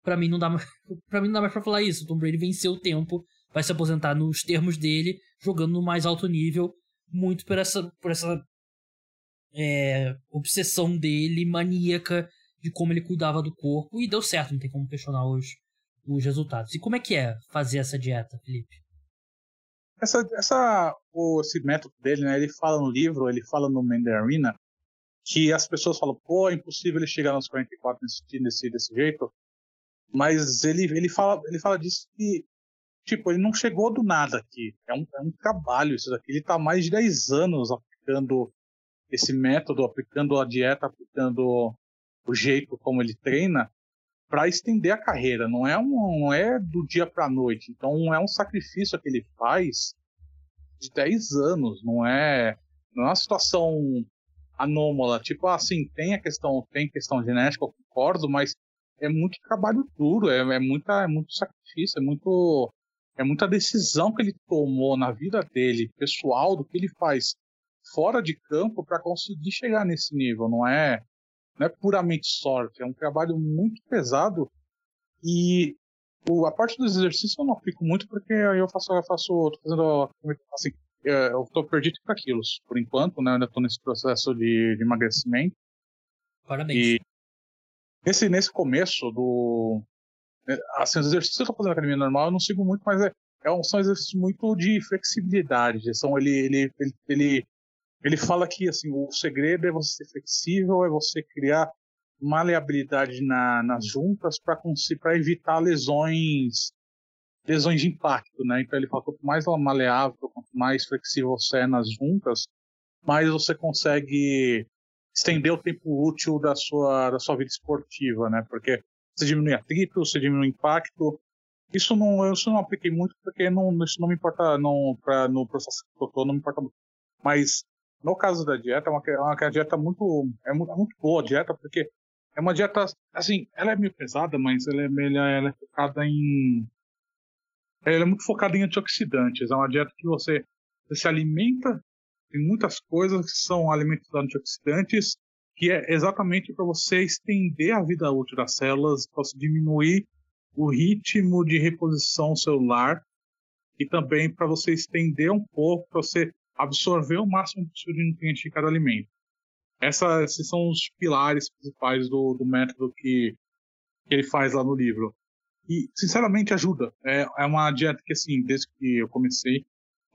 para mim não dá mais, para mim não dá mais para falar isso. O Tom Brady venceu o tempo, vai se aposentar nos termos dele, jogando no mais alto nível, muito por essa por essa é, obsessão dele maníaca de como ele cuidava do corpo e deu certo, não tem como questionar os os resultados. E como é que é fazer essa dieta, Felipe? Essa, essa, esse método dele, né? Ele fala no livro, ele fala no Mandarin Arena, que as pessoas falam, pô, é impossível ele chegar nos 44 nesse, nesse, desse jeito. Mas ele, ele, fala, ele fala disso que, tipo, ele não chegou do nada aqui. É um, é um trabalho isso daqui. Ele está mais de 10 anos aplicando esse método, aplicando a dieta, aplicando o jeito como ele treina. para estender a carreira, não é, um, não é do dia para a noite. Então é um sacrifício que ele faz de 10 anos, não é, não é uma situação anômala. Tipo assim, tem a questão, tem questão genética, eu concordo, mas é muito trabalho duro, é, é, muita, é muito sacrifício, é muito é muita decisão que ele tomou na vida dele, pessoal, do que ele faz fora de campo para conseguir chegar nesse nível. Não é não é puramente sorte, é um trabalho muito pesado e o, a parte dos exercícios eu não aplico muito porque eu faço, eu faço, tô fazendo assim, eu tô perdido 30 quilos por enquanto, né? Eu ainda tô nesse processo de, de emagrecimento. Parabéns. E nesse, nesse começo do. É, assim, os exercícios que eu tô fazendo na academia normal eu não sigo muito, mas é, é, são exercícios muito de flexibilidade. São, ele, ele, ele, ele ele fala que assim, o segredo é você ser flexível, é você criar maleabilidade na, nas juntas para evitar lesões lesões de impacto, né? Então ele fala quanto mais maleável, quanto mais flexível você é nas juntas, mais você consegue estender o tempo útil da sua da sua vida esportiva, né? Porque você diminui atrito, você diminui o impacto. Isso não, isso não apliquei muito porque não, isso não me importa, não, pra, no processo que eu tô, não me importa muito. Mas no caso da dieta, é uma, é uma dieta muito, é muito, é muito boa a dieta, porque é uma dieta, assim, ela é meio pesada, mas ela é, ela, ela é focada em. Ela é muito focada em antioxidantes. É uma dieta que você, você se alimenta tem muitas coisas que são alimentos antioxidantes, que é exatamente para você estender a vida útil das células, para diminuir o ritmo de reposição celular e também para você estender um pouco, para você absorver o máximo possível de nutrientes de cada alimento. Essa, esses são os pilares principais do, do método que, que ele faz lá no livro. E, sinceramente, ajuda. É, é uma dieta que, assim, desde que eu comecei,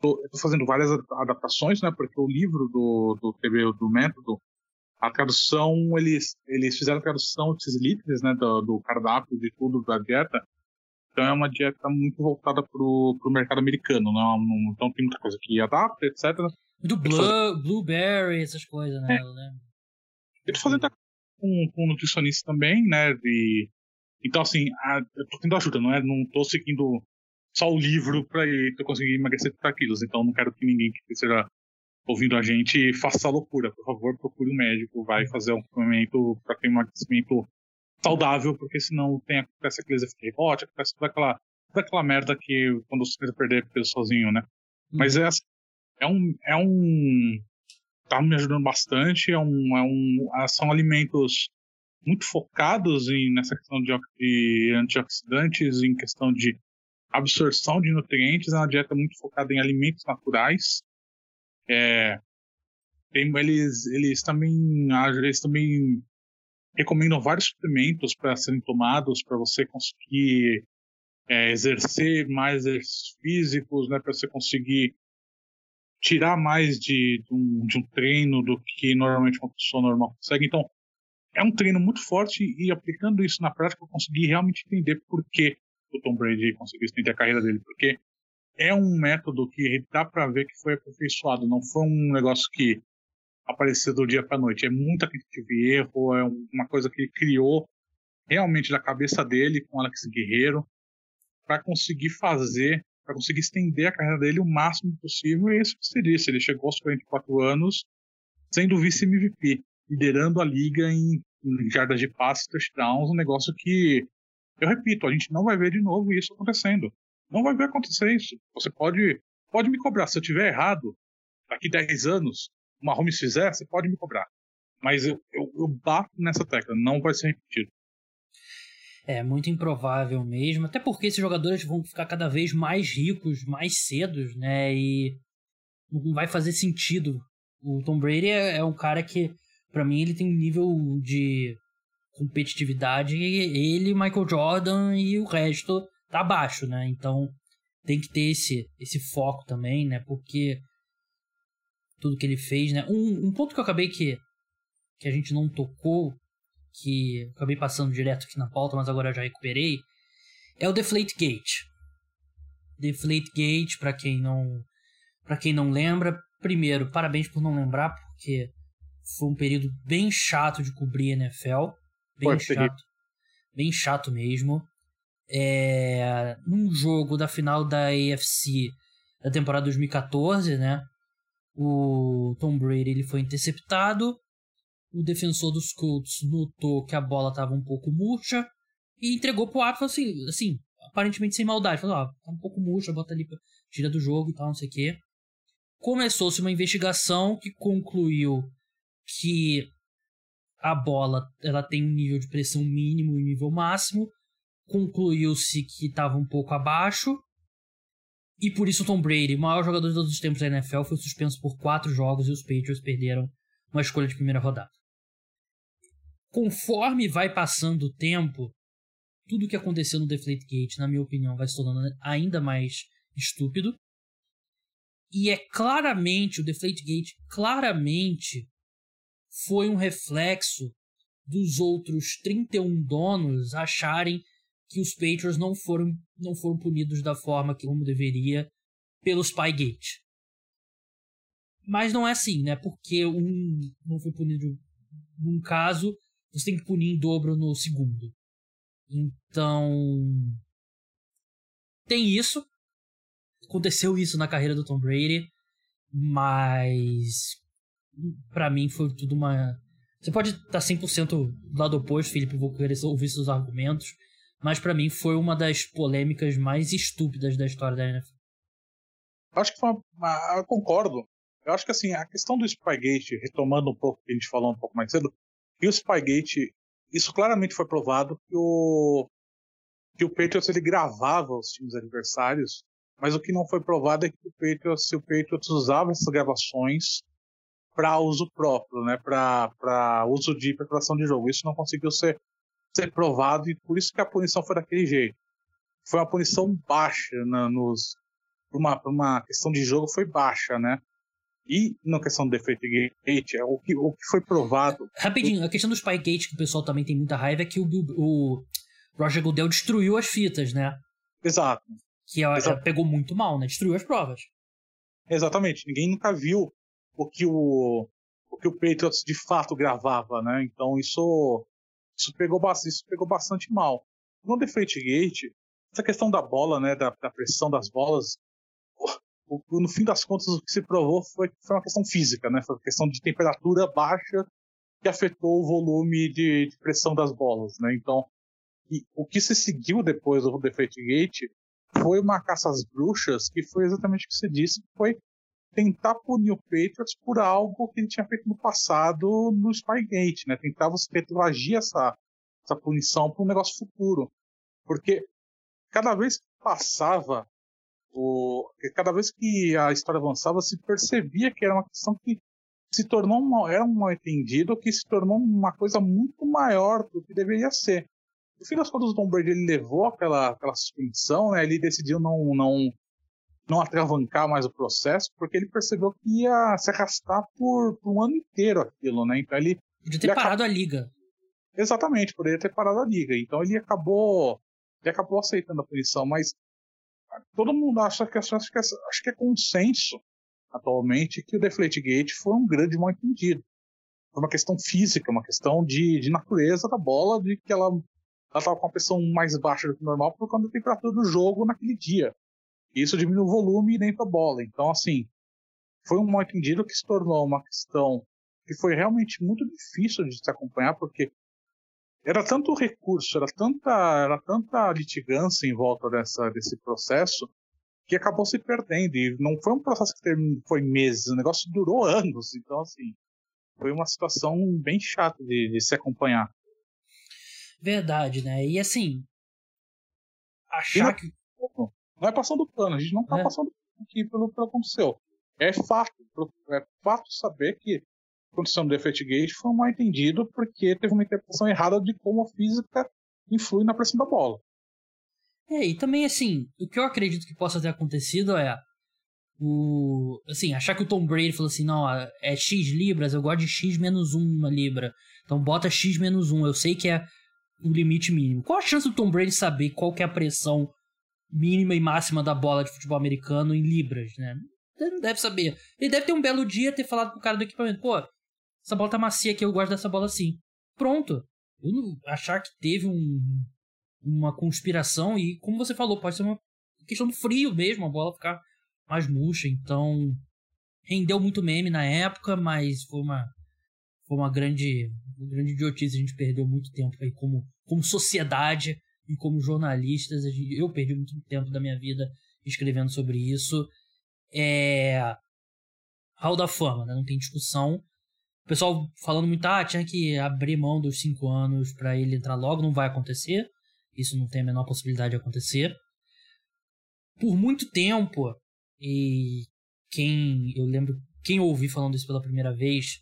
tô fazendo várias adaptações, né? Porque o livro do, do do método, a tradução, eles, eles fizeram a tradução de litros, né? Do, do cardápio, de tudo da dieta, então é uma dieta muito voltada pro, pro mercado americano, não, não, então tem muita coisa que adapta, etc. Do blue, blueberry, essas coisas, né? É. Tô fazendo com, com nutricionista também, né? De, então, assim, a, eu tô tendo ajuda, não é? Não tô seguindo só o livro pra eu conseguir emagrecer 30 quilos. Então, não quero que ninguém que esteja ouvindo a gente faça loucura. Por favor, procure um médico, vai fazer um acompanhamento para ter um emagrecimento saudável, porque senão tem, acontece aqueles efeitos de rebote, acontece toda aquela, toda aquela merda que quando você tenta perder peso sozinho, né? Mas é, é um. É um. Tá me ajudando bastante. É um, é um, ah, são alimentos muito focados em, nessa questão de, de antioxidantes, em questão de absorção de nutrientes. É uma dieta muito focada em alimentos naturais. É, tem, eles, eles também eles também recomendam vários suplementos para serem tomados para você conseguir é, exercer mais exercícios físicos, né, para você conseguir tirar mais de, de, um, de um treino do que normalmente uma pessoa normal consegue. Então, é um treino muito forte e aplicando isso na prática eu consegui realmente entender por que o Tom Brady conseguiu estender a carreira dele, porque é um método que dá para ver que foi aperfeiçoado, não foi um negócio que aparecer do dia para noite. É muita tentativa e erro, é uma coisa que ele criou realmente da cabeça dele com Alex Guerreiro para conseguir fazer, para conseguir estender a carreira dele o máximo possível. E é isso que você disse, ele chegou aos 44 anos sendo vice-MVP, liderando a liga em, em jardas de passes, touchdowns, um negócio que, eu repito, a gente não vai ver de novo isso acontecendo. Não vai ver acontecer isso. Você pode, pode me cobrar. Se eu tiver errado, daqui 10 anos, o Mahomes fizer, você pode me cobrar. Mas eu, eu, eu bato nessa tecla, não vai ser repetido. É muito improvável mesmo, até porque esses jogadores vão ficar cada vez mais ricos, mais cedos, né? E não vai fazer sentido. O Tom Brady é, é um cara que, para mim, ele tem um nível de competitividade, ele, Michael Jordan e o resto tá abaixo, né? Então tem que ter esse, esse foco também, né? Porque tudo que ele fez, né? Um, um ponto que eu acabei que, que a gente não tocou, que acabei passando direto aqui na pauta, mas agora já recuperei, é o Deflate Gate. Deflate Gate, para quem não para quem não lembra, primeiro, parabéns por não lembrar, porque foi um período bem chato de cobrir NFL, bem chato. bem chato mesmo. É, num jogo da final da AFC da temporada 2014, né? O Tom Brady ele foi interceptado. O defensor dos Colts notou que a bola estava um pouco murcha e entregou pro árbitro assim, assim, aparentemente sem maldade. Falou, ó, tá um pouco murcha, bota ali, tira do jogo e tal, não sei o quê. Começou-se uma investigação que concluiu que a bola ela tem um nível de pressão mínimo e um nível máximo. Concluiu-se que estava um pouco abaixo. E por isso o Tom Brady, o maior jogador de todos os tempos da NFL, foi suspenso por quatro jogos e os Patriots perderam uma escolha de primeira rodada. Conforme vai passando o tempo, tudo que aconteceu no Deflategate, na minha opinião, vai se tornando ainda mais estúpido. E é claramente, o Deflategate claramente foi um reflexo dos outros 31 donos acharem que os Patriots não foram, não foram punidos da forma que como deveria pelo Spygate. Mas não é assim, né? Porque um não foi punido num caso, você tem que punir em dobro no segundo. Então. Tem isso. Aconteceu isso na carreira do Tom Brady. Mas para mim foi tudo uma. Você pode estar 100% do lado oposto, Felipe, vou querer ouvir seus argumentos, mas para mim foi uma das polêmicas mais estúpidas da história da NFL. Acho que foi uma, uma, eu concordo. Eu acho que assim, a questão do Spygate, retomando um pouco o que a gente falou um pouco mais cedo, e o Spygate, isso claramente foi provado que o que o Patriots ele gravava os times adversários, mas o que não foi provado é que o Patriots, se o Patriots usava essas gravações para uso próprio, né, para uso de preparação de jogo. Isso não conseguiu ser, ser provado e por isso que a punição foi daquele jeito. Foi uma punição baixa na, nos uma, uma questão de jogo foi baixa, né? E na questão do defeito gate, é o que, o que foi provado. Rapidinho, a questão do Spygate, que o pessoal também tem muita raiva, é que o, o Roger Goodell destruiu as fitas, né? Exato. Que ela, Exato. pegou muito mal, né? Destruiu as provas. Exatamente. Ninguém nunca viu o que o, o que o Patriots de fato gravava, né? Então isso, isso, pegou, isso pegou bastante mal. No Deflategate, essa questão da bola, né, da, da pressão das bolas, no fim das contas o que se provou foi, foi uma questão física, né? Foi uma questão de temperatura baixa que afetou o volume de, de pressão das bolas, né? Então, o que se seguiu depois do Deflategate foi uma caça às bruxas, que foi exatamente o que você disse, foi tentar punir o Patriots por algo que ele tinha feito no passado no Spygate, né? Tentar você retroagir essa, essa punição para um negócio futuro. Porque cada vez que passava, o, cada vez que a história avançava, se percebia que era uma questão que se tornou um, era um mal entendido que se tornou uma coisa muito maior do que deveria ser. No fim das contas, o Tom Brady ele levou aquela, aquela suspensão, né? ele decidiu não, não não atravancar mais o processo, porque ele percebeu que ia se arrastar por, por um ano inteiro aquilo, né? Então ele. Podia ter parado a liga. Exatamente, poderia ter parado a liga. Então ele acabou. Ele acabou aceitando a punição, mas todo mundo acha que, acha que, acho que é consenso atualmente que o Deflategate foi um grande mal entendido. Foi uma questão física, uma questão de, de natureza da bola, de que ela estava com uma pressão mais baixa do que normal por conta da temperatura do jogo naquele dia. Isso diminui o volume dentro da bola. Então, assim, foi um mal entendido que se tornou uma questão que foi realmente muito difícil de se acompanhar, porque era tanto recurso, era tanta, era tanta litigância em volta dessa, desse processo que acabou se perdendo. E não foi um processo que foi meses, o negócio durou anos. Então, assim, foi uma situação bem chata de, de se acompanhar. Verdade, né? E assim, achar que. Não é passando pano, a gente não está é. passando aqui pelo que aconteceu. É fato, é fato saber que a condição do Defect Gate foi mal entendido porque teve uma interpretação errada de como a física influi na pressão da bola. É, e também assim, o que eu acredito que possa ter acontecido é o assim, achar que o Tom Brady falou assim, não, é X libras, eu gosto de X menos 1 libra. Então bota X menos 1, eu sei que é o limite mínimo. Qual a chance do Tom Brady saber qual que é a pressão mínima e máxima da bola de futebol americano em libras, né? Ele não deve saber. Ele deve ter um belo dia ter falado pro cara do equipamento, pô, essa bola tá macia aqui, eu gosto dessa bola assim. Pronto. achar que teve um, uma conspiração e, como você falou, pode ser uma questão do frio mesmo, a bola ficar mais murcha. Então, rendeu muito meme na época, mas foi uma, foi uma grande, uma grande idiotice. A gente perdeu muito tempo aí como, como sociedade e como jornalistas. Eu perdi muito tempo da minha vida escrevendo sobre isso. É. Hall da Fama, né? não tem discussão. O pessoal falando muito, ah, tinha que abrir mão dos cinco anos para ele entrar logo, não vai acontecer. Isso não tem a menor possibilidade de acontecer. Por muito tempo, e quem eu lembro, quem eu ouvi falando isso pela primeira vez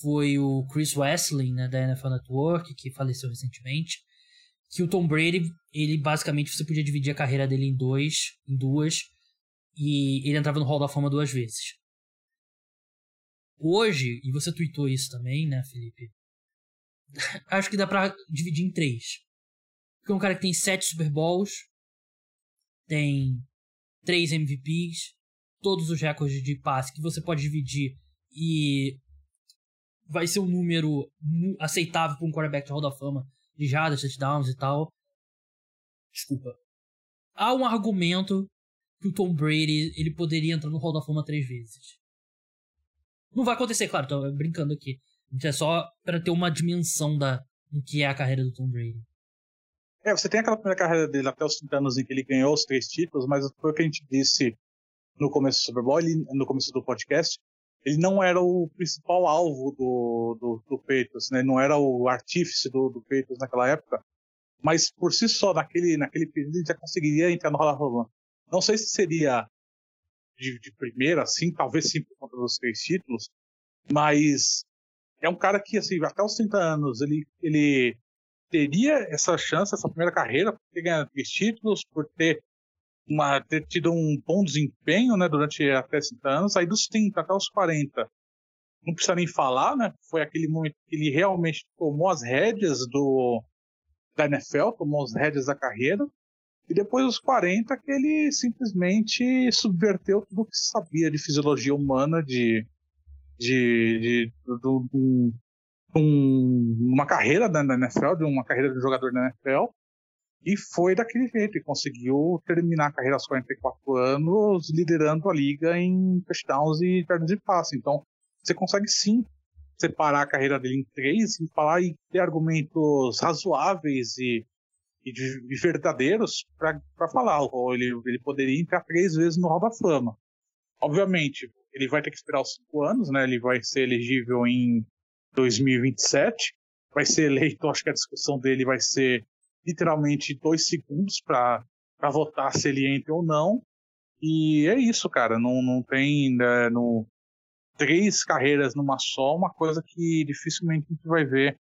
foi o Chris Wessling, né, da NFL Network, que faleceu recentemente, que o Tom Brady, ele basicamente você podia dividir a carreira dele em dois, em duas, e ele entrava no Hall da Fama duas vezes. Hoje, e você tweetou isso também, né, Felipe? Acho que dá pra dividir em três. Porque é um cara que tem sete Super Bowls, tem três MVPs, todos os recordes de passe que você pode dividir e vai ser um número aceitável para um quarterback de Hall da Fama de jardas, touchdowns e tal. Desculpa. Há um argumento que o Tom Brady ele poderia entrar no Hall da Fama três vezes. Não vai acontecer, claro, tô brincando aqui. É só para ter uma dimensão da do que é a carreira do Tom Brady. É, você tem aquela primeira carreira dele até os 30 anos em que ele ganhou os três títulos, mas foi o que a gente disse no começo do Super Bowl, ele, no começo do podcast, ele não era o principal alvo do, do, do né? Ele não era o artífice do, do naquela época, mas por si só, naquele, naquele período, ele já conseguiria entrar no Hall of Fama. Não sei se seria de, de primeira, assim, talvez sim por conta dos três títulos, mas é um cara que, assim, até os 30 anos, ele, ele teria essa chance, essa primeira carreira, por ter ganhado três títulos, por ter, uma, ter tido um bom desempenho né, durante até 30 anos, aí dos 30 até os 40. Não precisa nem falar, né? Foi aquele momento que ele realmente tomou as rédeas do, da NFL, tomou as rédeas da carreira. E depois dos 40 que ele simplesmente subverteu tudo o que sabia de fisiologia humana, de, de, de, de, um, uma carreira na, NFL, de uma carreira de jogador na NFL, e foi daquele jeito, e conseguiu terminar a carreira aos 44 anos, liderando a liga em touchdowns e jardas de passe. Então, você consegue sim separar a carreira dele em três e falar e ter argumentos razoáveis e, e, de, verdadeiros para falar. Ele, ele poderia entrar três vezes no Hall da Fama. Obviamente, ele vai ter que esperar os cinco anos, né? Ele vai ser elegível em 2027. Vai ser eleito, acho que a discussão dele vai ser literalmente dois segundos para votar se ele entra ou não. E é isso, cara. Não, não tem né, no, três carreiras numa só, uma coisa que dificilmente a gente vai ver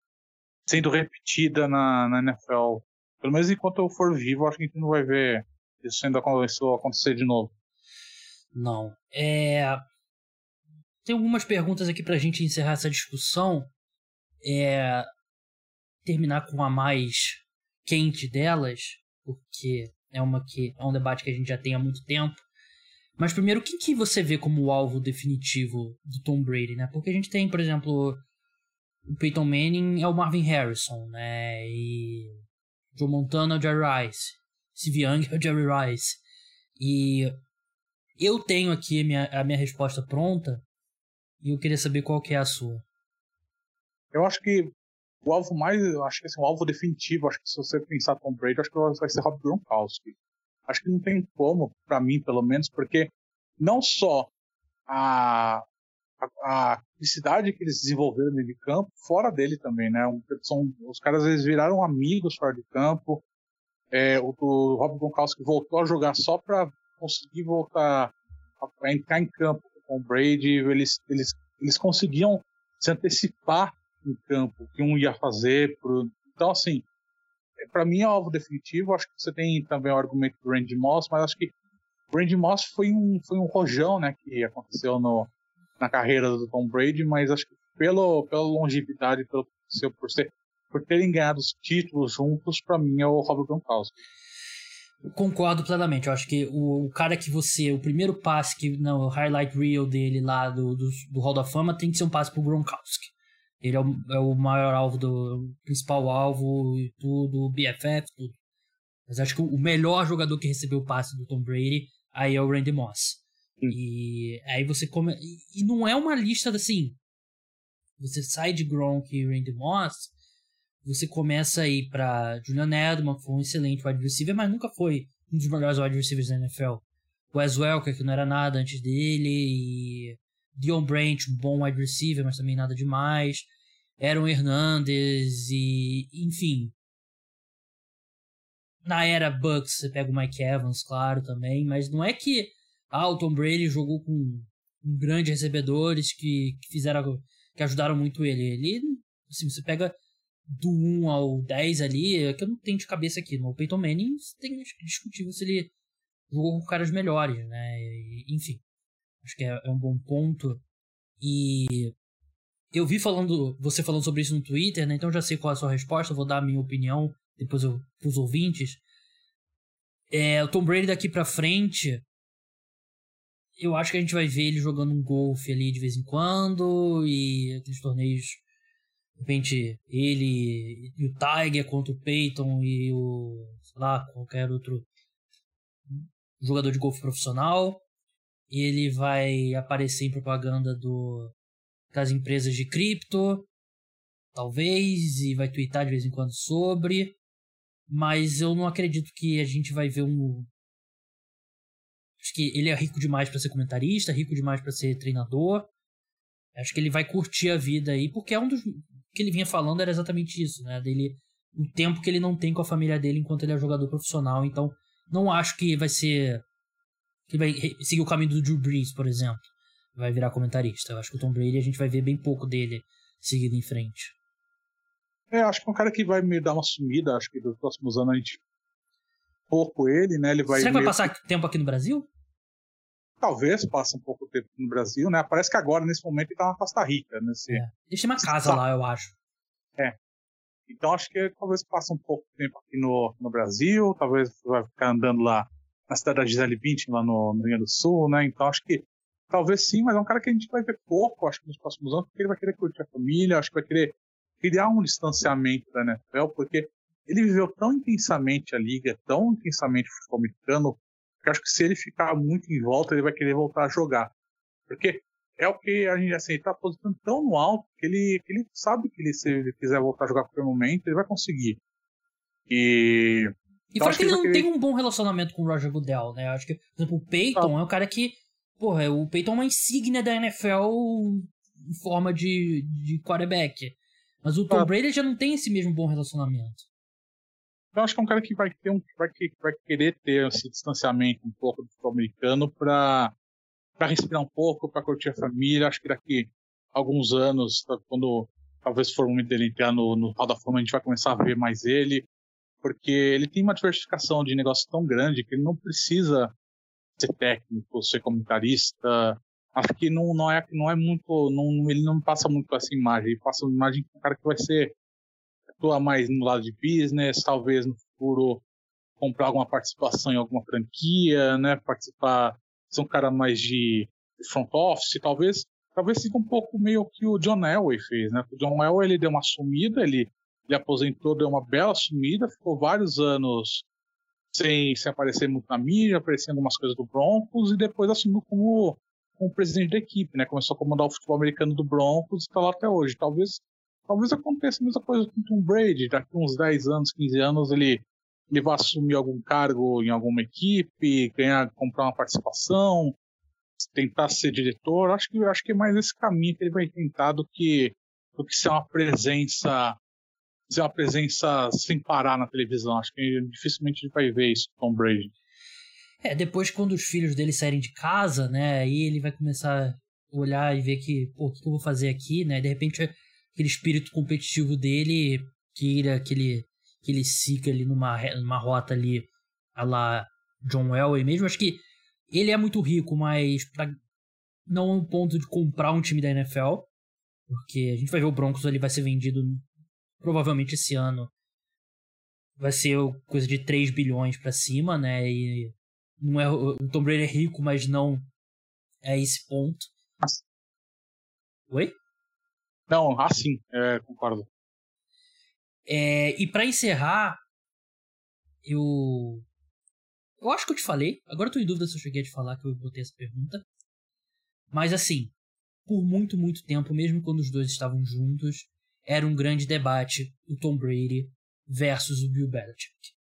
sendo repetida na, na NFL. Pelo menos enquanto eu for vivo, acho que a gente não vai ver isso sendo acontecer de novo. Não. É tem algumas perguntas aqui para a gente encerrar essa discussão. É, terminar com a mais quente delas, porque é uma que é um debate que a gente já tem há muito tempo. Mas primeiro, quem que você vê como o alvo definitivo do Tom Brady, né? Porque a gente tem, por exemplo, o Peyton Manning é o Marvin Harrison, né? E Joe Montana é o Jerry Rice. Steve Young é o Jerry Rice. E eu tenho aqui a minha, a minha resposta pronta, e eu queria saber qual que é a sua. Eu acho que o alvo mais, acho que assim, o alvo definitivo, acho que se você pensar Tom Brady, acho que vai ser Rob Gronkowski. Acho que não tem como, para mim, pelo menos, porque não só a a felicidade que eles desenvolveram dentro de campo, fora dele também, né? São, os caras eles viraram amigos fora de campo. É, o, o Rob Gronkowski voltou a jogar só para conseguir voltar a, a entrar em campo com o Brady, eles, eles, eles conseguiam se antecipar em campo, que um ia fazer. Pro... Então, assim, para mim é alvo definitivo. Acho que você tem também o argumento do Randy Moss, mas acho que o Randy Moss foi um, foi um rojão né, que aconteceu no, na carreira do Tom Brady, mas acho que pelo, pela longevidade, pelo seu, por, ser, por terem ganhado os títulos juntos, para mim é o Robert Gronkowski. Concordo plenamente. Eu acho que o, o, cara que você. O primeiro passe que no highlight reel dele lá do, do, do Hall da Fama tem que ser um passe pro Gronkowski. Ele é o, é o maior alvo do. principal alvo e tudo, BFF, tudo. Mas acho que o melhor jogador que recebeu o passe do Tom Brady aí é o Randy Moss. Hum. E aí você come. E não é uma lista assim. Você sai de Gronk e Randy Moss, você começa a ir pra Julian Edelman, que foi um excelente wide receiver, mas nunca foi um dos melhores wide receivers da NFL. Wes Welker, que não era nada antes dele, e Dion Branch, um bom wide receiver, mas também nada demais. Aaron Hernandez e, enfim. Na era Bucks, você pega o Mike Evans, claro, também, mas não é que ah, o Tom Brady jogou com, grandes recebedores que, que fizeram que ajudaram muito ele. Ele, assim, você pega do 1 ao 10 ali, é que eu não tenho de cabeça aqui. No Peyton Manning tem discutível se ele jogou com caras melhores, né? enfim, acho que é, é, um bom ponto. E eu vi falando, você falando sobre isso no Twitter, né? Então já sei qual é a sua resposta, vou dar a minha opinião depois eu, pros ouvintes. É, o Tom Brady daqui pra frente, eu acho que a gente vai ver ele jogando um golfe ali de vez em quando e aqueles torneios de repente ele e o Tiger contra o Peyton e o sei lá qualquer outro jogador de golfe profissional ele vai aparecer em propaganda do das empresas de cripto talvez e vai twittar de vez em quando sobre mas eu não acredito que a gente vai ver um Acho que ele é rico demais para ser comentarista, rico demais para ser treinador. Acho que ele vai curtir a vida aí, porque é um dos que ele vinha falando era exatamente isso, né? Dele o tempo que ele não tem com a família dele enquanto ele é jogador profissional. Então, não acho que vai ser que vai seguir o caminho do Drew Brees, por exemplo. Vai virar comentarista. Eu acho que o Tom Brady a gente vai ver bem pouco dele seguindo em frente. É, acho que é um cara que vai me dar uma sumida, acho que nos próximos anos a gente pouco ele, né? Ele vai Será que vai passar tempo aqui no Brasil? talvez passe um pouco tempo no Brasil, né? Parece que agora, nesse momento, ele tá na Costa Rica. Nesse... É. Ele tem uma casa lá, eu acho. É. Então acho que talvez passe um pouco tempo aqui no, no Brasil, talvez vai ficar andando lá na cidade da Gisele Bündchen, lá no, no Rio Grande do Sul, né? Então acho que talvez sim, mas é um cara que a gente vai ver pouco, acho que nos próximos anos, porque ele vai querer curtir a família, acho que vai querer criar um distanciamento da NFL, porque ele viveu tão intensamente a liga, tão intensamente o futebol americano, eu acho que se ele ficar muito em volta, ele vai querer voltar a jogar. Porque é o que a gente assim, está positando tão no alto que ele, que ele sabe que ele, se ele quiser voltar a jogar por um momento, ele vai conseguir. E. E então, fora que ele não querer... tem um bom relacionamento com o Roger Goodell, né? Eu acho que, por exemplo, o Peyton ah. é um cara que. Porra, o Peyton é uma insígnia da NFL em forma de, de quarterback. Mas o Tom ah. Brady já não tem esse mesmo bom relacionamento. Então acho que é um cara que vai ter um vai, vai querer ter esse distanciamento um pouco do futebol americano para para respirar um pouco, para curtir a família. Acho que daqui alguns anos, tá, quando talvez for o momento dele entrar no, no Hall da Fama, a gente vai começar a ver mais ele, porque ele tem uma diversificação de negócio tão grande que ele não precisa ser técnico, ser comentarista. Acho que não, não, é, não é muito. Não, ele não passa muito essa imagem. Ele passa uma imagem de um cara que vai ser atua mais no lado de business, talvez no futuro comprar alguma participação em alguma franquia, né? Participar, ser um cara mais de front office, talvez, talvez siga um pouco meio que o John Elway fez, né? O John Elway ele deu uma sumida, ele, ele aposentou, deu uma bela sumida, ficou vários anos sem, sem aparecer muito na mídia, aparecendo algumas coisas do Broncos e depois assumiu como, como presidente da equipe, né? Começou a comandar o futebol americano do Broncos e está lá até hoje. Talvez Talvez aconteça a mesma coisa com o Tom Brady, daqui uns 10 anos, 15 anos, ele, ele vai assumir algum cargo em alguma equipe, ganhar, comprar uma participação, tentar ser diretor. Acho que, acho que é mais esse caminho que ele vai tentar do que, do que ser uma presença ser uma presença sem parar na televisão. Acho que dificilmente ele vai ver isso com Tom Brady. É, depois quando os filhos dele saírem de casa, né, aí ele vai começar a olhar e ver que, pô, o que eu vou fazer aqui, né, de repente aquele espírito competitivo dele queira que ele, que ele siga ali numa, numa rota ali a lá John Elway mesmo. Acho que ele é muito rico, mas pra, não é um ponto de comprar um time da NFL. Porque a gente vai ver o Broncos ali vai ser vendido provavelmente esse ano. Vai ser coisa de 3 bilhões para cima, né? E não é, o Tom Brady é rico, mas não é esse ponto. Oi? Não, assim, é, concordo. É, e para encerrar, eu. Eu acho que eu te falei. Agora eu tô em dúvida se eu cheguei a te falar que eu botei essa pergunta. Mas assim, por muito, muito tempo, mesmo quando os dois estavam juntos, era um grande debate o Tom Brady versus o Bill Belichick.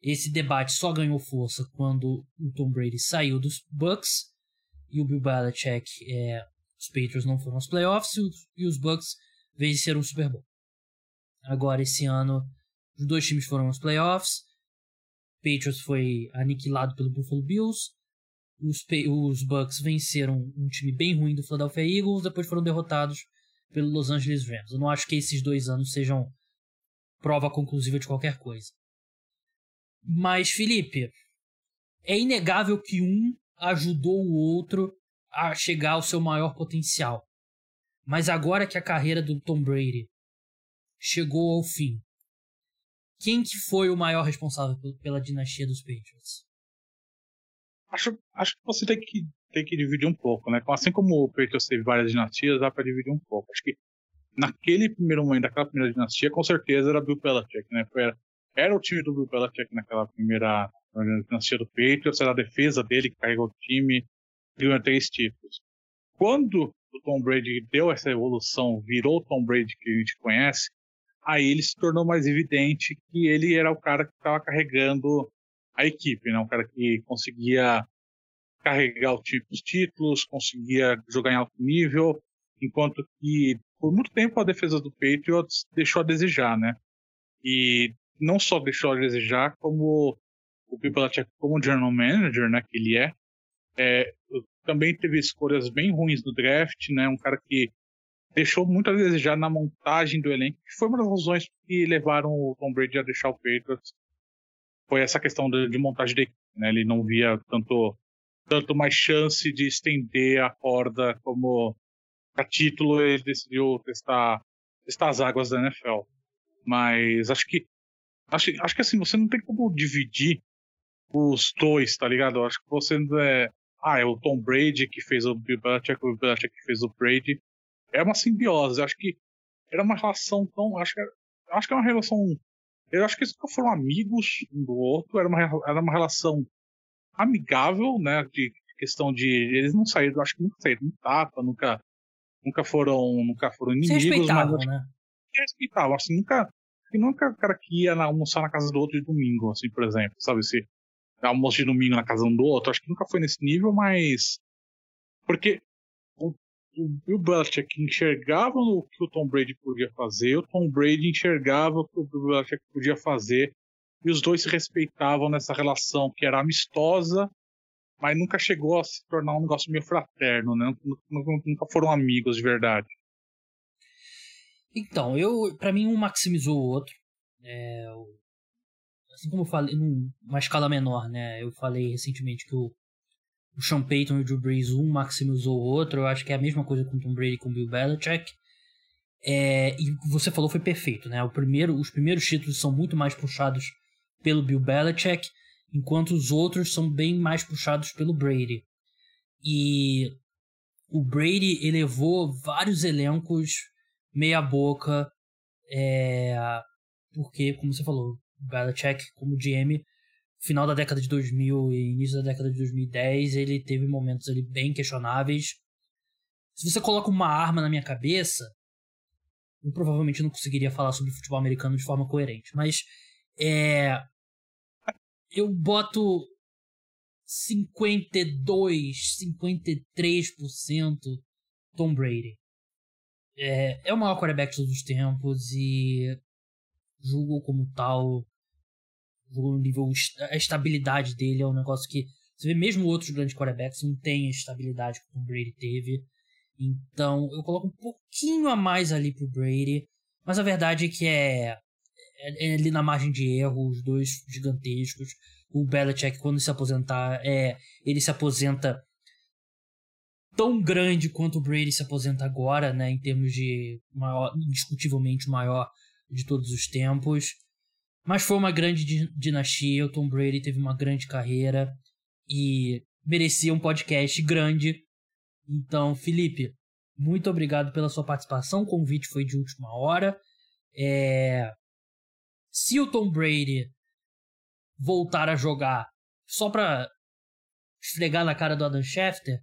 Esse debate só ganhou força quando o Tom Brady saiu dos Bucks e o Bill Belichick, é, os Patriots não foram aos playoffs e os Bucks venceram o Super Bowl. Agora, esse ano, os dois times foram aos playoffs. Patriots foi aniquilado pelo Buffalo Bills. Os, os Bucks venceram um time bem ruim do Philadelphia Eagles, depois foram derrotados pelo Los Angeles Rams. Eu não acho que esses dois anos sejam prova conclusiva de qualquer coisa. Mas, Felipe, é inegável que um ajudou o outro a chegar ao seu maior potencial. Mas agora que a carreira do Tom Brady chegou ao fim, quem que foi o maior responsável pela dinastia dos Patriots? Acho, acho que você tem que, tem que dividir um pouco, né? Assim como o Patriots teve várias dinastias, dá para dividir um pouco. Acho que naquele primeiro momento, daquela primeira dinastia, com certeza era Bill Belichick, né? Era, era o time do Bill Belichick naquela primeira dinastia do Patriots, era a defesa dele que carregou o time, ganhou três títulos. Quando o Tom Brady deu essa evolução, virou o Tom Brady que a gente conhece, aí ele se tornou mais evidente que ele era o cara que estava carregando a equipe, né? Um cara que conseguia carregar os títulos, conseguia jogar em alto nível, enquanto que por muito tempo a defesa do Patriots deixou a desejar, né? E não só deixou a desejar, como o Bill como general manager, né, que ele é, é, também teve escolhas bem ruins no draft, né? Um cara que deixou muito a desejar na montagem do elenco, que foi uma das razões que levaram o Tom Brady a deixar o Patriots. Foi essa questão de, de montagem da equipe, né? Ele não via tanto tanto mais chance de estender a corda como a título ele decidiu testar testar as águas da NFL. Mas acho que acho, acho que assim você não tem como dividir os dois, tá ligado? Acho que você é ah, é o Tom Brady que fez o Bill Belichick, o Bill Belichick que fez o Brady. É uma simbiose. Acho que era uma relação tão. Acho que, acho que é uma relação. Eu acho que eles nunca foram amigos um do outro. Era uma, era uma relação amigável, né? De questão de. Eles não saíram, acho que nunca saíram no tapa, nunca, nunca foram, nunca foram inimigos. Mas, né? Respeitavam, assim, nunca. E nunca o cara que ia almoçar na casa do outro de domingo, assim, por exemplo, sabe? Se, almoço de domingo na casa um do outro. Acho que nunca foi nesse nível, mas. Porque o, o Bill Belichick enxergava o que o Tom Brady podia fazer, o Tom Brady enxergava o que o Bill Belichick podia fazer, e os dois se respeitavam nessa relação que era amistosa, mas nunca chegou a se tornar um negócio meio fraterno, né? Nunca, foram amigos de verdade. Então, eu, para mim, um maximizou o outro. É, assim como eu falei, numa escala menor, né? Eu falei recentemente que o, o Sean Payton e o Drew Brees, um maximizou o outro. Eu acho que é a mesma coisa com o Tom Brady e com o Bill Belichick. É, e você falou foi perfeito, né? O primeiro, os primeiros títulos são muito mais puxados pelo Bill Belichick, enquanto os outros são bem mais puxados pelo Brady. E o Brady elevou vários elencos meia boca, é, porque, como você falou, Belichick como GM, final da década de 2000 e início da década de 2010, ele teve momentos ali bem questionáveis. Se você coloca uma arma na minha cabeça, eu provavelmente não conseguiria falar sobre futebol americano de forma coerente, mas é eu boto 52, 53% Tom Brady. É, é o maior quarterback de todos os tempos e julgo como tal. No nível. A estabilidade dele é um negócio que. Você vê mesmo outros grandes quarterbacks não tem a estabilidade que o Brady teve. Então eu coloco um pouquinho a mais ali pro Brady. Mas a verdade é que é, é, é ali na margem de erro, os dois gigantescos. O Belichick, quando se aposentar, é, ele se aposenta tão grande quanto o Brady se aposenta agora, né? Em termos de maior, indiscutivelmente maior de todos os tempos. Mas foi uma grande dinastia. O Tom Brady teve uma grande carreira e merecia um podcast grande. Então, Felipe, muito obrigado pela sua participação. O convite foi de última hora. É... Se o Tom Brady voltar a jogar só pra esfregar na cara do Adam Schefter,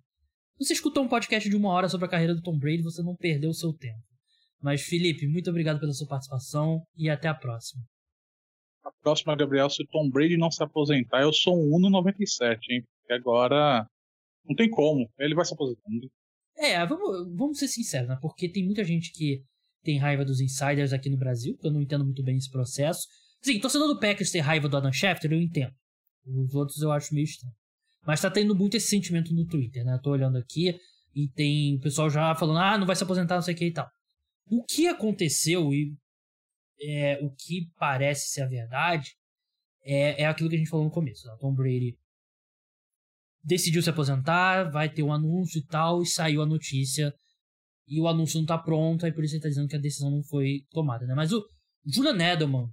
você escutou um podcast de uma hora sobre a carreira do Tom Brady, você não perdeu o seu tempo. Mas, Felipe, muito obrigado pela sua participação e até a próxima. A próxima, Gabriel, se o Tom Brady não se aposentar, eu sou um 1,97, hein? Porque agora não tem como. Ele vai se aposentando. É, vamos, vamos ser sinceros, né? Porque tem muita gente que tem raiva dos insiders aqui no Brasil, que eu não entendo muito bem esse processo. Sim, torcedor do Packers ter raiva do Adam Schefter, eu entendo. Os outros eu acho meio estranho. Mas tá tendo muito esse sentimento no Twitter, né? Eu tô olhando aqui e tem o pessoal já falando, ah, não vai se aposentar, não sei o que e tal. O que aconteceu e é, o que parece ser a verdade é, é aquilo que a gente falou no começo. Né? Tom Brady decidiu se aposentar, vai ter um anúncio e tal, e saiu a notícia. E o anúncio não tá pronto, aí por isso ele tá dizendo que a decisão não foi tomada, né? Mas o Julian Edelman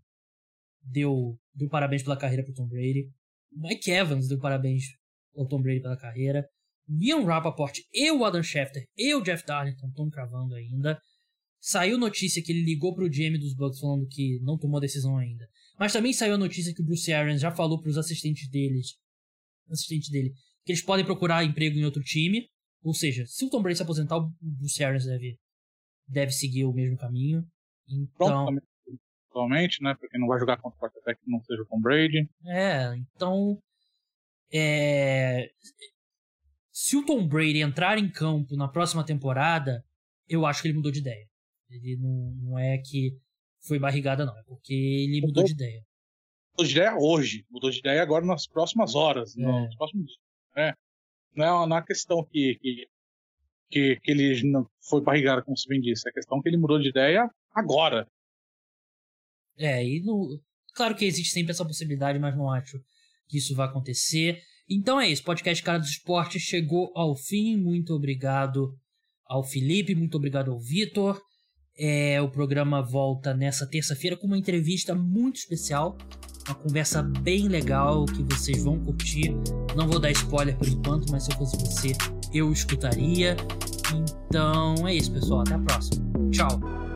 deu, deu parabéns pela carreira pro Tom Brady. Mike Evans deu parabéns ao Tom Brady pela carreira. Ian Rappaport e o Adam Schefter e o Jeff Darlington estão cravando ainda. Saiu notícia que ele ligou pro GM dos Bucks falando que não tomou decisão ainda. Mas também saiu a notícia que o Bruce Arians já falou pros assistentes deles, assistente dele, que eles podem procurar emprego em outro time. Ou seja, se o Tom Brady se aposentar, o Bruce Arians deve, deve seguir o mesmo caminho. Então, Pronto, atualmente, né? Porque não vai jogar contra o quarterback que não seja o Tom Brady. É, então. É... Se o Tom Brady entrar em campo na próxima temporada, eu acho que ele mudou de ideia. Ele não, não é que foi barrigada, não. É porque ele mudou de ideia. Mudou de ideia hoje. Mudou de ideia agora nas próximas horas. É. Nos próximos é. Não é uma questão que, que, que, que ele não foi barrigado, como se bem disse. É questão que ele mudou de ideia agora. É, e no... claro que existe sempre essa possibilidade, mas não acho que isso vai acontecer. Então é isso, podcast Cara dos Esportes chegou ao fim. Muito obrigado ao Felipe, muito obrigado ao Vitor. É, o programa volta nessa terça-feira com uma entrevista muito especial uma conversa bem legal que vocês vão curtir. Não vou dar spoiler por enquanto, mas se eu fosse você, eu escutaria. Então é isso, pessoal. Até a próxima. Tchau.